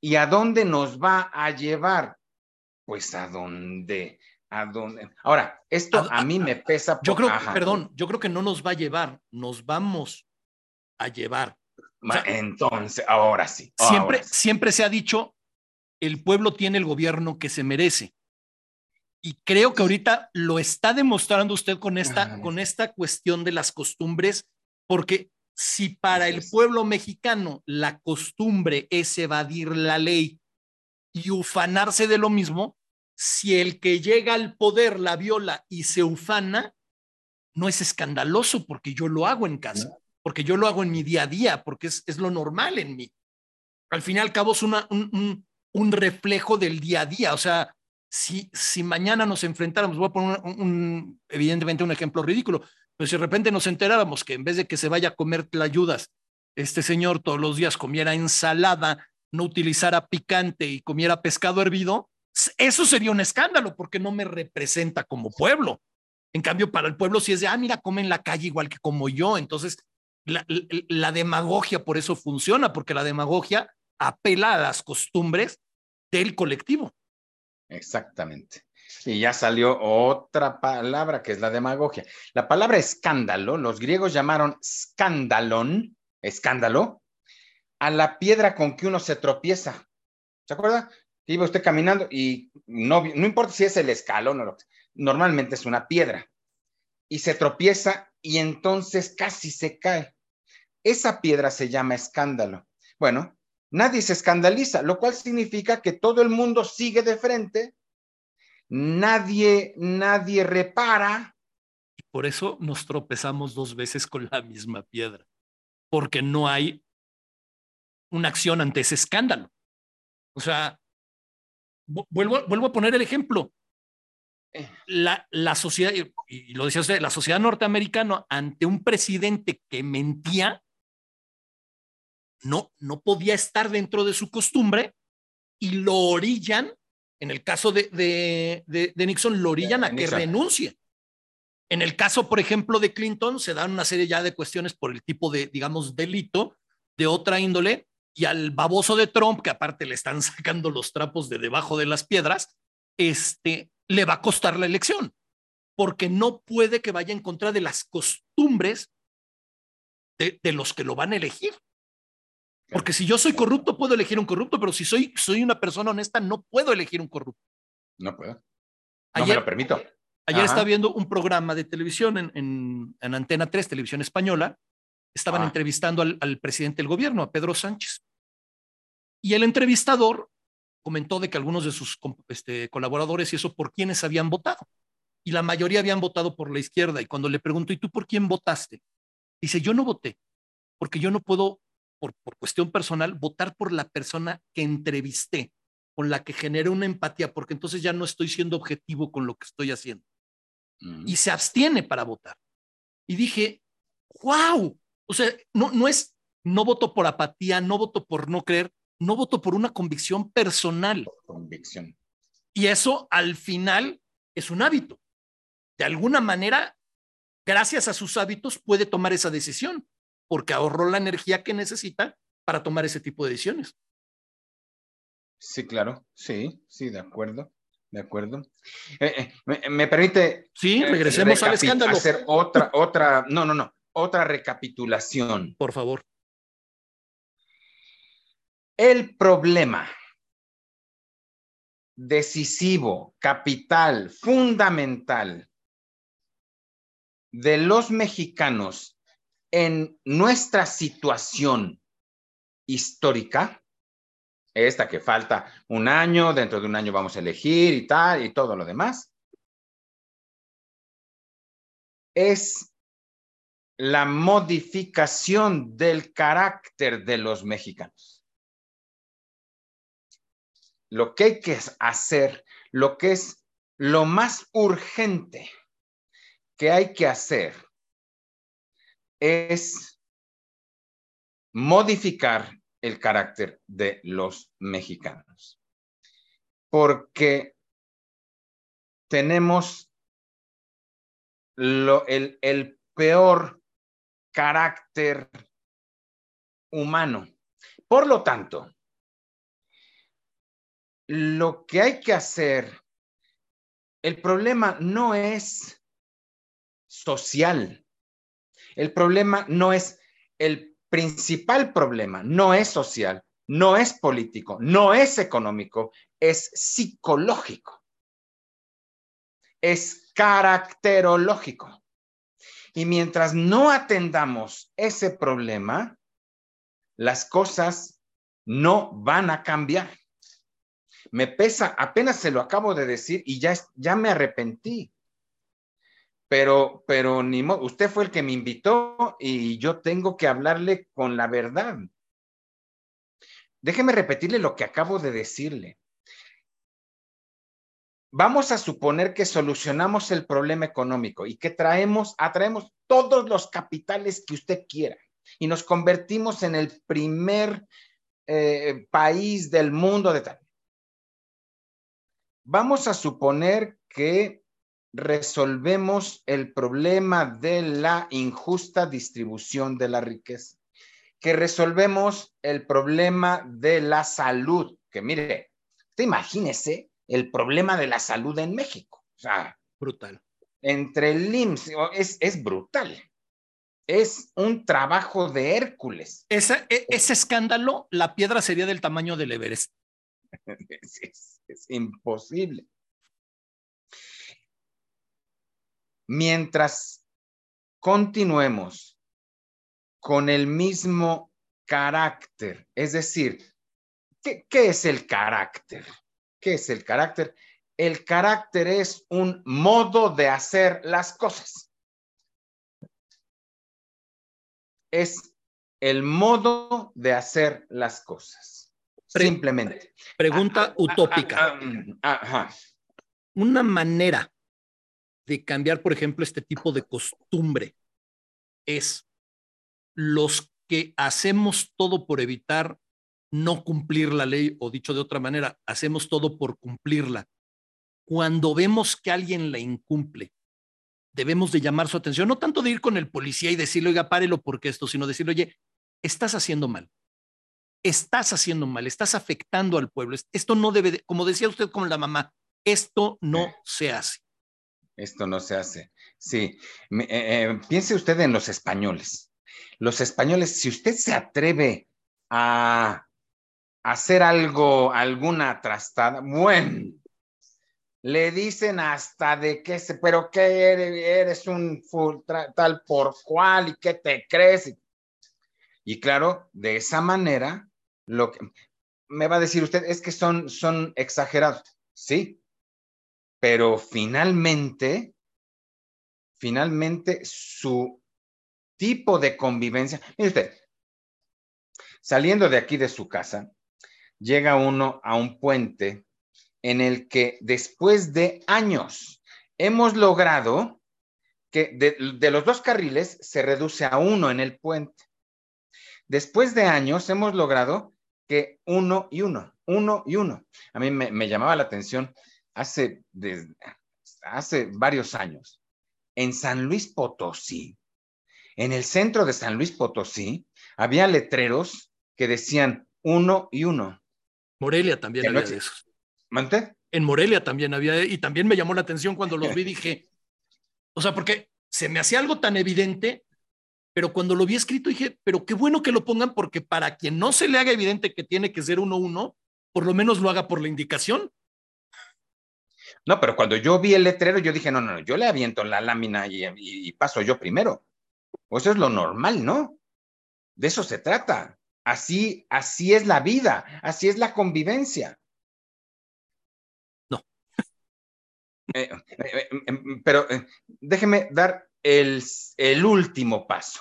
[SPEAKER 2] ¿Y a dónde nos va a llevar? Pues a donde a dónde. Ahora, esto a, mí me pesa.
[SPEAKER 1] Yo creo, perdón, yo creo que no nos va a llevar, nos vamos a llevar.
[SPEAKER 2] Entonces, ahora sí.
[SPEAKER 1] siempre, siempre se ha dicho, el pueblo tiene el gobierno que se merece. Y creo que ahorita lo está demostrando usted con esta, con esta cuestión de las costumbres, porque si para el pueblo mexicano la costumbre es evadir la ley y ufanarse de lo mismo, si el que llega al poder la viola y se ufana, no es escandaloso porque yo lo hago en casa, porque yo lo hago en mi día a día, porque es, es lo normal en mí. Al fin y al cabo es una, un, un, reflejo del día a día. O sea, si, mañana nos enfrentáramos, voy a poner evidentemente un ejemplo ridículo, pero si de repente nos enteráramos que en vez de que se vaya a comer ayudas, este señor todos los días comiera ensalada, no utilizara picante y comiera pescado hervido, eso sería un escándalo porque no me representa como pueblo. En cambio, para el pueblo sí es de, ah, mira, come en la calle igual que como yo. Entonces, la, la demagogia por eso funciona, porque la demagogia apela a las costumbres del colectivo.
[SPEAKER 2] Exactamente. Y ya salió otra palabra que es la demagogia. La palabra escándalo, los griegos llamaron escándalon, escándalo, a la piedra con que uno se tropieza. ¿Se acuerda? Iba usted caminando y no, no importa si es el escalón o lo normalmente es una piedra. Y se tropieza y entonces casi se cae. Esa piedra se llama escándalo. Bueno, nadie se escandaliza, lo cual significa que todo el mundo sigue de frente, nadie, nadie repara.
[SPEAKER 1] Por eso nos tropezamos dos veces con la misma piedra, porque no hay una acción ante ese escándalo. O sea, vuelvo, vuelvo a poner el ejemplo. La, la sociedad, y lo decía usted, la sociedad norteamericana ante un presidente que mentía, no, no podía estar dentro de su costumbre y lo orillan, en el caso de, de, de, Nixon, lo orillan a que renuncie. En el caso, por ejemplo, de Clinton, se dan una serie ya de cuestiones por el tipo de, digamos, delito de otra índole, y al baboso de Trump, que aparte le están (laughs) sacando los trapos de debajo de las piedras, este, le va a costar la elección, porque no puede que vaya en contra de las costumbres de, de los que lo van a elegir. Porque si yo soy corrupto, puedo elegir un corrupto, pero si soy, soy una persona honesta, no puedo elegir un corrupto.
[SPEAKER 2] No puedo. No me lo permito.
[SPEAKER 1] Ayer estaba viendo un programa de televisión en, en, en Antena 3, Televisión Española, estaban ah. entrevistando al, presidente del gobierno, a Pedro Sánchez. Y el entrevistador comentó de que algunos de sus este, colaboradores y eso por quiénes habían votado. Y la mayoría habían votado por la izquierda. Y cuando le preguntó, ¿y tú por quién votaste? Dice, yo no voté, porque yo no puedo, por, por cuestión personal, votar por la persona que entrevisté, con la que generé una empatía, porque entonces ya no estoy siendo objetivo con lo que estoy haciendo. Mm. Y se abstiene para votar. Y dije, wow, o sea, no, no es, no voto por apatía, no voto por no creer, no voto por una convicción personal.
[SPEAKER 2] Convicción.
[SPEAKER 1] Y eso al final es un hábito. De alguna manera, gracias a sus hábitos, puede tomar esa decisión, porque ahorró la energía que necesita para tomar ese tipo de decisiones.
[SPEAKER 2] Sí, claro, sí, sí, de acuerdo, de acuerdo. Eh, eh, me, permite.
[SPEAKER 1] Sí, regresemos al escándalo.
[SPEAKER 2] Hacer otra, otra, no, no, no otra recapitulación.
[SPEAKER 1] Por favor.
[SPEAKER 2] El problema decisivo, capital, fundamental de los mexicanos en nuestra situación histórica, esta que falta un año, dentro de un año vamos a elegir y tal, y todo lo demás, es la modificación del carácter de los mexicanos. Lo que hay que hacer, lo que es lo más urgente que hay que hacer es modificar el carácter de los mexicanos. Porque tenemos lo, el, el peor carácter humano. Por lo tanto, lo que hay que hacer el problema no es social. El problema no es, el principal problema no es social, no es político, no es económico, es psicológico. Es caracterológico. Y mientras no atendamos ese problema, las cosas no van a cambiar. Me pesa, apenas se lo acabo de decir y ya, ya me arrepentí. Pero, pero ni modo, usted fue el que me invitó y yo tengo que hablarle con la verdad. Déjeme repetirle lo que acabo de decirle. Vamos a suponer que solucionamos el problema económico y que traemos, atraemos todos los capitales que usted quiera y nos convertimos en el primer eh, país del mundo de tal. Vamos a suponer que resolvemos el problema de la injusta distribución de la riqueza, que resolvemos el problema de la salud, que mire, usted imagínese el problema de la salud en México. O sea,
[SPEAKER 1] brutal.
[SPEAKER 2] Entre el IMSS, es, es brutal. Es un trabajo de Hércules.
[SPEAKER 1] Ese, e, ese escándalo, la piedra sería del tamaño del Everest. (laughs)
[SPEAKER 2] es, es imposible. Mientras continuemos con el mismo carácter, es decir, ¿qué, ¿qué, es el carácter? ¿Qué es el carácter? El carácter es un modo de hacer las cosas. Es el modo de hacer las cosas. Simplemente.
[SPEAKER 1] Pregunta ah, ah, utópica.
[SPEAKER 2] Ah,
[SPEAKER 1] Una manera de cambiar, por ejemplo, este tipo de costumbre es los que hacemos todo por evitar no cumplir la ley, o dicho de otra manera, hacemos todo por cumplirla. Cuando vemos que alguien la incumple, debemos de llamar su atención, no tanto de ir con el policía y decirle, oiga, párelo porque esto, sino decirle, oye, estás haciendo mal. Estás haciendo mal, estás afectando al pueblo. Esto no debe, como decía usted como la mamá, esto no se hace.
[SPEAKER 2] Esto no se hace. Sí, eh, eh, piense usted en los españoles. Los españoles, si usted se atreve a hacer algo, alguna trastada, bueno, le dicen hasta de qué se, pero que eres, un tal por cual y qué te crees. Y claro, de esa manera, lo que me va a decir usted es que son, son exagerados. Sí, pero finalmente, finalmente su tipo de convivencia, mire usted, saliendo de aquí de su casa, llega uno a un puente en el que después de años hemos logrado que de, los dos carriles se reduce a uno en el puente. Después de años hemos logrado que uno y uno, uno y uno. A mí me llamaba la atención hace, hace varios años, en San Luis Potosí, en el centro de San Luis Potosí, había letreros que decían uno y uno.
[SPEAKER 1] Morelia también había de esos. En Morelia también había, y también me llamó la atención cuando los vi, dije, o sea, porque se me hacía algo tan evidente, pero cuando lo vi escrito dije, pero qué bueno que lo pongan porque para quien no se le haga evidente que tiene que ser uno uno, por lo menos lo haga por la indicación.
[SPEAKER 2] No, pero cuando yo vi el letrero, yo dije, no, no, yo le aviento la lámina y, paso yo primero. O eso es lo normal, ¿no? De eso se trata. Así, así es la vida, así es la convivencia.
[SPEAKER 1] No. (laughs)
[SPEAKER 2] Eh, eh, eh, em, pero déjeme dar el, el último paso.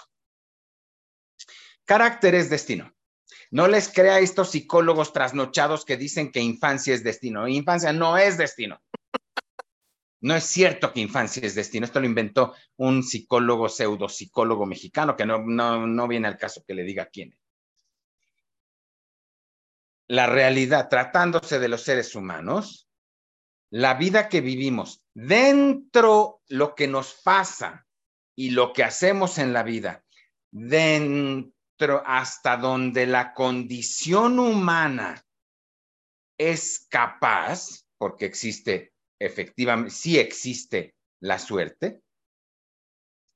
[SPEAKER 2] Carácter es destino. No les crea a estos psicólogos trasnochados que dicen que infancia es destino. Infancia no es destino. No es cierto que infancia es destino. Esto lo inventó un psicólogo, pseudopsicólogo mexicano, que no, no, no viene al caso que le diga quién. La realidad, tratándose de los seres humanos, la vida que vivimos dentro lo que nos pasa y lo que hacemos en la vida, dentro hasta donde la condición humana es capaz, porque existe efectivamente, sí existe la suerte,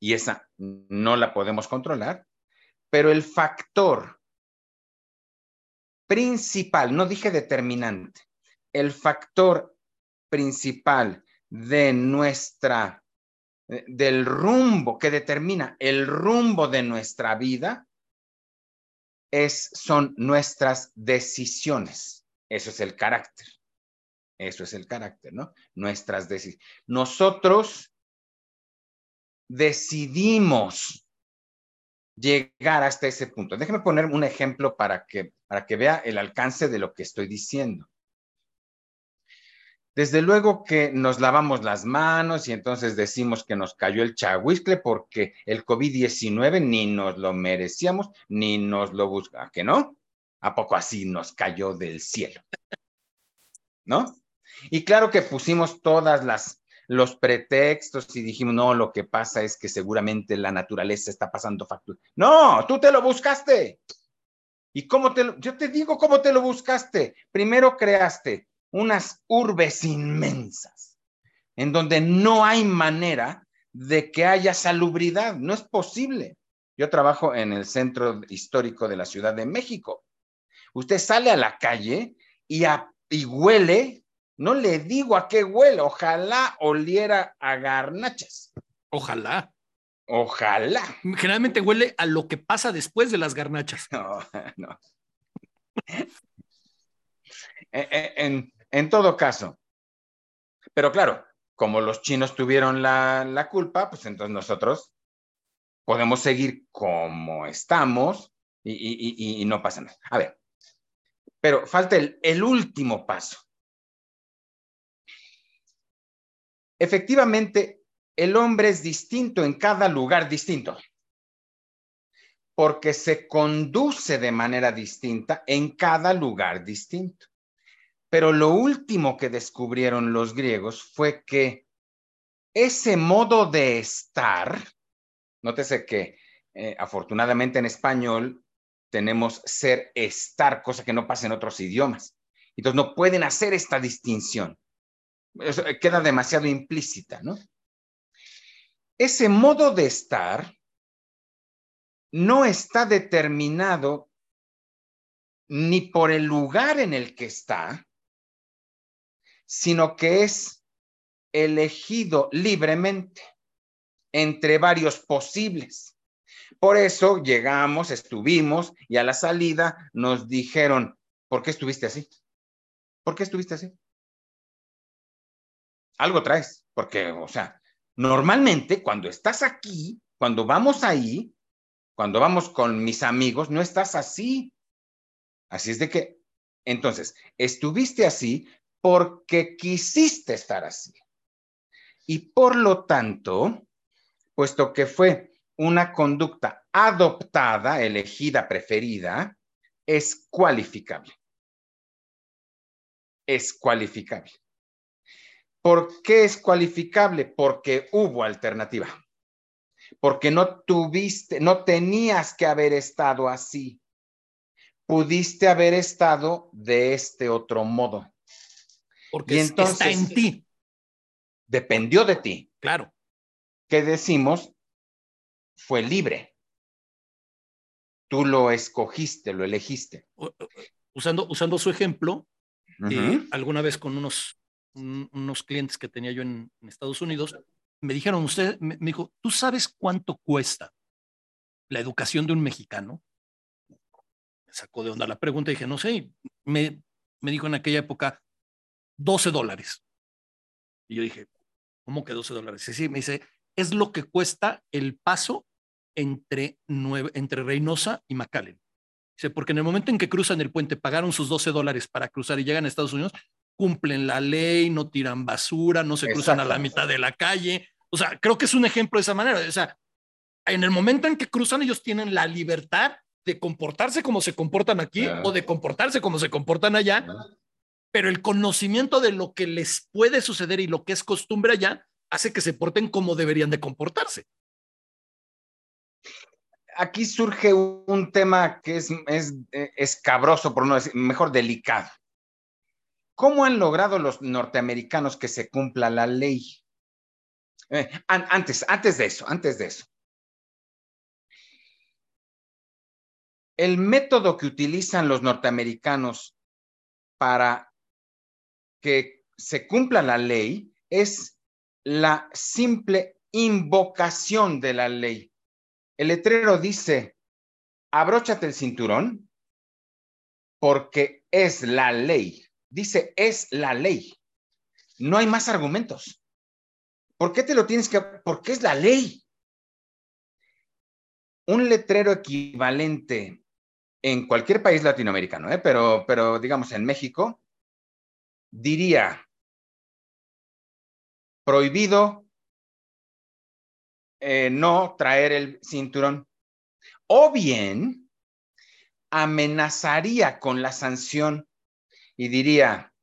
[SPEAKER 2] y esa no la podemos controlar, pero el factor principal, no dije determinante, el factor principal de nuestra, del rumbo que determina el rumbo de nuestra vida, es, son nuestras decisiones. Eso es el carácter. Eso es el carácter, ¿no? Nuestras decisiones. Nosotros decidimos llegar hasta ese punto. Déjeme poner un ejemplo para que, para que vea el alcance de lo que estoy diciendo. Desde luego que nos lavamos las manos y entonces decimos que nos cayó el chahuiscle porque el COVID-19 ni nos lo merecíamos ni nos lo busca, ¿que no? ¿A poco así nos cayó del cielo? ¿No? Y claro que pusimos todas las los pretextos y dijimos, no, lo que pasa es que seguramente la naturaleza está pasando factura. No, tú te lo buscaste. ¿Y cómo te lo, yo te digo cómo te lo buscaste? Primero creaste unas urbes inmensas en donde no hay manera de que haya salubridad, no es posible. Yo trabajo en el centro histórico de la Ciudad de México. Usted sale a la calle y, y huele no le digo a qué huele, ojalá oliera a garnachas.
[SPEAKER 1] Ojalá.
[SPEAKER 2] Ojalá.
[SPEAKER 1] Generalmente huele a lo que pasa después de las garnachas. (laughs)
[SPEAKER 2] No, no. (laughs) en, en, todo caso. Pero claro, como los chinos tuvieron la, la, culpa, pues entonces nosotros podemos seguir como estamos y, y, y, no pasa nada. A ver, pero falta el, el último paso. Efectivamente, el hombre es distinto en cada lugar distinto, porque se conduce de manera distinta en cada lugar distinto. Pero lo último que descubrieron los griegos fue que ese modo de estar, nótese que eh, afortunadamente en español tenemos ser estar, cosa que no pasa en otros idiomas. Entonces no pueden hacer esta distinción. Eh, queda demasiado implícita, ¿no? Ese modo de estar no está determinado ni por el lugar en el que está, sino que es elegido libremente entre varios posibles. Por eso llegamos, estuvimos y a la salida nos dijeron, ¿por qué estuviste así? ¿Por qué estuviste así? algo traes, porque, o sea, normalmente cuando estás aquí, cuando vamos ahí, cuando vamos con mis amigos, no estás así. Así es de que, entonces, estuviste así porque quisiste estar así. Y por lo tanto, puesto que fue una conducta adoptada, elegida, preferida, es cualificable. Es cualificable. ¿Por qué es cualificable? Porque hubo alternativa. Porque no tuviste, no tenías que haber estado así. Pudiste haber estado de este otro modo.
[SPEAKER 1] Porque está en ti.
[SPEAKER 2] Dependió de ti.
[SPEAKER 1] Claro.
[SPEAKER 2] ¿Qué decimos? Fue libre. Tú lo escogiste, lo elegiste.
[SPEAKER 1] Usando, usando su ejemplo, eh, alguna vez con unos unos clientes que tenía yo en, Estados Unidos, me dijeron, usted, me, dijo, ¿tú sabes cuánto cuesta la educación de un mexicano? Me sacó de onda la pregunta y dije, no sé, me, me dijo en aquella época, 12 dólares. Y yo dije, ¿cómo que 12 dólares? Sí, sí, me dice, es lo que cuesta el paso entre, entre Reynosa y McAllen. Dice, porque en el momento en que cruzan el puente pagaron sus 12 dólares para cruzar y llegan a Estados Unidos, cumplen la ley, no tiran basura, no se cruzan a la mitad de la calle. O sea, creo que es un ejemplo de esa manera. O sea, en el momento en que cruzan, ellos tienen la libertad de comportarse como se comportan aquí o de comportarse como se comportan allá, pero el conocimiento de lo que les puede suceder y lo que es costumbre allá hace que se porten como deberían de comportarse.
[SPEAKER 2] Aquí surge un tema que es, es escabroso, por no decir, mejor delicado ¿Cómo han logrado los norteamericanos que se cumpla la ley? Eh, antes, antes de eso, antes de eso. El método que utilizan los norteamericanos para que se cumpla la ley es la simple invocación de la ley. El letrero dice, abróchate el cinturón porque es la ley. Dice, es la ley. No hay más argumentos. ¿Por qué te lo tienes que... Porque es la ley. Un letrero equivalente en cualquier país latinoamericano, ¿eh? pero, pero digamos en México, diría prohibido eh, no traer el cinturón. O bien amenazaría con la sanción y diría,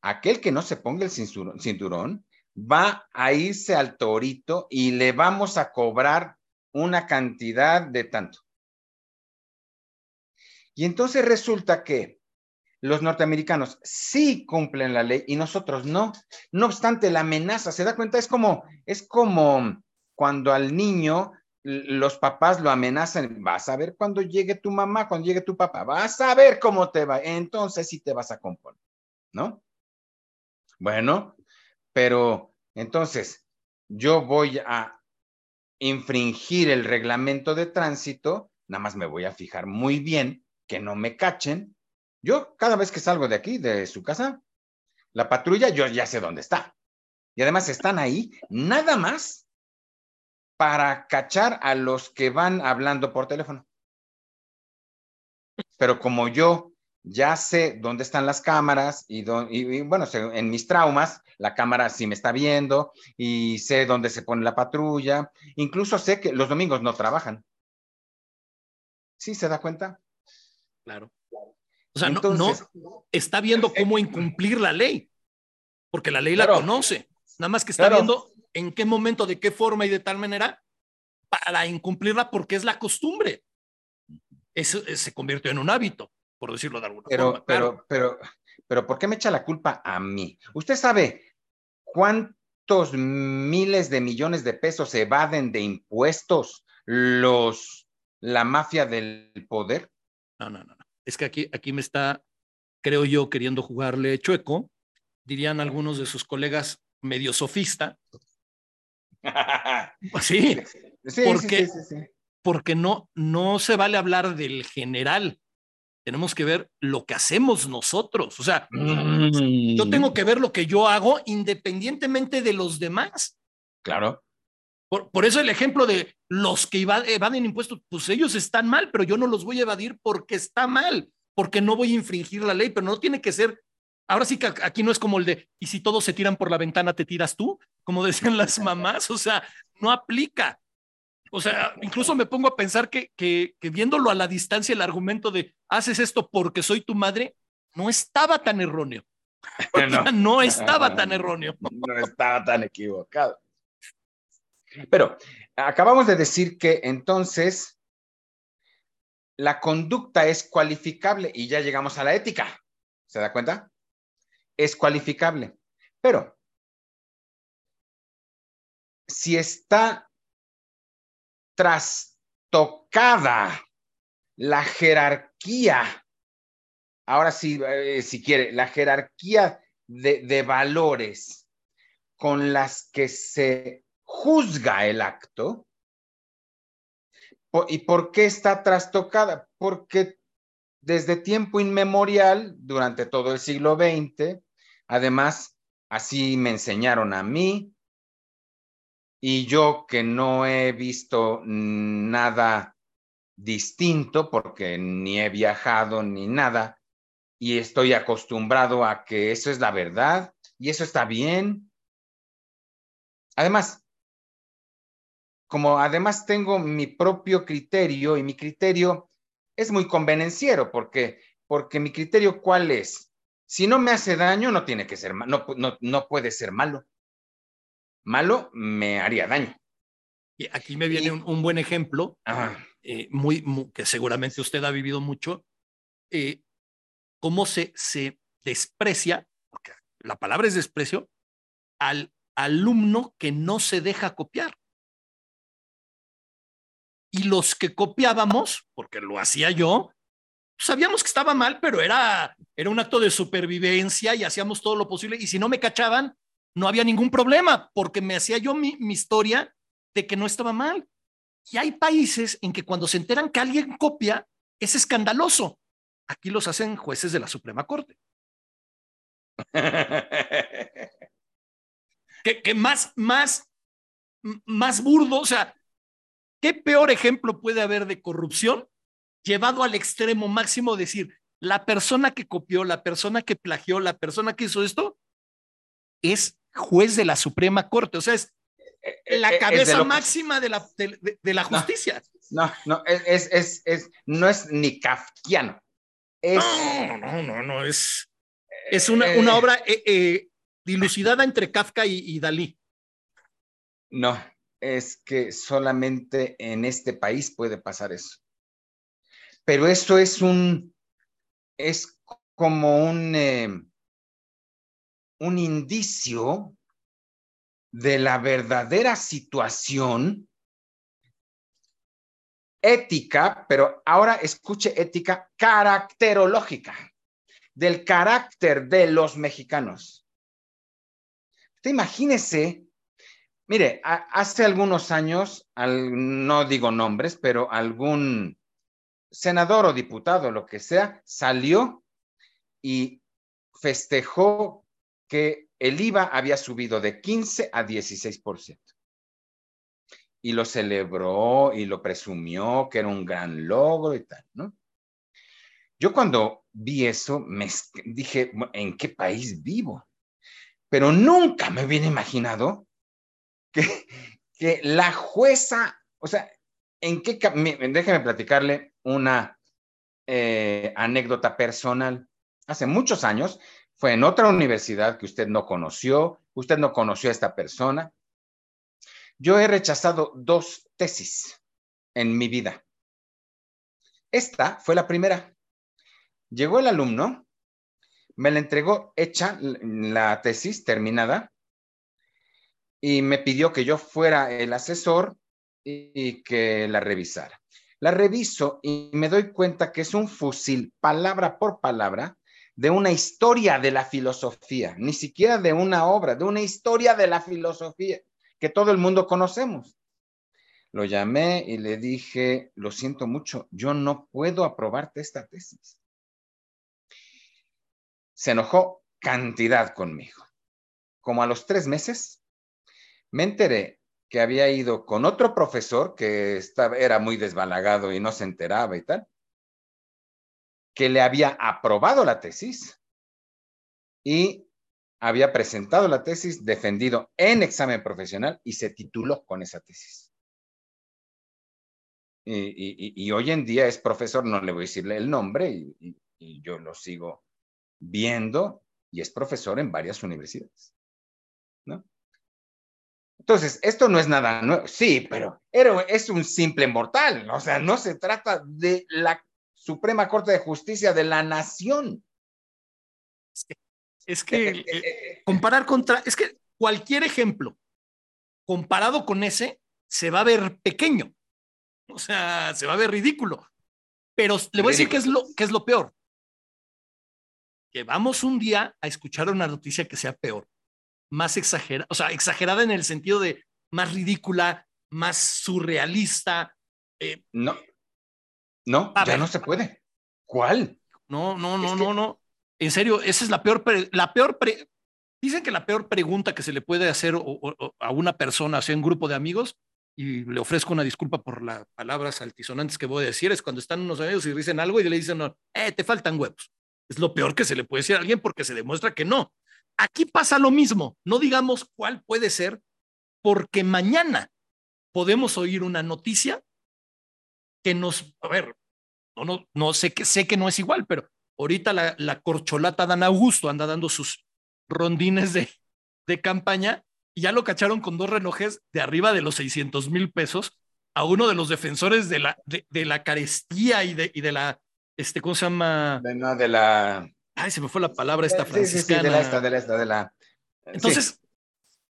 [SPEAKER 2] aquel que no se ponga el cinturón, va a irse al torito y le vamos a cobrar una cantidad de tanto. Y entonces resulta que los norteamericanos sí cumplen la ley y nosotros no. No obstante, la amenaza, ¿se da cuenta? Es como, es como cuando al niño los papás lo amenazan, vas a ver cuando llegue tu mamá, cuando llegue tu papá, vas a ver cómo te va, entonces sí te vas a componer, ¿no? Bueno, pero entonces yo voy a infringir el reglamento de tránsito, nada más me voy a fijar muy bien que no me cachen. Yo cada vez que salgo de aquí, de su casa, la patrulla, yo ya sé dónde está. Y además están ahí, nada más para cachar a los que van hablando por teléfono. Pero como yo ya sé dónde están las cámaras y, bueno, en mis traumas, la cámara sí me está viendo y sé dónde se pone la patrulla. Incluso sé que los domingos no trabajan. ¿Sí se da cuenta?
[SPEAKER 1] Claro. O sea, no, está viendo cómo incumplir la ley, porque la ley la conoce. Nada más que está viendo en qué momento, de qué forma y de tal manera para incumplirla porque es la costumbre. Eso eh, se convirtió en un hábito, por decirlo de alguna
[SPEAKER 2] pero,
[SPEAKER 1] forma.
[SPEAKER 2] Pero, pero, pero, ¿por qué me echa la culpa a mí? Usted sabe cuántos miles de millones de pesos evaden de impuestos los, la mafia del poder.
[SPEAKER 1] No, no, no. Es que aquí, aquí me está, creo yo, queriendo jugarle chueco. Dirían algunos de sus colegas medio sofista, (laughs) sí, sí, porque, porque no, no se vale hablar del general. Tenemos que ver lo que hacemos nosotros. O sea, yo tengo que ver lo que yo hago independientemente de los demás.
[SPEAKER 2] Claro.
[SPEAKER 1] Por, por, eso el ejemplo de los que evaden impuestos, pues ellos están mal, pero yo no los voy a evadir porque está mal, porque no voy a infringir la ley, pero no tiene que ser ahora sí que aquí no es como el de, y si todos se tiran por la ventana, te tiras tú, como decían las (laughs) mamás, o sea, no aplica. O sea, incluso me pongo a pensar que, que, viéndolo a la distancia, el argumento de, haces esto porque soy tu madre, no estaba tan erróneo. No, (laughs) no estaba tan erróneo.
[SPEAKER 2] No estaba tan equivocado. Pero acabamos de decir que entonces la conducta es cualificable y ya llegamos a la ética. ¿Se da cuenta? es cualificable. Pero si está trastocada la jerarquía, ahora sí, eh, si quiere, la jerarquía de, de valores con las que se juzga el acto, ¿Y por qué está trastocada? Porque desde tiempo inmemorial, durante todo el siglo XX, Además, así me enseñaron a mí y yo que no he visto nada distinto porque ni he viajado ni nada y estoy acostumbrado a que eso es la verdad y eso está bien. Además, como además tengo mi propio criterio y mi criterio es muy convenenciero porque porque mi criterio cuál es? Si no me hace daño, no tiene que ser, no, no, no puede ser malo. Malo me haría daño.
[SPEAKER 1] Y aquí me viene un, buen ejemplo, eh, muy, que seguramente usted ha vivido mucho, eh, cómo se, se desprecia porque la palabra es desprecio, al alumno que no se deja copiar. Y los que copiábamos, porque lo hacía yo, sabíamos que estaba mal, pero era, era un acto de supervivencia y hacíamos todo lo posible. Y si no me cachaban, no había ningún problema, porque me hacía yo mi, mi historia de que no estaba mal. Y hay países en que cuando se enteran que alguien copia, es escandaloso. Aquí los hacen jueces de la Suprema Corte. (laughs) que, más, más, más burdo, o sea, ¿qué peor ejemplo puede haber de corrupción llevado al extremo máximo? Decir, la persona que copió, la persona que plagió, la persona que hizo esto, es juez de la Suprema Corte, o sea, es eh, eh, la eh, cabeza máxima de la, de, la justicia.
[SPEAKER 2] No, no, es, es, es, no es ni kafkiano.
[SPEAKER 1] No, no, no, no, es, es una, una obra dilucidada entre Kafka y, Dalí.
[SPEAKER 2] No, es que solamente en este país puede pasar eso. Pero esto es un, es como un, eh, un indicio de la verdadera situación ética, pero ahora escuche ética caracterológica, del carácter de los mexicanos. Usted imagínese, mire, hace algunos años, no digo nombres, pero algún senador o diputado, lo que sea, salió y festejó que el IVA había subido de 15 a 16%. Y lo celebró y lo presumió que era un gran logro y tal, ¿no? Yo cuando vi eso, me dije, ¿en qué país vivo? pero nunca me hubiera imaginado que, la jueza, o sea, ¿en qué? Déjeme platicarle una eh, anécdota personal. Hace muchos años fue en otra universidad que usted no conoció, usted no conoció a esta persona. Yo he rechazado dos tesis en mi vida. Esta fue la primera. Llegó el alumno me la entregó hecha la tesis terminada y me pidió que yo fuera el asesor y que la revisara. La reviso y me doy cuenta que es un fusil, palabra por palabra, de una historia de la filosofía, ni siquiera de una obra, de una historia de la filosofía que todo el mundo conocemos. Lo llamé y le dije, lo siento mucho, yo no puedo aprobarte esta tesis se enojó cantidad conmigo. Como a los tres meses, me enteré que había ido con otro profesor que estaba, era muy desbalagado y no se enteraba y tal, que le había aprobado la tesis y había presentado la tesis, defendido en examen profesional y se tituló con esa tesis. Y, hoy en día es profesor, no le voy a decirle el nombre y yo lo sigo viendo y es profesor en varias universidades. Entonces, esto no es nada nuevo, sí, pero es un simple mortal, o sea, no se trata de la Suprema Corte de Justicia de la Nación.
[SPEAKER 1] Es que, eh, eh, eh, comparar contra, es que cualquier ejemplo comparado con ese se va a ver pequeño, o sea, se va a ver ridículo. Pero le voy a decir qué es lo, qué es lo peor que vamos un día a escuchar una noticia que sea peor, más exagerada, o sea, exagerada en el sentido de más ridícula, más surrealista.
[SPEAKER 2] Eh, no, no, ya no se puede. ¿Cuál?
[SPEAKER 1] No, no, no, no, no. En serio, esa es la peor, la peor, dicen que la peor pregunta que se le puede hacer a una persona, o sea, un grupo de amigos, y le ofrezco una disculpa por las palabras altisonantes que voy a decir, es cuando están unos amigos y dicen algo y le dicen, no, eh, te faltan huevos. Es lo peor que se le puede decir a alguien porque se demuestra que no. Aquí pasa lo mismo. No digamos cuál puede ser, porque mañana podemos oír una noticia que nos, a ver, no, no, no sé que sé que no es igual, pero ahorita la, la corcholata Dan Augusto anda dando sus rondines de, de campaña y ya lo cacharon con dos relojes de arriba de los 600 mil pesos a uno de los defensores de la, de, la carestía y de, y de la este, ¿cómo se llama?
[SPEAKER 2] De la
[SPEAKER 1] Ay, se me fue la palabra esta franciscana. Sí, de
[SPEAKER 2] la esta, de la esta, de la.
[SPEAKER 1] Entonces,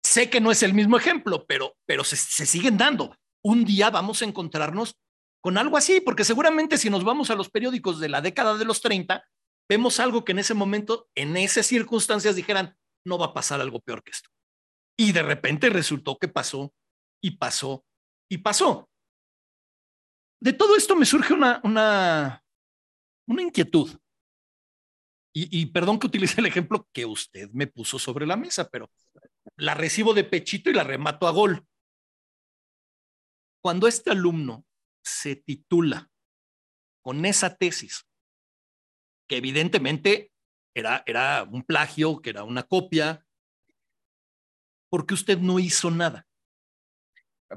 [SPEAKER 1] sé que no es el mismo ejemplo, pero, pero se, se siguen dando. Un día vamos a encontrarnos con algo así, porque seguramente si nos vamos a los periódicos de la década de los 30, vemos algo que en ese momento, en esas circunstancias, dijeran, no va a pasar algo peor que esto. Y de repente resultó que pasó y pasó y pasó. De todo esto me surge una, una, una inquietud. Y, perdón que utilice el ejemplo que usted me puso sobre la mesa, pero la recibo de pechito y la remato a gol. Cuando este alumno se titula con esa tesis, que evidentemente era, era un plagio, que era una copia, porque usted no hizo nada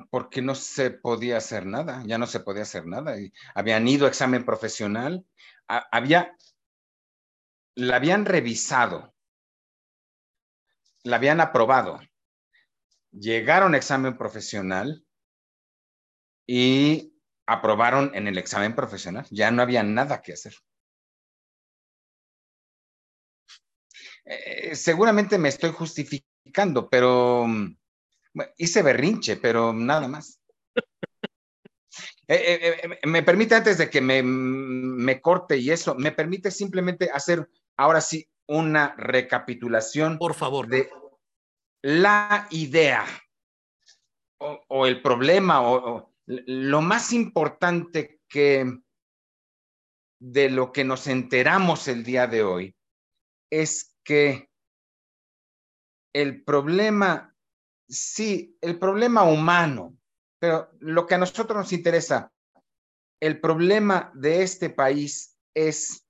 [SPEAKER 2] porque no se podía hacer nada, ya no se podía hacer nada. Habían ido a examen profesional, había, la habían revisado, la habían aprobado, llegaron a examen profesional y aprobaron en el examen profesional. Ya no había nada que hacer. Eh, seguramente me estoy justificando, pero mm, hice berrinche, pero nada más. Eh, eh, me permite, antes de que me, me, corte y eso, me permite simplemente hacer ahora sí una recapitulación.
[SPEAKER 1] Por favor.
[SPEAKER 2] De la idea o, el problema o, lo más importante que de lo que nos enteramos el día de hoy es que el problema, sí, el problema humano, pero lo que a nosotros nos interesa, el problema de este país es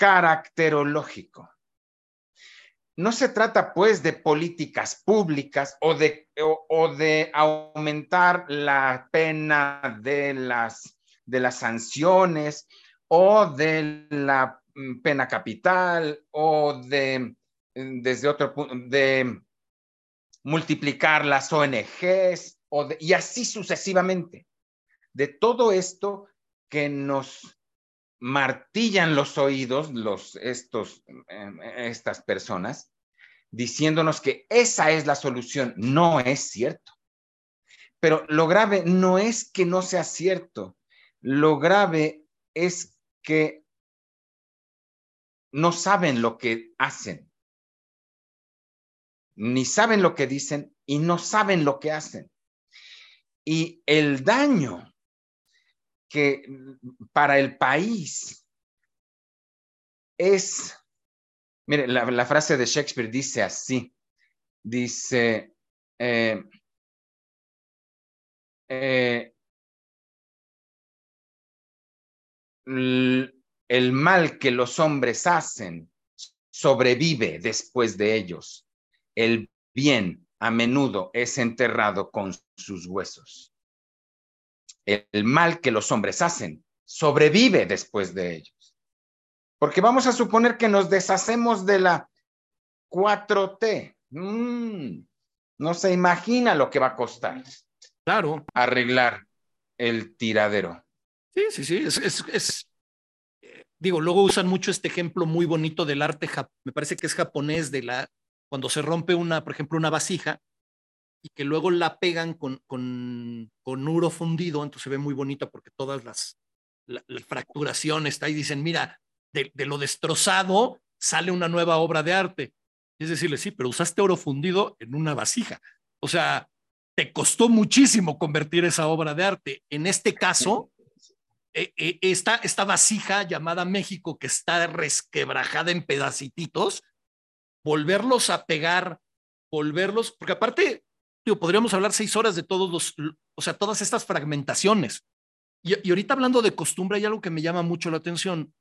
[SPEAKER 2] caracterológico. No se trata pues de políticas públicas o de, o, de aumentar la pena de las, de las sanciones o de la mm, pena capital o de, mm, desde otro punto, de multiplicar las ONGs o y así sucesivamente. De todo esto que nos martillan los oídos los, estos, em, estas personas diciéndonos que esa es la solución. No es cierto. Pero lo grave no es que no sea cierto. Lo grave es que no saben lo que hacen. Ni saben lo que dicen y no saben lo que hacen. Y el daño que para el país es, mire, la, frase de Shakespeare dice así, dice, eh, eh, el mal que los hombres hacen sobrevive después de ellos. El bien a menudo es enterrado con sus huesos el mal que los hombres hacen sobrevive después de ellos. Porque vamos a suponer que nos deshacemos de la 4T. Mm, no se imagina lo que va a costar.
[SPEAKER 1] Claro.
[SPEAKER 2] Arreglar el tiradero.
[SPEAKER 1] Sí, sí, sí. Es, digo, luego usan mucho este ejemplo muy bonito del arte, me parece que es japonés, de la, cuando se rompe una, por ejemplo, una vasija, y que luego la pegan con, con, con uro fundido, entonces se ve muy bonita porque todas las, la, fracturación está ahí, dicen, mira, de, de, lo destrozado sale una nueva obra de arte. Es decirle, sí, pero usaste oro fundido en una vasija. O sea, te costó muchísimo convertir esa obra de arte. En este caso, eh, eh, esta, esta vasija llamada México, que está resquebrajada en pedacititos, volverlos a pegar, volverlos, porque aparte podríamos hablar seis horas de todos los, o sea, todas estas fragmentaciones. Y, y ahorita hablando de costumbre, hay algo que me llama mucho la atención.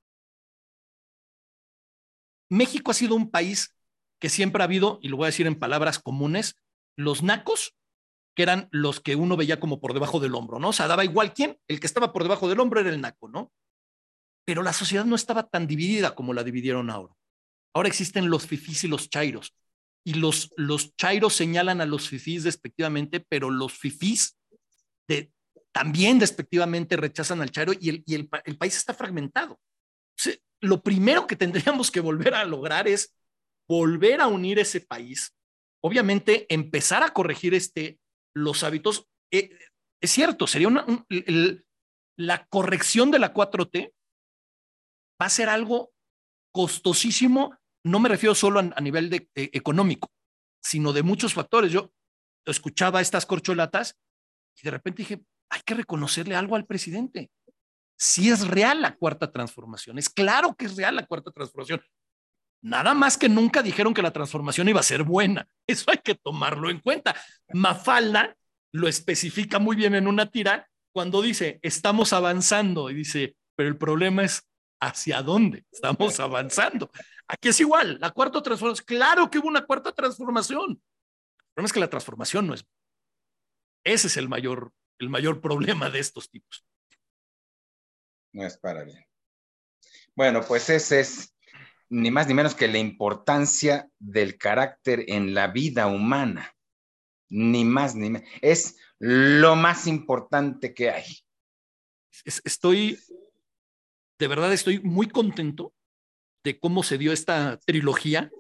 [SPEAKER 1] México ha sido un país que siempre ha habido, y lo voy a decir en palabras comunes, los nacos, que eran los que uno veía como por debajo del hombro, ¿no? O sea, daba igual quién, el que estaba por debajo del hombro era el naco, ¿no? Pero la sociedad no estaba tan dividida como la dividieron ahora. Ahora existen los fifís y los chairos y los, los chairos señalan a los fifís despectivamente, pero los fifís de, también despectivamente rechazan al chairo y, el, y el, país está fragmentado. lo primero que tendríamos que volver a lograr es volver a unir ese país. Obviamente, empezar a corregir este, los hábitos. Eh, es cierto, sería la corrección de la 4T va a ser algo costosísimo. No me refiero solo a, nivel de, eh, económico, sino de muchos factores. Yo escuchaba estas corcholatas y de repente dije, hay que reconocerle algo al presidente. Si es real la cuarta transformación, es claro que es real la cuarta transformación. Nada más que nunca dijeron que la transformación iba a ser buena. (laughs) Eso hay que tomarlo en cuenta. Mafalda lo especifica muy bien en una tira cuando dice, estamos avanzando y dice, pero el problema es hacia dónde estamos avanzando. Aquí es igual, la cuarta transformación, claro que hubo una cuarta transformación. El problema es que la transformación no es. Ese es el mayor, el mayor problema de estos tipos.
[SPEAKER 2] No es para bien. Bueno, pues ese es ni más ni menos que la importancia del carácter en la vida humana. Ni más ni menos. Es lo más importante que hay.
[SPEAKER 1] Estoy, de verdad estoy muy contento de cómo se dio esta trilogía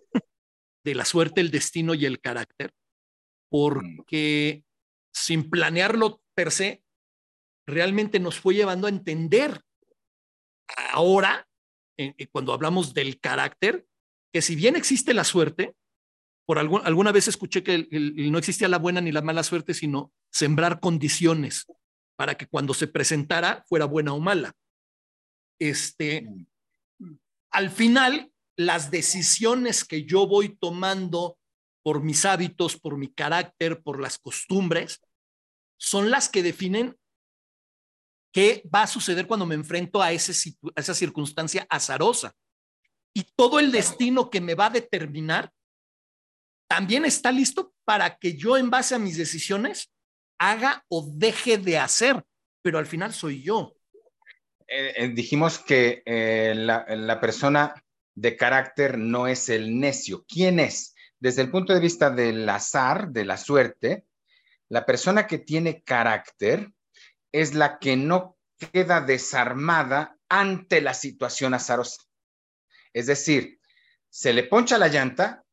[SPEAKER 1] de la suerte, el destino y el carácter, porque sin planearlo per se, realmente nos fue llevando a entender ahora, cuando hablamos del carácter, que si bien existe la suerte, por alguna vez escuché que no existía la buena ni la mala suerte, sino sembrar condiciones para que cuando se presentara fuera buena o mala. Este, al final, las decisiones que yo voy tomando por mis hábitos, por mi carácter, por las costumbres, son las que definen qué va a suceder cuando me enfrento a, ese, a esa circunstancia azarosa. Y todo el destino que me va a determinar también está listo para que yo en base a mis decisiones haga o deje de hacer, pero al final soy yo.
[SPEAKER 2] Eh, eh, dijimos que eh, la, persona de carácter no es el necio. ¿Quién es? Desde el punto de vista del azar, de la suerte, la persona que tiene carácter es la que no queda desarmada ante la situación azarosa. Es decir, se le poncha la llanta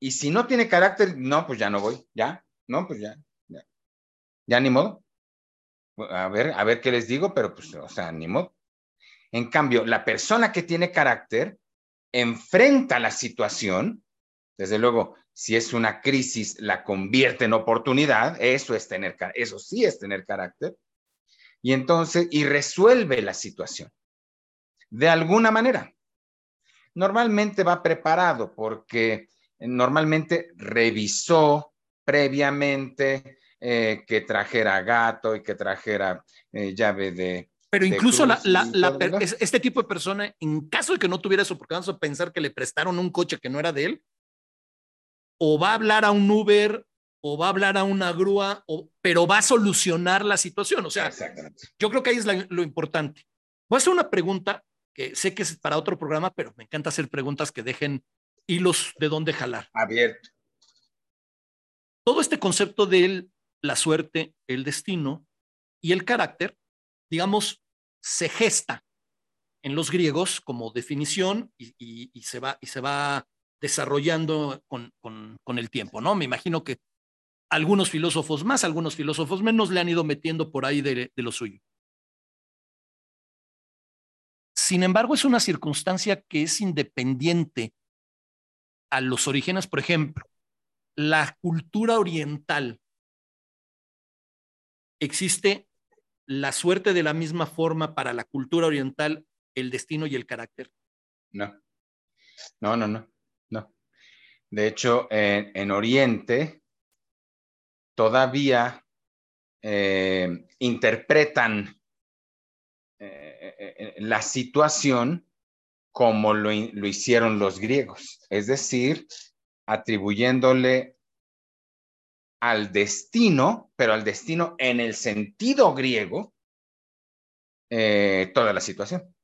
[SPEAKER 2] y si no tiene carácter, no, pues ya no voy, ya, no, pues ya, ya, ya ni modo. A ver, a ver qué les digo, pero pues, o sea, ni modo. En cambio, la persona que tiene carácter enfrenta la situación, desde luego, si es una crisis, la convierte en oportunidad, eso es tener, eso sí es tener carácter, y entonces, y resuelve la situación. De alguna manera. Normalmente va preparado porque normalmente revisó previamente eh, que trajera gato y que trajera eh, llave de...
[SPEAKER 1] Pero incluso la, este tipo de persona, en caso de que no tuviera eso, porque vamos a pensar que le prestaron un coche que no era de él, o va a hablar a un Uber, o va a hablar a una grúa, o, pero va a solucionar la situación. O sea, yo creo que ahí es lo importante. Voy a hacer una pregunta que sé que es para otro programa, pero me encanta hacer preguntas que dejen hilos de dónde jalar.
[SPEAKER 2] Abierto.
[SPEAKER 1] Todo este concepto de la suerte, el destino y el carácter, digamos, se gesta en los griegos como definición y, se, va, y se va desarrollando con, con, el tiempo, ¿no? Me imagino que algunos filósofos más, algunos filósofos menos le han ido metiendo por ahí de, de lo suyo. Sin embargo, es una circunstancia que es independiente a los orígenes, por ejemplo, la cultura oriental. ¿Existe la suerte de la misma forma para la cultura oriental, el destino y el carácter?
[SPEAKER 2] No, no, no, no, no. De hecho, en, Oriente todavía eh, interpretan eh, eh, la situación como lo, hicieron los griegos, es decir, atribuyéndole al destino, pero al destino en el sentido griego, eh, toda la situación.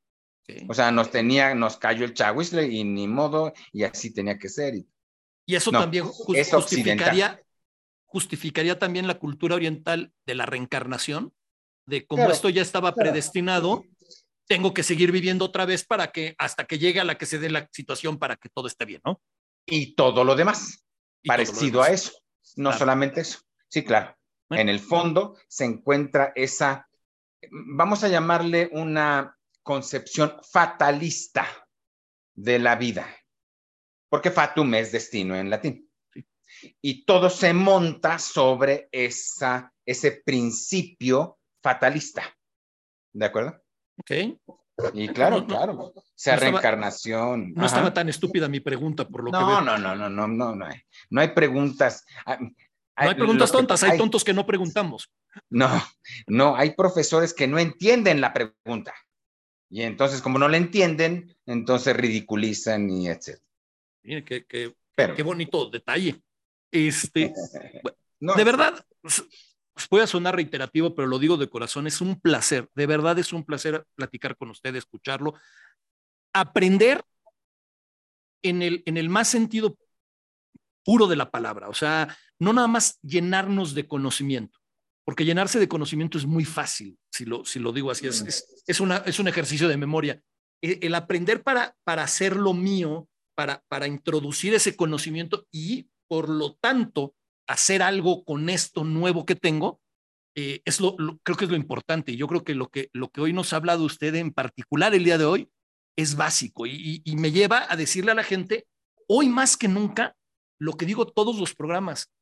[SPEAKER 2] O sea, nos tenía, nos cayó el chahuizle y ni modo, y así tenía que ser. Y,
[SPEAKER 1] eso también justificaría, justificaría también la cultura oriental de la reencarnación, de cómo esto ya estaba predestinado tengo que seguir viviendo otra vez para que hasta que llegue a la que se dé la situación para que todo esté bien, ¿no?
[SPEAKER 2] Y todo lo demás, parecido a eso, no solamente eso. Sí, claro. En el fondo se encuentra esa, vamos a llamarle una concepción fatalista de la vida, porque fatum es destino en latín. Y todo se monta sobre esa, ese principio fatalista. ¿De acuerdo?
[SPEAKER 1] Ok.
[SPEAKER 2] Y claro, claro. Sea reencarnación.
[SPEAKER 1] no estaba tan estúpida mi pregunta, por lo
[SPEAKER 2] que
[SPEAKER 1] veo.
[SPEAKER 2] No, no, no, no, no, no hay, no hay preguntas.
[SPEAKER 1] Ah, no hay preguntas tontas, hay, tontos que no preguntamos.
[SPEAKER 2] No, no, hay profesores que no entienden la pregunta. Y entonces, como no la entienden, entonces ridiculizan y etc.
[SPEAKER 1] Mire, qué, qué, qué bonito detalle. Este, (laughs) de verdad, puede sonar reiterativo, pero lo digo de corazón, es un placer, de verdad es un placer platicar con usted, escucharlo, aprender en el, en el más sentido puro de la palabra, o sea, no nada más llenarnos de conocimiento, porque llenarse de conocimiento es muy fácil, si lo, si lo digo así, es, es, una, es un ejercicio de memoria. El, el aprender para, para hacer lo mío, para, para introducir ese conocimiento y, por lo tanto, hacer algo con esto nuevo que tengo, eh, es lo, creo que es lo importante. Yo creo que lo, que lo que hoy nos ha hablado usted en particular el día de hoy es básico y, y me lleva a decirle a la gente, hoy más que nunca, lo que digo todos los programas,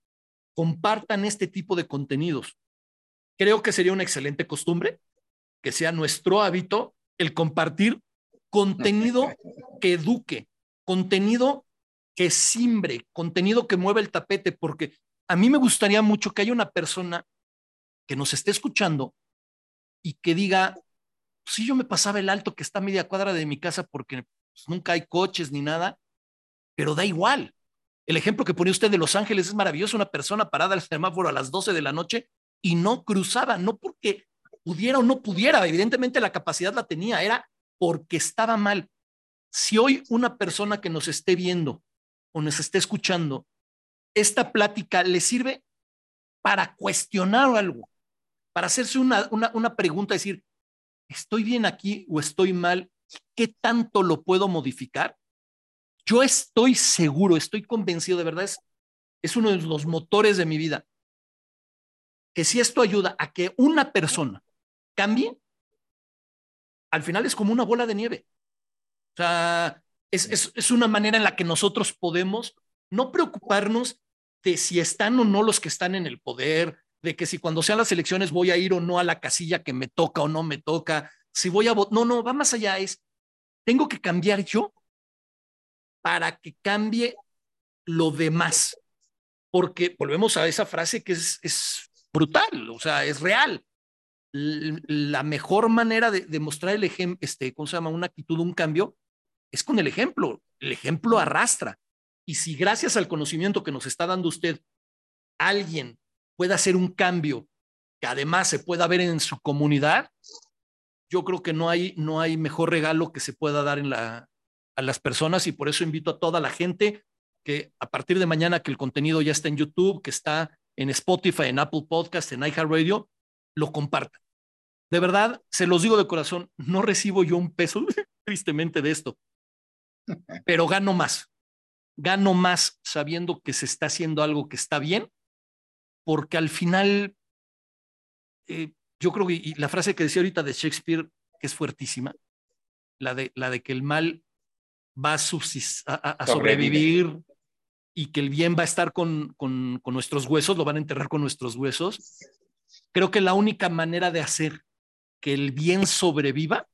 [SPEAKER 1] compartan este tipo de contenidos. Creo que sería una excelente costumbre, que sea nuestro hábito el compartir contenido (laughs) que eduque, contenido que simbre, contenido que mueva el tapete, porque a mí me gustaría mucho que haya una persona que nos esté escuchando y que diga, si yo me pasaba el alto que está a media cuadra de mi casa porque pues, nunca hay coches ni nada, pero da igual. El ejemplo que pone usted de Los Ángeles es maravilloso, una persona parada al semáforo a las 12 de la noche y no cruzaba, no porque pudiera o no pudiera, evidentemente la capacidad la tenía, era porque estaba mal. Si hoy una persona que nos esté viendo o nos esté escuchando esta plática le sirve para cuestionar algo, para hacerse una, una, una pregunta, decir, ¿estoy bien aquí o estoy mal? ¿Qué tanto lo puedo modificar? Yo estoy seguro, estoy convencido, de verdad, es, es uno de los motores de mi vida, que si esto ayuda a que una persona cambie, al final es como una bola de nieve. O sea, es, es, es una manera en la que nosotros podemos no preocuparnos de si están o no los que están en el poder, de que si cuando sean las elecciones voy a ir o no a la casilla que me toca o no me toca, si voy a votar, no, no, va más allá, es, tengo que cambiar yo para que cambie lo demás, porque volvemos a esa frase que es, es brutal, o sea, es real. La mejor manera de, de mostrar el ejemplo, este, ¿cómo se llama? Una actitud, un cambio, es con el ejemplo. El ejemplo arrastra. Y si gracias al conocimiento que nos está dando usted, alguien pueda hacer un cambio que además se pueda ver en su comunidad, yo creo que no hay, no hay mejor regalo que se pueda dar en a las personas y por eso invito a toda la gente que a partir de mañana que el contenido ya está en YouTube, que está en Spotify, en Apple Podcast, en iHeartRadio, lo compartan. De verdad, se los digo de corazón, no recibo yo un peso, (laughs) tristemente, de esto, pero gano más gano más sabiendo que se está haciendo algo que está bien, porque al final, eh, yo creo que la frase que decía ahorita de Shakespeare, que es fuertísima, la de, la de que el mal va a, sobrevivir y que el bien va a estar con, con, con nuestros huesos, lo van a enterrar con nuestros huesos. Creo que la única manera de hacer que el bien sobreviva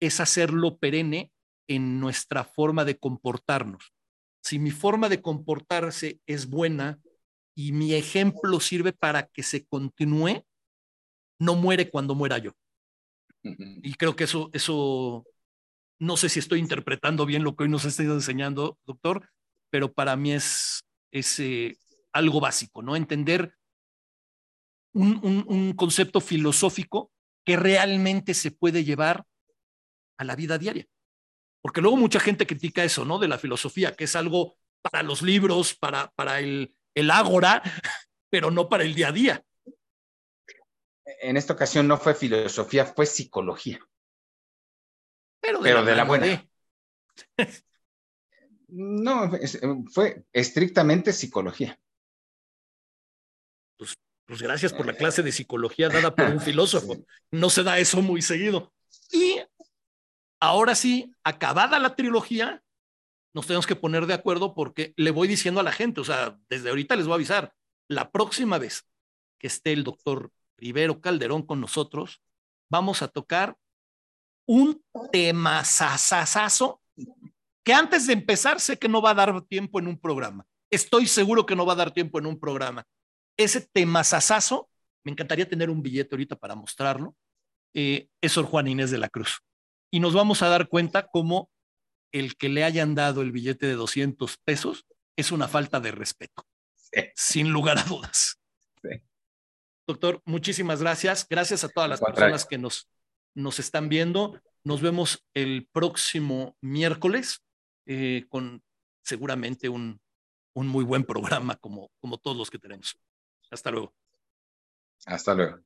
[SPEAKER 1] es hacerlo perenne en nuestra forma de comportarnos si mi forma de comportarse es buena y mi ejemplo sirve para que se continúe, no muere cuando muera yo. Y creo que eso, eso, no sé si estoy interpretando bien lo que hoy nos está enseñando, doctor, pero para mí es, es eh, algo básico, ¿no? Entender un, un, un concepto filosófico que realmente se puede llevar a la vida diaria. Porque luego mucha gente critica eso, ¿no? De la filosofía, que es algo para los libros, para, para el, el ágora, (laughs) pero no para el día a día.
[SPEAKER 2] En esta ocasión no fue filosofía, fue psicología.
[SPEAKER 1] Pero de, la, buena. (laughs)
[SPEAKER 2] no, fue estrictamente psicología.
[SPEAKER 1] Pues, pues, gracias por la clase de psicología dada por un (laughs) filósofo. No se da eso muy seguido. Y ahora sí, acabada la trilogía, nos tenemos que poner de acuerdo porque le voy diciendo a la gente, o sea, desde ahorita les voy a avisar, la próxima vez que esté el doctor Rivero Calderón con nosotros, vamos a tocar un tema sasasazo que antes de empezar sé que no va a dar tiempo en un programa. Estoy seguro que no va a dar tiempo en un programa. Ese tema sasazo, me encantaría tener un billete ahorita para mostrarlo, eh, es Juan Inés de la Cruz. Y nos vamos a dar cuenta cómo el que le hayan dado el billete de 200 pesos es una falta de respeto, sin lugar a dudas. Doctor, muchísimas gracias. Gracias a todas las personas que nos, nos están viendo. Nos vemos el próximo miércoles eh, con seguramente un, un muy buen programa como, como todos los que tenemos. Hasta luego.
[SPEAKER 2] Hasta luego.